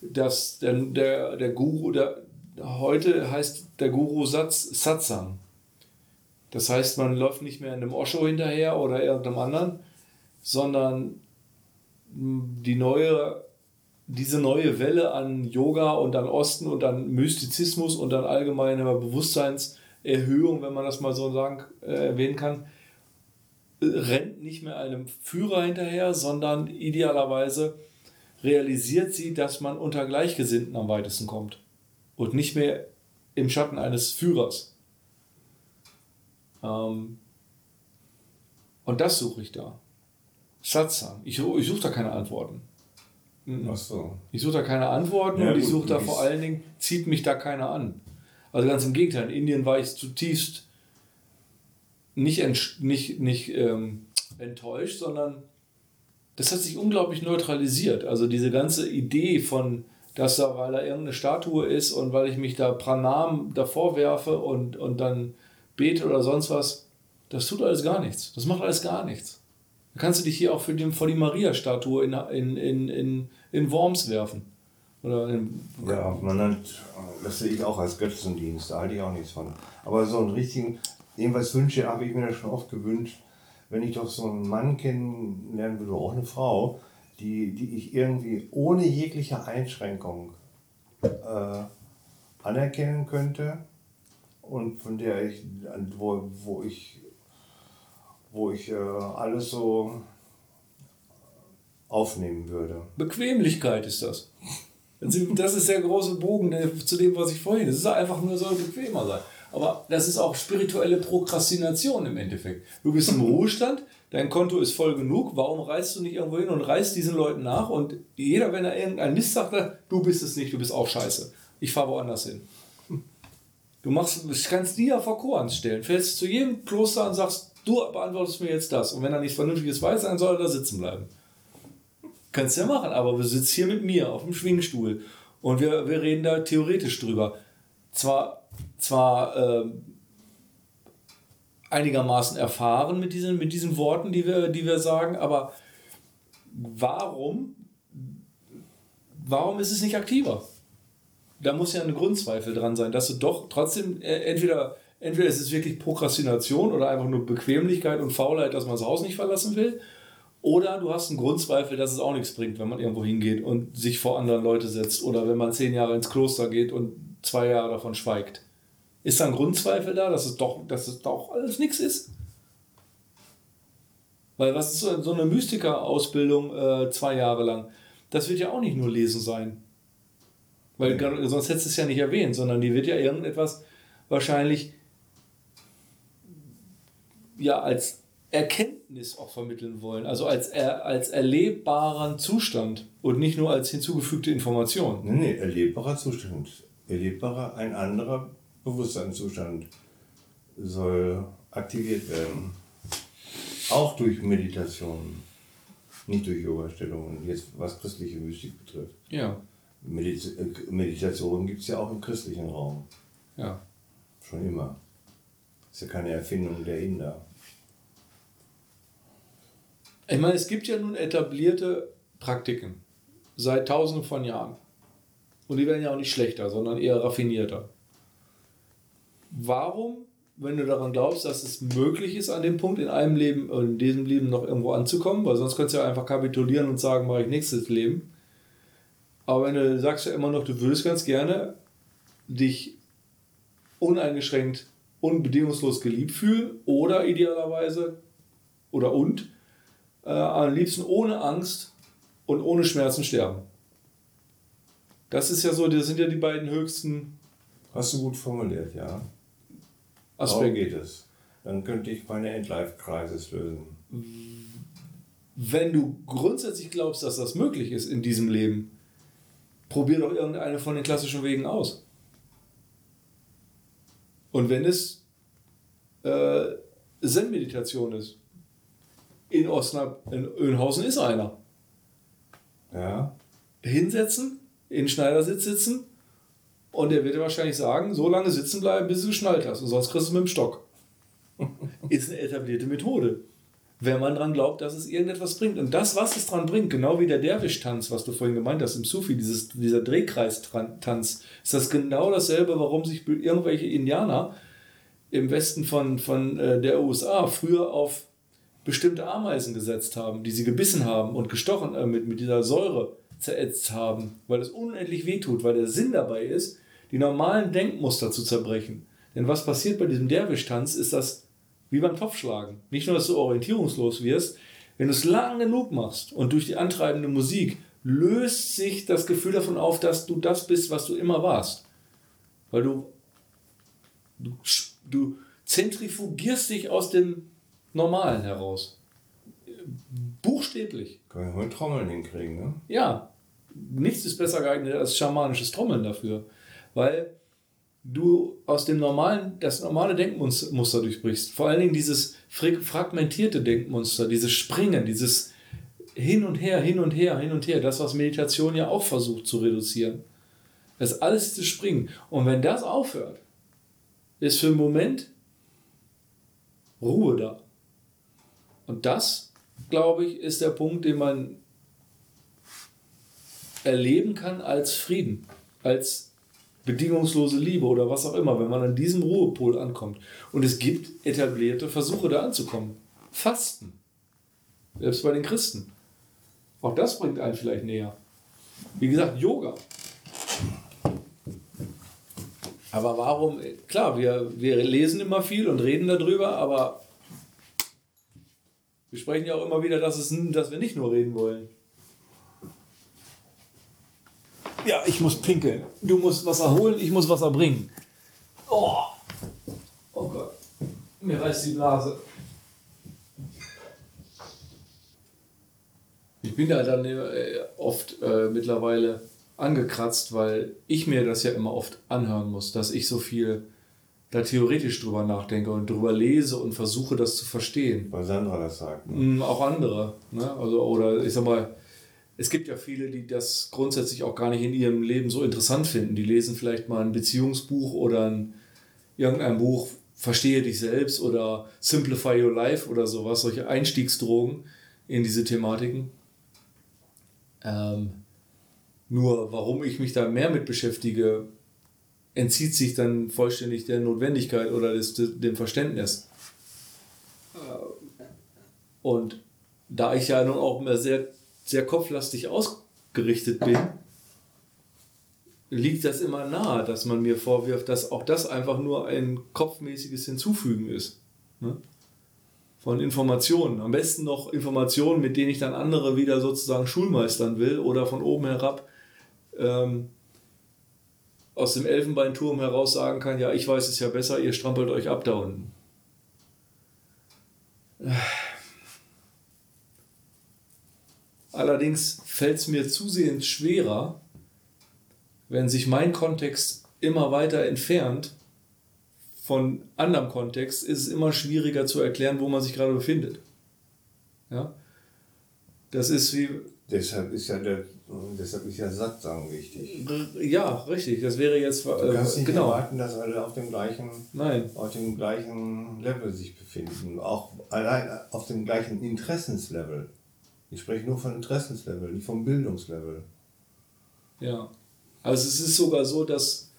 Speaker 1: dass der, der, der Guru, der, heute heißt der Guru Satz Satsang. Das heißt, man läuft nicht mehr einem Osho hinterher oder irgendeinem anderen, sondern die neue, diese neue Welle an Yoga und an Osten und an Mystizismus und an allgemeiner Bewusstseinserhöhung, wenn man das mal so sagen, äh, erwähnen kann, rennt nicht mehr einem Führer hinterher, sondern idealerweise realisiert sie, dass man unter Gleichgesinnten am weitesten kommt und nicht mehr im Schatten eines Führers. Ähm, und das suche ich da. Satsang. Ich, ich suche da keine Antworten.
Speaker 2: Ach so.
Speaker 1: Ich suche da keine Antworten
Speaker 2: Ja,
Speaker 1: und ich suche da vor allen Dingen, zieht mich da keiner an. Also ganz im Gegenteil, in Indien war ich zutiefst nicht, nicht, nicht ähm, enttäuscht, sondern das hat sich unglaublich neutralisiert. Also diese ganze Idee von, dass da, weil da irgendeine Statue ist und weil ich mich da Pranam davor werfe und, und dann bete oder sonst was, das tut alles gar nichts. Das macht alles gar nichts. Da kannst du dich hier auch für den, vor die Maria-Statue in, in, in, in, in Worms werfen. Oder in,
Speaker 2: Ja, man nennt, das sehe ich auch als Götzendienst, da halte ich auch nichts von. Aber so einen richtigen, jedenfalls Wünsche habe ich mir das schon oft gewünscht, wenn ich doch so einen Mann kennenlernen würde, auch eine Frau, die, die ich irgendwie ohne jegliche Einschränkung äh, anerkennen könnte und von der ich, wo, wo ich, wo ich äh, alles so aufnehmen würde.
Speaker 1: Bequemlichkeit ist das. Das ist der große Bogen zu dem, was ich vorhin. Es ist einfach nur so bequemer sein. Aber das ist auch spirituelle Prokrastination im Endeffekt. Du bist im Ruhestand, dein Konto ist voll genug. Warum reist du nicht irgendwo hin und reist diesen Leuten nach? Und jeder, wenn er irgendeinen Mist sagt, du bist es nicht, du bist auch scheiße. Ich fahre woanders hin. Du machst, du kannst die ja vor Korans stellen. Fährst zu jedem Kloster und sagst, du beantwortest mir jetzt das. Und wenn er nichts Vernünftiges weiß, dann soll er da sitzen bleiben. Kannst ja machen, aber du sitzt hier mit mir auf dem Schwingstuhl und wir, wir reden da theoretisch drüber. Zwar, zwar ähm, einigermaßen erfahren mit diesen, mit diesen Worten, die wir, die wir sagen, aber warum, warum ist es nicht aktiver? Da muss ja ein Grundzweifel dran sein, dass du doch trotzdem äh, entweder, entweder ist es wirklich Prokrastination oder einfach nur Bequemlichkeit und Faulheit, dass man das Haus nicht verlassen will. Oder du hast einen Grundzweifel, dass es auch nichts bringt, wenn man irgendwo hingeht und sich vor andere Leute setzt. Oder wenn man zehn Jahre ins Kloster geht und zwei Jahre davon schweigt. Ist da ein Grundzweifel da, dass es doch, dass es doch alles nichts ist? Weil was ist so eine Mystiker-Ausbildung äh, zwei Jahre lang? Das wird ja auch nicht nur Lesen sein. Weil gar- sonst hättest du es ja nicht erwähnt, sondern die wird ja irgendetwas wahrscheinlich ja als Erkenntnis auch vermitteln wollen. Also als, er, als erlebbaren Zustand und nicht nur als hinzugefügte Information.
Speaker 2: Nee, nee, erlebbarer Zustand. Erlebbarer, ein anderer Bewusstseinszustand soll aktiviert werden. Auch durch Meditation. Nicht durch Yoga-Stellungen, jetzt was christliche Mystik betrifft.
Speaker 1: Ja,
Speaker 2: Medit äh, Meditation gibt es ja auch im christlichen Raum.
Speaker 1: ja.
Speaker 2: Schon immer. Ist ja keine Erfindung der Inder.
Speaker 1: Ich meine, es gibt ja nun etablierte Praktiken seit tausenden von Jahren. Und die werden ja auch nicht schlechter, sondern eher raffinierter. Warum, wenn du daran glaubst, dass es möglich ist, an dem Punkt in einem Leben, äh, in diesem Leben noch irgendwo anzukommen, weil sonst könntest du ja einfach kapitulieren und sagen, mache ich nächstes Leben. Aber wenn du sagst ja immer noch, du würdest ganz gerne dich uneingeschränkt, unbedingungslos geliebt fühlen oder idealerweise oder und äh, am liebsten ohne Angst und ohne Schmerzen sterben. Das ist ja so, das sind ja die beiden höchsten
Speaker 2: Hast du gut formuliert, ja. Darum
Speaker 1: Aspekte.
Speaker 2: geht es. Dann könnte ich meine Endlife-Crisis lösen.
Speaker 1: Wenn du grundsätzlich glaubst, dass das möglich ist in diesem Leben, probier doch irgendeine von den klassischen Wegen aus. Und wenn es äh, Zen-Meditation ist, in Osnabrück, in Önhausen ist einer.
Speaker 2: Ja,
Speaker 1: hinsetzen, in Schneidersitz sitzen und der wird dir wahrscheinlich sagen, so lange sitzen bleiben, bis du geschnallt hast und sonst kriegst du mit dem Stock. Ist eine etablierte Methode. Wenn man dran glaubt, dass es irgendetwas bringt. Und das, was es dran bringt, genau wie der Derwisch-Tanz, was du vorhin gemeint hast, im Sufi, dieses, dieser Drehkreistanz, ist das genau dasselbe, warum sich irgendwelche Indianer im Westen von, von äh, der USA früher auf bestimmte Ameisen gesetzt haben, die sie gebissen haben und gestochen äh, mit, mit dieser Säure zerätzt haben, weil es unendlich wehtut, weil der Sinn dabei ist, die normalen Denkmuster zu zerbrechen. Denn was passiert bei diesem Derwisch-Tanz, ist, dass Wie beim Topfschlagen. Nicht nur, dass du orientierungslos wirst, wenn du es lang genug machst und durch die antreibende Musik löst sich das Gefühl davon auf, dass du das bist, was du immer warst. Weil du, du, du zentrifugierst dich aus dem Normalen heraus. Buchstäblich.
Speaker 2: Können wir mit Trommeln hinkriegen, ne?
Speaker 1: Ja. Nichts ist besser geeignet als schamanisches Trommeln dafür. Weil du aus dem normalen, das normale Denkmuster durchbrichst. Vor allen Dingen dieses fragmentierte Denkmuster, dieses Springen, dieses hin und her, hin und her, hin und her, das, was Meditation ja auch versucht zu reduzieren. Das alles zu springen. Und wenn das aufhört, ist für einen Moment Ruhe da. Und das, glaube ich, ist der Punkt, den man erleben kann als Frieden, als bedingungslose Liebe oder was auch immer, wenn man an diesem Ruhepol ankommt. Und es gibt etablierte Versuche, da anzukommen. Fasten. Selbst bei den Christen. Auch das bringt einen vielleicht näher. Wie gesagt, Yoga. Aber warum, klar, wir, wir lesen immer viel und reden darüber, aber wir sprechen ja auch immer wieder, dass, es, dass wir nicht nur reden wollen. Ja, ich muss pinkeln. Du musst Wasser holen, ich muss Wasser bringen. Oh, oh Gott, mir reißt die Blase. Ich bin da dann äh, oft äh, mittlerweile angekratzt, weil ich mir das ja immer oft anhören muss, dass ich so viel da theoretisch drüber nachdenke und drüber lese und versuche, das zu verstehen.
Speaker 2: Weil Sandra das sagt.
Speaker 1: Ne? Mm, auch andere. Ne? Also, oder ich sag mal, es gibt ja viele, die das grundsätzlich auch gar nicht in ihrem Leben so interessant finden. Die lesen vielleicht mal ein Beziehungsbuch oder ein, irgendein Buch, Verstehe dich selbst oder Simplify Your Life oder sowas, solche Einstiegsdrogen in diese Thematiken. Ähm, nur warum ich mich da mehr mit beschäftige, entzieht sich dann vollständig der Notwendigkeit oder des, dem Verständnis. Äh, und da ich ja nun auch immer sehr, sehr kopflastig ausgerichtet bin, liegt das immer nahe, dass man mir vorwirft, dass auch das einfach nur ein kopfmäßiges Hinzufügen ist. Ne? Von Informationen. Am besten noch Informationen, mit denen ich dann andere wieder sozusagen schulmeistern will oder von oben herab ähm, aus dem Elfenbeinturm heraus sagen kann, ja, ich weiß es ja besser, ihr strampelt euch ab da unten. Allerdings fällt es mir zusehends schwerer, wenn sich mein Kontext immer weiter entfernt von anderem Kontext, ist es immer schwieriger zu erklären, wo man sich gerade befindet. Ja? Das ist wie.
Speaker 2: Deshalb ist ja der deshalb ist ja Satzang wichtig.
Speaker 1: Ja, richtig. Das wäre jetzt.
Speaker 2: Du kannst äh, nicht genau. erwarten, dass alle auf dem gleichen, Nein. auf dem gleichen Level sich befinden. Auch allein auf dem gleichen Interessenslevel. Ich spreche nur von Interessenslevel, nicht vom Bildungslevel.
Speaker 1: Ja. Also es ist sogar so, dass,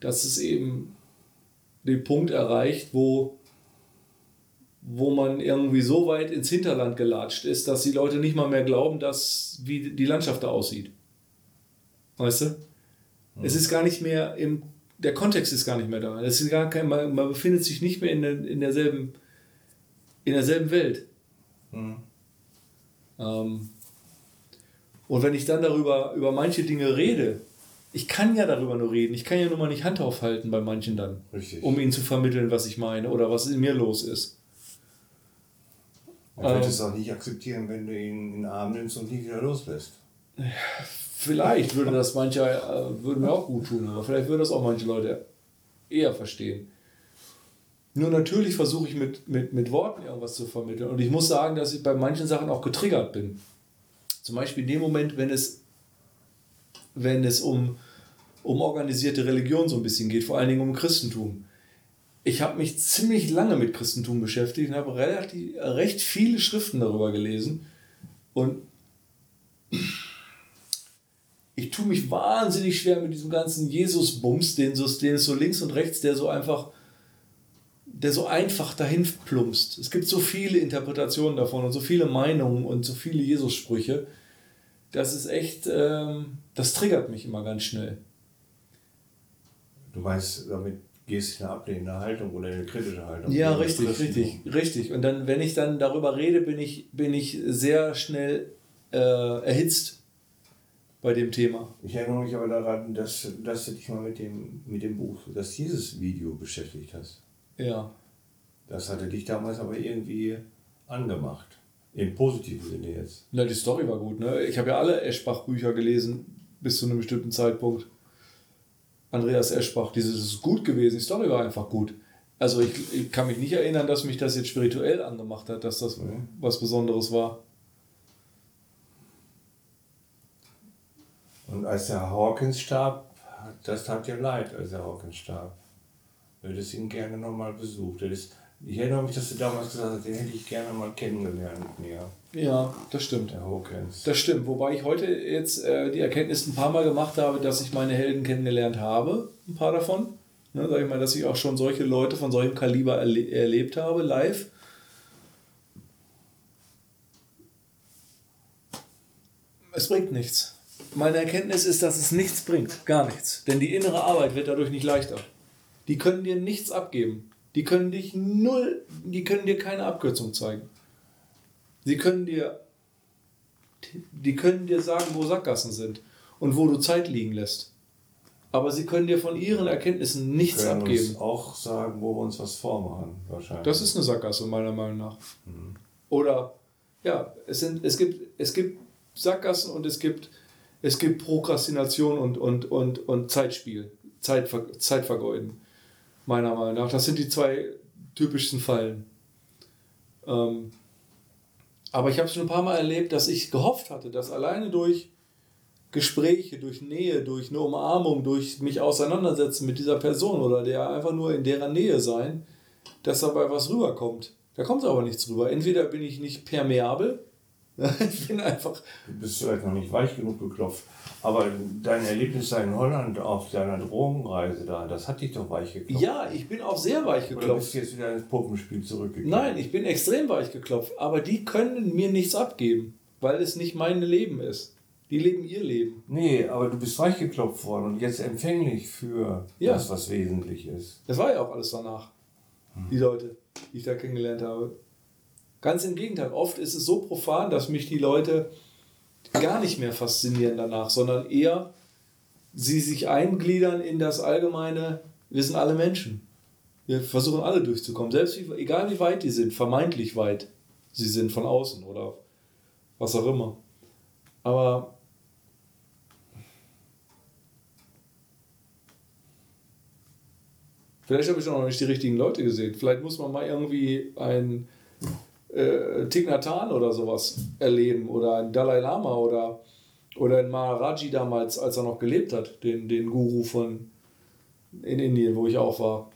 Speaker 1: dass es eben den Punkt erreicht, wo wo man irgendwie so weit ins Hinterland gelatscht ist, dass die Leute nicht mal mehr glauben, dass wie die Landschaft da aussieht. Weißt du? Mhm. Es ist gar nicht mehr im der Kontext ist gar nicht mehr da. Es ist gar kein, man, man befindet sich nicht mehr in, der, in derselben in derselben Welt. Mhm. Ähm, und wenn ich dann darüber über manche Dinge rede, ich kann ja darüber nur reden, ich kann ja nur mal nicht Hand aufhalten bei manchen dann, Richtig. um ihnen zu vermitteln, was ich meine oder was in mir los ist.
Speaker 2: Man wird ähm, es auch nicht akzeptieren, wenn du ihn in den Arm nimmst und nie wieder loslässt.
Speaker 1: Vielleicht würde das manche, äh, würde mir auch gut tun, aber vielleicht würden das auch manche Leute eher verstehen. Nur natürlich versuche ich mit, mit, mit Worten irgendwas zu vermitteln. Und ich muss sagen, dass ich bei manchen Sachen auch getriggert bin. Zum Beispiel in dem Moment, wenn es, wenn es um, um organisierte Religion so ein bisschen geht, vor allen Dingen um Christentum ich habe mich ziemlich lange mit Christentum beschäftigt und habe relativ, recht viele Schriften darüber gelesen. Und ich tue mich wahnsinnig schwer mit diesem ganzen Jesus-Bums, den, den es so links und rechts, der so einfach, der so einfach dahin plumpst. Es gibt so viele Interpretationen davon und so viele Meinungen und so viele Jesus-Sprüche. Das ist echt, ähm, das triggert mich immer ganz schnell.
Speaker 2: Du meinst damit gehst in eine ablehnende Haltung oder in eine kritische Haltung.
Speaker 1: Ja, richtig, richtig, richtig. Und dann, wenn ich dann darüber rede, bin ich, bin ich sehr schnell äh, erhitzt bei dem Thema.
Speaker 2: Ich erinnere mich aber daran, dass, dass du dich mal mit dem, mit dem Buch, das Jesus-Video beschäftigt hast.
Speaker 1: Ja.
Speaker 2: Das hatte dich damals aber irgendwie angemacht. Im positiven Sinne jetzt.
Speaker 1: Na, die Story war gut, ne? Ich habe ja alle Eschbach-Bücher gelesen, bis zu einem bestimmten Zeitpunkt. Andreas Eschbach, dieses ist gut gewesen, die Story war einfach gut. Also ich, ich kann mich nicht erinnern, dass mich das jetzt spirituell angemacht hat, dass das mhm. was Besonderes war.
Speaker 2: Und als der Hawkins starb, das tat dir leid, als der Hawkins starb. Du hättest ihn gerne nochmal besucht. Hättest, ich erinnere mich, dass du damals gesagt hast, den hätte ich gerne mal kennengelernt mir.
Speaker 1: Ja, das stimmt.
Speaker 2: Der Hawkins.
Speaker 1: Das stimmt. Wobei ich heute jetzt äh, die Erkenntnis ein paar Mal gemacht habe, dass ich meine Helden kennengelernt habe. Ein paar davon. Ne, sag ich mal, dass ich auch schon solche Leute von solchem Kaliber erle erlebt habe, live. Es bringt nichts. Meine Erkenntnis ist, dass es nichts bringt. Gar nichts. Denn die innere Arbeit wird dadurch nicht leichter. Die können dir nichts abgeben. Die können dich null, die können dir keine Abkürzung zeigen. Sie können dir, die können dir sagen, wo Sackgassen sind und wo du Zeit liegen lässt. Aber sie können dir von ihren Erkenntnissen nichts können abgeben.
Speaker 2: Uns auch sagen, wo wir uns was vormachen, wahrscheinlich.
Speaker 1: Das ist eine Sackgasse, meiner Meinung nach. Mhm. Oder, ja, es, sind, es, gibt, es gibt Sackgassen und es gibt, es gibt Prokrastination und, und, und, und Zeitspiel, Zeitver, Zeitvergeuden meiner Meinung nach. Das sind die zwei typischsten Fallen. Ähm, aber ich habe es schon ein paar Mal erlebt, dass ich gehofft hatte, dass alleine durch Gespräche, durch Nähe, durch eine Umarmung, durch mich auseinandersetzen mit dieser Person oder der einfach nur in deren Nähe sein, dass dabei was rüberkommt. Da kommt aber nichts rüber. Entweder bin ich nicht permeabel, ich bin einfach.
Speaker 2: Du bist vielleicht noch nicht weich genug geklopft. Aber dein Erlebnis in Holland auf deiner Drogenreise da, das hat dich doch weich geklopft.
Speaker 1: Ja, ich bin auch sehr weich geklopft. Oder
Speaker 2: bist du jetzt wieder ins Puppenspiel zurückgekommen?
Speaker 1: Nein, ich bin extrem weich geklopft. Aber die können mir nichts abgeben, weil es nicht mein Leben ist. Die leben ihr Leben.
Speaker 2: Nee, aber du bist weich geklopft worden und jetzt empfänglich für ja. das, was wesentlich ist.
Speaker 1: Das war ja auch alles danach. Hm. Die Leute, die ich da kennengelernt habe. Ganz im Gegenteil, oft ist es so profan, dass mich die Leute gar nicht mehr faszinieren danach, sondern eher sie sich eingliedern in das allgemeine, wir sind alle Menschen. Wir versuchen alle durchzukommen, selbst wie, egal wie weit die sind, vermeintlich weit sie sind von außen oder was auch immer. Aber vielleicht habe ich auch noch nicht die richtigen Leute gesehen. Vielleicht muss man mal irgendwie ein äh, Thich oder sowas erleben oder ein Dalai Lama oder, oder ein Maharaji damals, als er noch gelebt hat, den, den Guru von in Indien, wo ich auch war.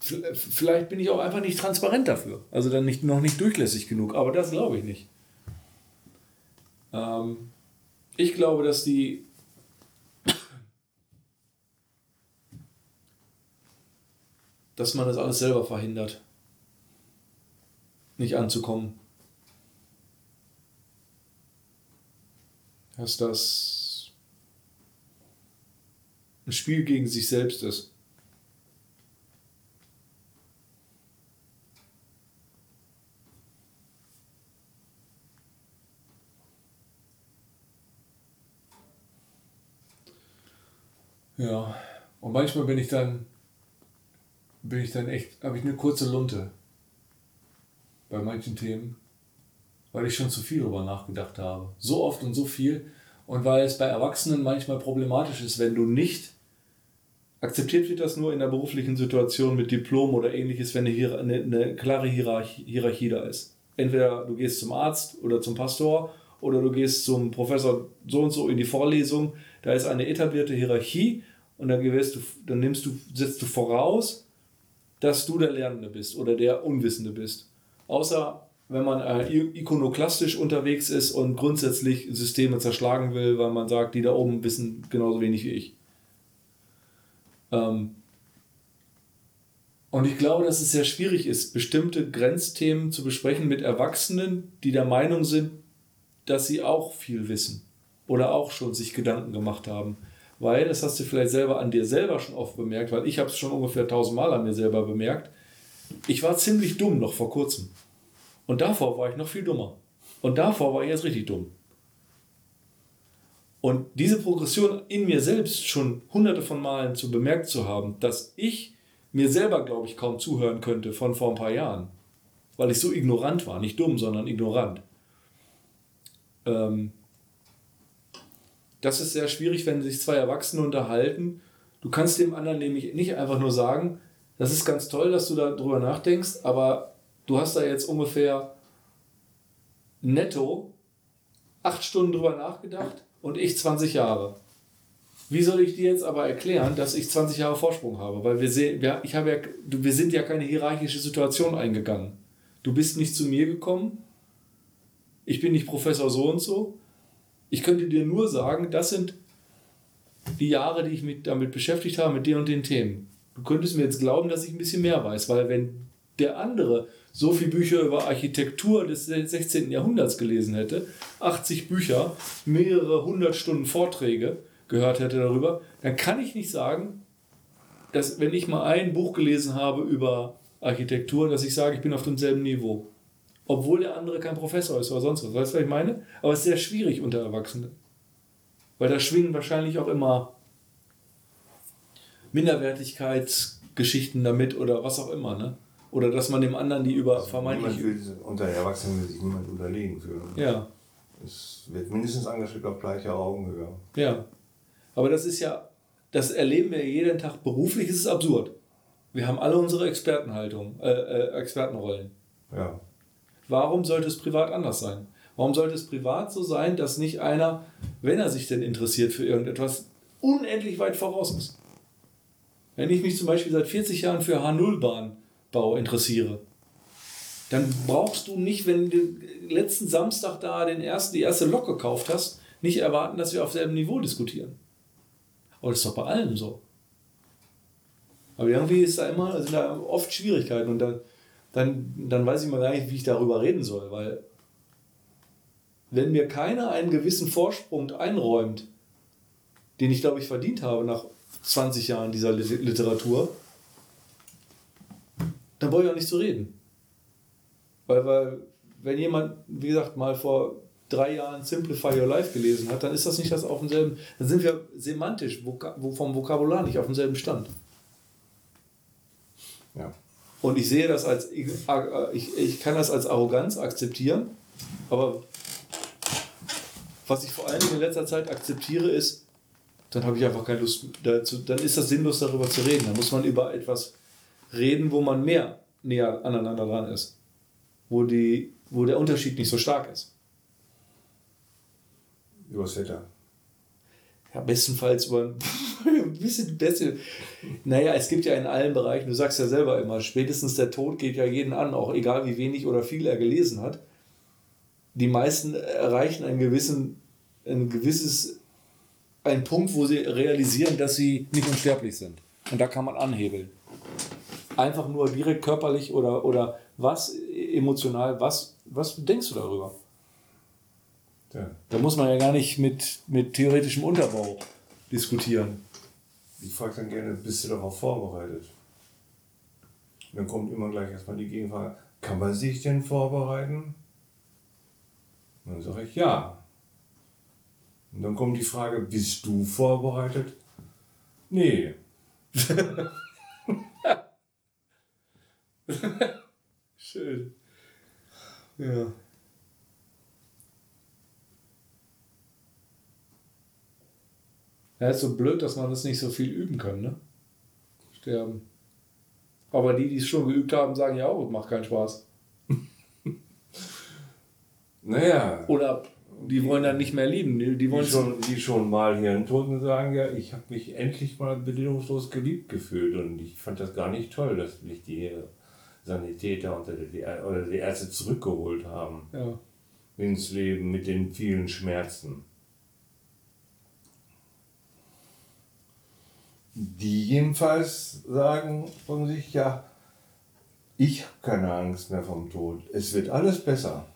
Speaker 1: Vielleicht bin ich auch einfach nicht transparent dafür. Also dann nicht, noch nicht durchlässig genug, aber das glaube ich nicht. Ähm, ich glaube, dass die dass man das alles selber verhindert nicht anzukommen. Dass das ein Spiel gegen sich selbst ist. Ja, und manchmal bin ich dann, bin ich dann echt, habe ich eine kurze Lunte bei manchen Themen, weil ich schon zu viel darüber nachgedacht habe. So oft und so viel. Und weil es bei Erwachsenen manchmal problematisch ist, wenn du nicht akzeptiert wird das nur in der beruflichen Situation mit Diplom oder ähnliches, wenn eine, eine, eine klare Hierarchie, Hierarchie da ist. Entweder du gehst zum Arzt oder zum Pastor oder du gehst zum Professor so und so in die Vorlesung, da ist eine etablierte Hierarchie und dann, gewährst du, dann nimmst du, setzt du voraus, dass du der Lernende bist oder der Unwissende bist. Außer wenn man äh, ikonoklastisch unterwegs ist und grundsätzlich Systeme zerschlagen will, weil man sagt, die da oben wissen genauso wenig wie ich. Ähm und ich glaube, dass es sehr schwierig ist, bestimmte Grenzthemen zu besprechen mit Erwachsenen, die der Meinung sind, dass sie auch viel wissen oder auch schon sich Gedanken gemacht haben. weil, das hast du vielleicht selber an dir selber schon oft bemerkt, weil ich habe es schon ungefähr tausendmal an mir selber bemerkt, ich war ziemlich dumm noch vor kurzem. Und davor war ich noch viel dummer. Und davor war ich jetzt richtig dumm. Und diese Progression in mir selbst schon hunderte von Malen zu bemerkt zu haben, dass ich mir selber, glaube ich, kaum zuhören könnte von vor ein paar Jahren, weil ich so ignorant war, nicht dumm, sondern ignorant. Ähm, das ist sehr schwierig, wenn sich zwei Erwachsene unterhalten. Du kannst dem anderen nämlich nicht einfach nur sagen, das ist ganz toll, dass du darüber nachdenkst, aber du hast da jetzt ungefähr netto acht Stunden drüber nachgedacht und ich 20 Jahre. Wie soll ich dir jetzt aber erklären, dass ich 20 Jahre Vorsprung habe? Weil wir sehen, wir, ich habe ja, wir sind ja keine hierarchische Situation eingegangen. Du bist nicht zu mir gekommen. Ich bin nicht Professor so und so. Ich könnte dir nur sagen, das sind die Jahre, die ich mich damit beschäftigt habe, mit den und den Themen. Du könntest mir jetzt glauben, dass ich ein bisschen mehr weiß, weil wenn der andere so viele Bücher über Architektur des 16. Jahrhunderts gelesen hätte, 80 Bücher, mehrere hundert Stunden Vorträge gehört hätte darüber, dann kann ich nicht sagen, dass wenn ich mal ein Buch gelesen habe über Architektur, dass ich sage, ich bin auf demselben Niveau. Obwohl der andere kein Professor ist oder sonst was. Weißt du, was ich meine? Aber es ist sehr schwierig unter Erwachsenen. Weil da schwingen wahrscheinlich auch immer Minderwertigkeitsgeschichten damit oder was auch immer. Ne? Oder dass man dem anderen die über also vermeintlich.
Speaker 2: Will, unter Erwachsenen will sich niemand unterlegen fühlen. Ja. Es wird mindestens engagiert auf gleicher Augenhöhe.
Speaker 1: Ja. Aber das ist ja, das erleben wir jeden Tag beruflich, ist es absurd. Wir haben alle unsere Expertenhaltung, äh, äh, Expertenrollen. Ja. Warum sollte es privat anders sein? Warum sollte es privat so sein, dass nicht einer, wenn er sich denn interessiert für irgendetwas, unendlich weit voraus ist? Wenn ich mich zum Beispiel seit 40 Jahren für H0-Bahn Bau interessiere. Dann brauchst du nicht, wenn du letzten Samstag da den ersten, die erste Lok gekauft hast, nicht erwarten, dass wir auf selben Niveau diskutieren. Aber das ist doch bei allem so. Aber irgendwie ist da immer, sind da oft Schwierigkeiten und dann, dann, dann weiß ich mal gar nicht, wie ich darüber reden soll, weil wenn mir keiner einen gewissen Vorsprung einräumt, den ich glaube ich verdient habe nach 20 Jahren dieser Literatur, dann brauche ich auch nicht zu reden. Weil, weil, wenn jemand, wie gesagt, mal vor drei Jahren Simplify Your Life gelesen hat, dann ist das nicht das auf demselben, dann sind wir semantisch vom Vokabular nicht auf demselben Stand. Ja. Und ich sehe das als, ich, ich, ich kann das als Arroganz akzeptieren, aber was ich vor allem in letzter Zeit akzeptiere, ist, dann habe ich einfach keine Lust dazu, dann ist das sinnlos darüber zu reden. Dann muss man über etwas reden, wo man mehr näher aneinander dran ist. Wo, die, wo der Unterschied nicht so stark ist.
Speaker 2: Übers Wetter.
Speaker 1: Ja, bestenfalls über ein bisschen besser. Naja, es gibt ja in allen Bereichen, du sagst ja selber immer, spätestens der Tod geht ja jeden an, auch egal wie wenig oder viel er gelesen hat. Die meisten erreichen einen gewissen, ein gewisses, einen Punkt, wo sie realisieren, dass sie nicht unsterblich sind. Und da kann man anhebeln einfach nur direkt körperlich oder, oder was emotional, was, was denkst du darüber? Ja. Da muss man ja gar nicht mit, mit theoretischem Unterbau diskutieren.
Speaker 2: Ich frage dann gerne, bist du darauf vorbereitet? Und dann kommt immer gleich erstmal die Gegenfrage, kann man sich denn vorbereiten? Und dann sage ich ja. Und dann kommt die Frage, bist du vorbereitet? Nee.
Speaker 1: Schön. Ja. Ja, ist so blöd, dass man das nicht so viel üben kann, ne? Sterben. Aber die, die es schon geübt haben, sagen ja auch, macht keinen Spaß.
Speaker 2: naja.
Speaker 1: Oder die wollen dann nicht mehr lieben. Die, die, wollen
Speaker 2: die, schon, die schon mal hier in Toten sagen, ja, ich habe mich endlich mal bedingungslos geliebt gefühlt und ich fand das gar nicht toll, dass mich die Sanitäter und die, oder die Ärzte zurückgeholt haben ja. ins Leben mit den vielen Schmerzen. Die jedenfalls sagen von sich, ja, ich habe keine Angst mehr vom Tod. Es wird alles besser.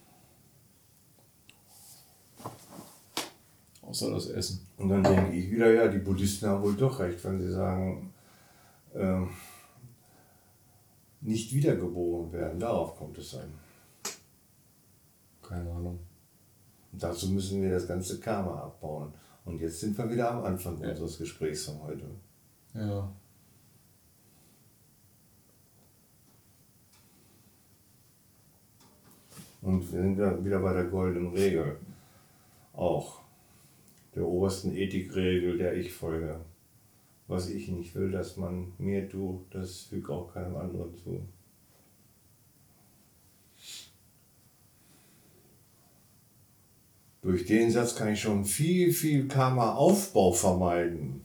Speaker 1: Soll das essen?
Speaker 2: Und dann denke ich wieder, ja, die Buddhisten haben wohl doch recht, wenn sie sagen, ähm, nicht wiedergeboren werden. Darauf kommt es an.
Speaker 1: Keine Ahnung.
Speaker 2: Und dazu müssen wir das ganze Karma abbauen. Und jetzt sind wir wieder am Anfang
Speaker 1: Ja.
Speaker 2: unseres Gesprächs von heute.
Speaker 1: Ja.
Speaker 2: Und wir sind ja wieder bei der goldenen Regel. Auch der obersten Ethikregel, der ich folge. Was ich nicht will, dass man mir tut, das fügt auch keinem anderen zu. Durch den Satz kann ich schon viel, viel Karma-Aufbau vermeiden.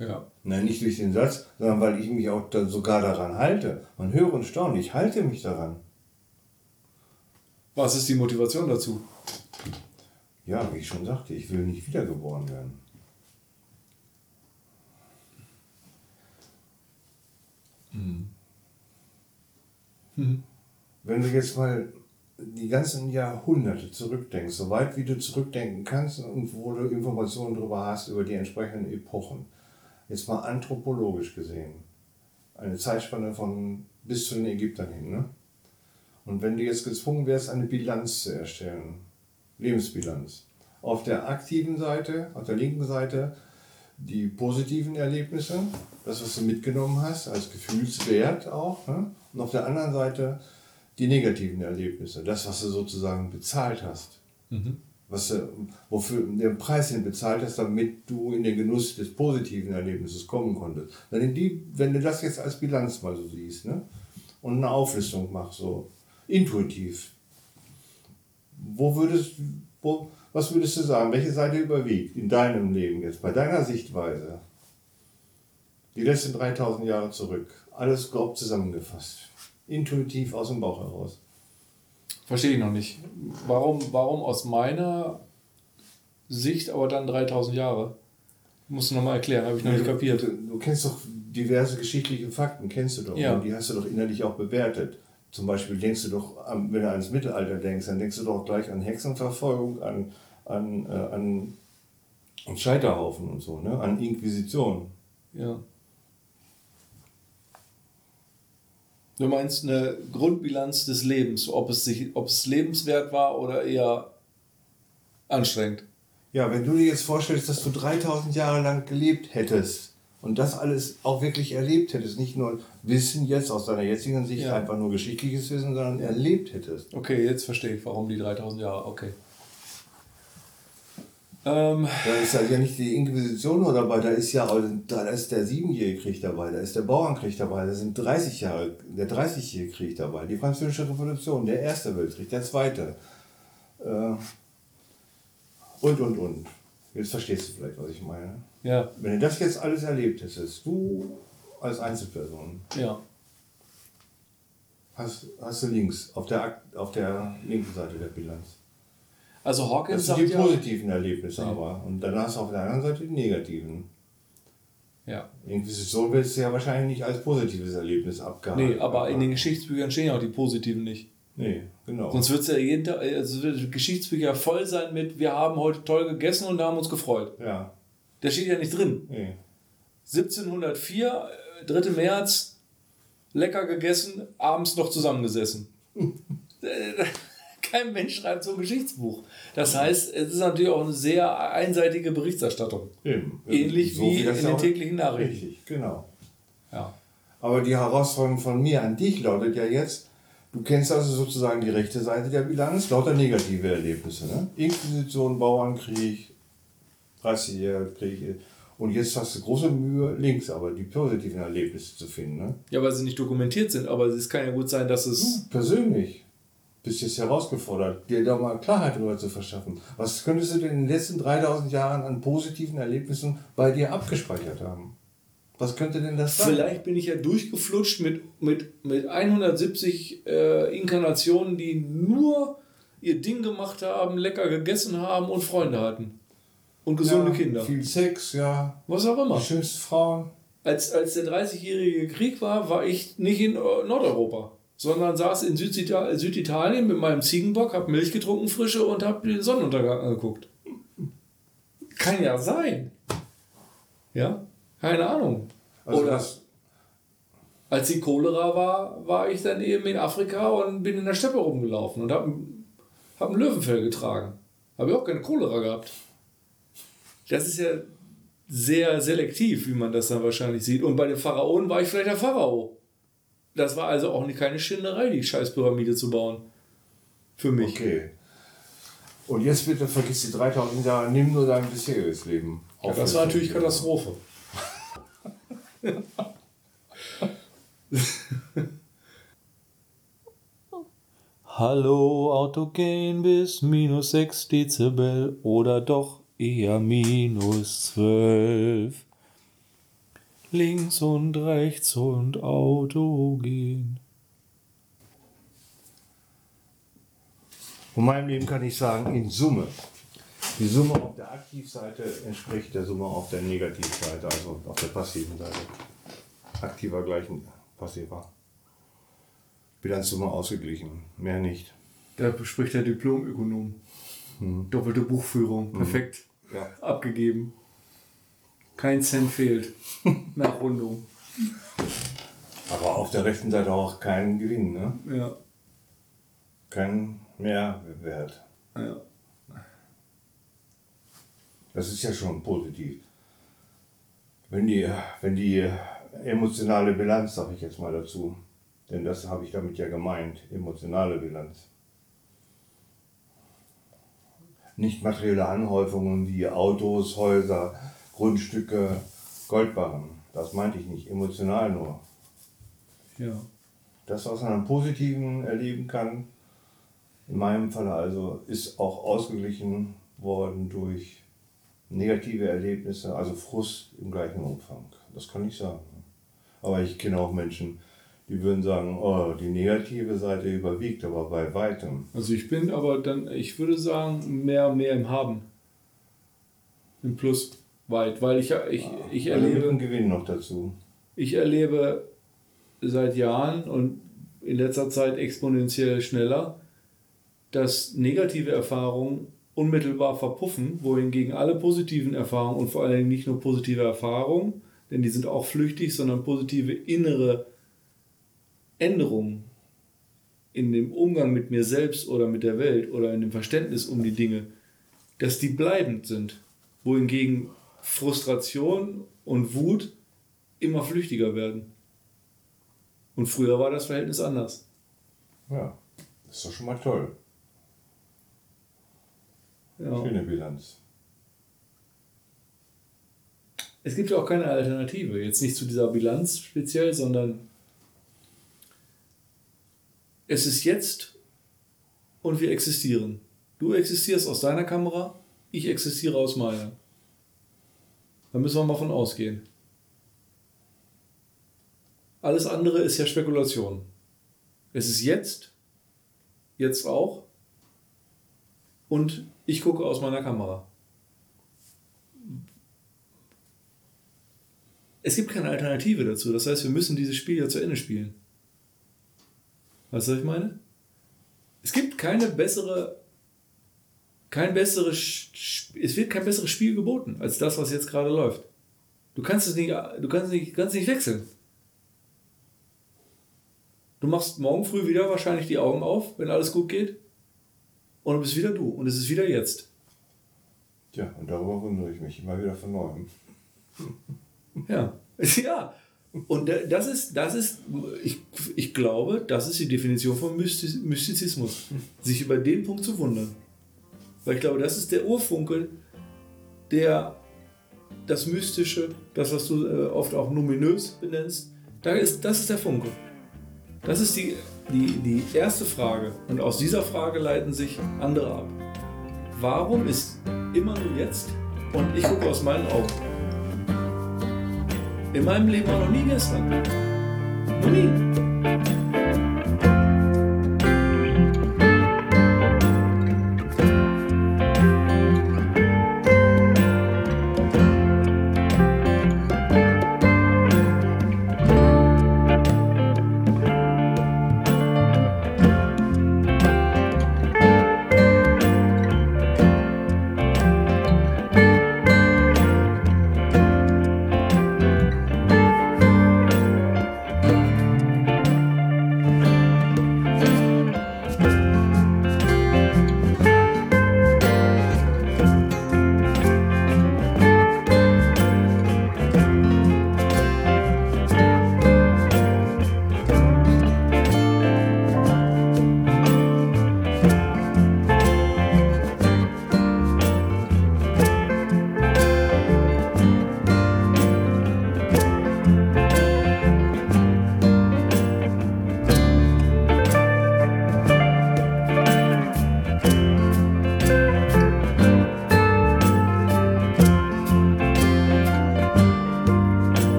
Speaker 1: Ja.
Speaker 2: Nein, nicht durch den Satz, sondern weil ich mich auch dann sogar daran halte. Man höre und staune, ich halte mich daran.
Speaker 1: Was ist die Motivation dazu?
Speaker 2: Ja, wie ich schon sagte, ich will nicht wiedergeboren werden.
Speaker 1: Mhm.
Speaker 2: Wenn du jetzt mal die ganzen Jahrhunderte zurückdenkst, so weit wie du zurückdenken kannst und wo du Informationen darüber hast, über die entsprechenden Epochen, jetzt mal anthropologisch gesehen, eine Zeitspanne von bis zu den Ägyptern hin, ne? Und wenn du jetzt gezwungen wärst, eine Bilanz zu erstellen, Lebensbilanz, auf der aktiven Seite, auf der linken Seite die positiven Erlebnisse, das, was du mitgenommen hast, als Gefühlswert auch, ne? und auf der anderen Seite die negativen Erlebnisse, das, was du sozusagen bezahlt hast,
Speaker 1: Mhm.
Speaker 2: was du, wofür den Preis hin bezahlt hast, damit du in den Genuss des positiven Erlebnisses kommen konntest. Dann in die, wenn du das jetzt als Bilanz mal so siehst, ne? und eine Auflistung machst, so intuitiv, wo würdest, wo, was würdest du sagen, welche Seite überwiegt in deinem Leben jetzt, bei deiner Sichtweise? Die letzten 3000 Jahre zurück, alles grob zusammengefasst, intuitiv aus dem Bauch heraus.
Speaker 1: Verstehe ich noch nicht. Warum, warum aus meiner Sicht aber dann 3000 Jahre? Musst du nochmal erklären, habe ich noch nicht kapiert.
Speaker 2: Du, du kennst doch diverse geschichtliche Fakten, kennst du doch.
Speaker 1: Ja.
Speaker 2: Und die hast du doch innerlich auch bewertet. Zum Beispiel denkst du doch, wenn du ans Mittelalter denkst, dann denkst du doch gleich an Hexenverfolgung, an, an, äh, an, an Scheiterhaufen und so, ne? an Inquisition.
Speaker 1: Ja. Du meinst eine Grundbilanz des Lebens, ob es, sich, ob es lebenswert war oder eher anstrengend.
Speaker 2: Ja, wenn du dir jetzt vorstellst, dass du 3000 Jahre lang gelebt hättest und das alles auch wirklich erlebt hättest, nicht nur Wissen jetzt aus deiner jetzigen Sicht,
Speaker 1: Ja.
Speaker 2: einfach nur geschichtliches Wissen, sondern erlebt hättest.
Speaker 1: Okay, jetzt verstehe ich, warum die 3000 Jahre. Okay. Ähm,
Speaker 2: Da ist halt ja nicht die Inquisition nur dabei, da ist ja da ist der Siebenjährige Krieg dabei, da ist der Bauernkrieg dabei, da sind 30 Jahre, der 30-jährige Krieg dabei, die Französische Revolution, der Erste Weltkrieg, der Zweite. Äh, und, und, und. Jetzt verstehst du vielleicht, was ich meine.
Speaker 1: ja,
Speaker 2: Wenn du das jetzt alles erlebt hättest, du als Einzelperson,
Speaker 1: ja.
Speaker 2: hast, hast du links, auf der, auf der linken Seite der Bilanz.
Speaker 1: Also
Speaker 2: Das
Speaker 1: Hawkins
Speaker 2: sind
Speaker 1: sagt
Speaker 2: die positiven Erlebnisse
Speaker 1: Ja.
Speaker 2: aber. Und dann hast du auf der anderen Seite die negativen.
Speaker 1: Ja.
Speaker 2: Inquisition willst du ja wahrscheinlich nicht als positives Erlebnis abgehakt.
Speaker 1: Nee, aber in den Geschichtsbüchern stehen ja auch die positiven nicht.
Speaker 2: Nee, genau.
Speaker 1: Sonst wird es ja jeden Tag, also wird Geschichtsbücher voll sein mit, wir haben heute toll gegessen und haben uns gefreut.
Speaker 2: ja,
Speaker 1: Da steht ja nicht drin.
Speaker 2: nee.
Speaker 1: 1704, äh, 3. März, lecker gegessen, abends noch zusammengesessen. Äh, Kein Mensch schreibt so ein Geschichtsbuch. Das heißt, es ist natürlich auch eine sehr einseitige Berichterstattung.
Speaker 2: Eben.
Speaker 1: Ähnlich wie
Speaker 2: das
Speaker 1: in den täglichen Nachrichten.
Speaker 2: Richtig, genau.
Speaker 1: Ja.
Speaker 2: Aber die Herausforderung von mir an dich lautet ja jetzt, du kennst also sozusagen die rechte Seite der Bilanz, lauter negative Erlebnisse. Ne? Inquisition, Bauernkrieg, 30-jähriger Krieg. Und jetzt hast du große Mühe, links aber die positiven Erlebnisse zu finden. Ne?
Speaker 1: ja, weil sie nicht dokumentiert sind, aber es kann ja gut sein, dass es.
Speaker 2: Du persönlich bist jetzt herausgefordert, dir da mal Klarheit darüber zu verschaffen. Was könntest du denn in den letzten 3000 Jahren an positiven Erlebnissen bei dir abgespeichert haben? Was könnte denn das sein?
Speaker 1: Vielleicht bin ich ja durchgeflutscht mit, mit, mit 170 äh, Inkarnationen, die nur ihr Ding gemacht haben, lecker gegessen haben und Freunde hatten. Und gesunde
Speaker 2: ja,
Speaker 1: Kinder.
Speaker 2: Viel Sex, ja.
Speaker 1: Was auch immer.
Speaker 2: Die schönsten Frauen.
Speaker 1: Als, als der 30-jährige Krieg war, war ich nicht in äh, Nordeuropa. sondern saß in Südita Süditalien mit meinem Ziegenbock, habe Milch getrunken, frische und habe den Sonnenuntergang angeguckt. Kann ja sein. Ja, keine Ahnung.
Speaker 2: Also
Speaker 1: Oder als die Cholera war, war ich dann eben in Afrika und bin in der Steppe rumgelaufen und habe hab ein Löwenfell getragen. Habe ich auch keine Cholera gehabt. Das ist ja sehr selektiv, wie man das dann wahrscheinlich sieht. Und bei den Pharaonen war ich vielleicht der Pharao. Das war also auch nicht keine Schinderei, die Scheißpyramide zu bauen. Für mich.
Speaker 2: okay. Und jetzt bitte vergiss die 3000 Jahre, nimm nur dein bisheriges Leben.
Speaker 1: Ja, das war natürlich Katastrophe. Hallo, Autogen bis minus 6 Dezibel oder doch eher minus 12. Links und rechts und Autogen.
Speaker 2: Von meinem Leben kann ich sagen, in Summe. Die Summe auf der Aktivseite entspricht der Summe auf der Negativseite, also auf der passiven Seite. Aktiver gleich passiver. Bilanzsumme ausgeglichen, mehr nicht.
Speaker 1: Da spricht der Diplomökonom. Doppelte Buchführung, perfekt
Speaker 2: Ja.
Speaker 1: abgegeben. Kein Cent fehlt. Nach Rundung.
Speaker 2: Aber auf der rechten Seite auch kein Gewinn, ne?
Speaker 1: Ja.
Speaker 2: kein Mehrwert.
Speaker 1: ja.
Speaker 2: Das ist ja schon positiv. Wenn die, wenn die emotionale Bilanz, sage ich jetzt mal dazu, denn das habe ich damit ja gemeint, emotionale Bilanz. Nicht materielle Anhäufungen wie Autos, Häuser, Grundstücke, Goldbarren. Das meinte ich nicht, emotional nur.
Speaker 1: ja.
Speaker 2: Das, was man am Positiven erleben kann, in meinem Fall also, ist auch ausgeglichen worden durch negative Erlebnisse, also Frust im gleichen Umfang. Das kann ich sagen. Aber ich kenne auch Menschen, die würden sagen, oh, die negative Seite überwiegt, aber bei weitem.
Speaker 1: Also ich bin aber dann, ich würde sagen, mehr, mehr im Haben. Im Plus weit, weil ich, ich, ich erlebe.
Speaker 2: einem Gewinn noch dazu.
Speaker 1: Ich erlebe seit Jahren und in letzter Zeit exponentiell schneller, dass negative Erfahrungen unmittelbar verpuffen, wohingegen alle positiven Erfahrungen und vor allen Dingen nicht nur positive Erfahrungen, denn die sind auch flüchtig, sondern positive innere Änderungen in dem Umgang mit mir selbst oder mit der Welt oder in dem Verständnis um die Dinge, dass die bleibend sind, wohingegen Frustration und Wut immer flüchtiger werden. Und früher war das Verhältnis anders.
Speaker 2: Ja, ist doch schon mal toll.
Speaker 1: Ja.
Speaker 2: Schöne Bilanz.
Speaker 1: Es gibt ja auch keine Alternative. Jetzt nicht zu dieser Bilanz speziell, sondern es ist jetzt und wir existieren. Du existierst aus deiner Kamera, ich existiere aus meiner. Da müssen wir mal von ausgehen. Alles andere ist ja Spekulation. Es ist jetzt, jetzt auch, und ich gucke aus meiner Kamera. Es gibt keine Alternative dazu. Das heißt, wir müssen dieses Spiel ja zu Ende spielen. Weißt du, was ich meine? Es gibt keine bessere, kein besseres, es wird kein besseres Spiel geboten als das, was jetzt gerade läuft. Du kannst es nicht, du kannst nicht, kannst nicht wechseln. Du machst morgen früh wieder wahrscheinlich die Augen auf, wenn alles gut geht. Und du bist wieder du. Und es ist wieder jetzt.
Speaker 2: Tja, und darüber wundere ich mich immer wieder von neuem.
Speaker 1: Ja. Ja. Und da- das ist, das ist, ich, ich glaube, das ist die Definition von Mystiz- Mystizismus. Sich über den Punkt zu wundern. Weil ich glaube, das ist der Urfunke, der das Mystische, das, was du äh, oft auch numinös benennst, da ist, das ist der Funke. Das ist die, die, die erste Frage. Und aus dieser Frage leiten sich andere ab. Warum ist immer nur jetzt und ich gucke aus meinen Augen? In meinem Leben war noch nie gestern. Noch nie.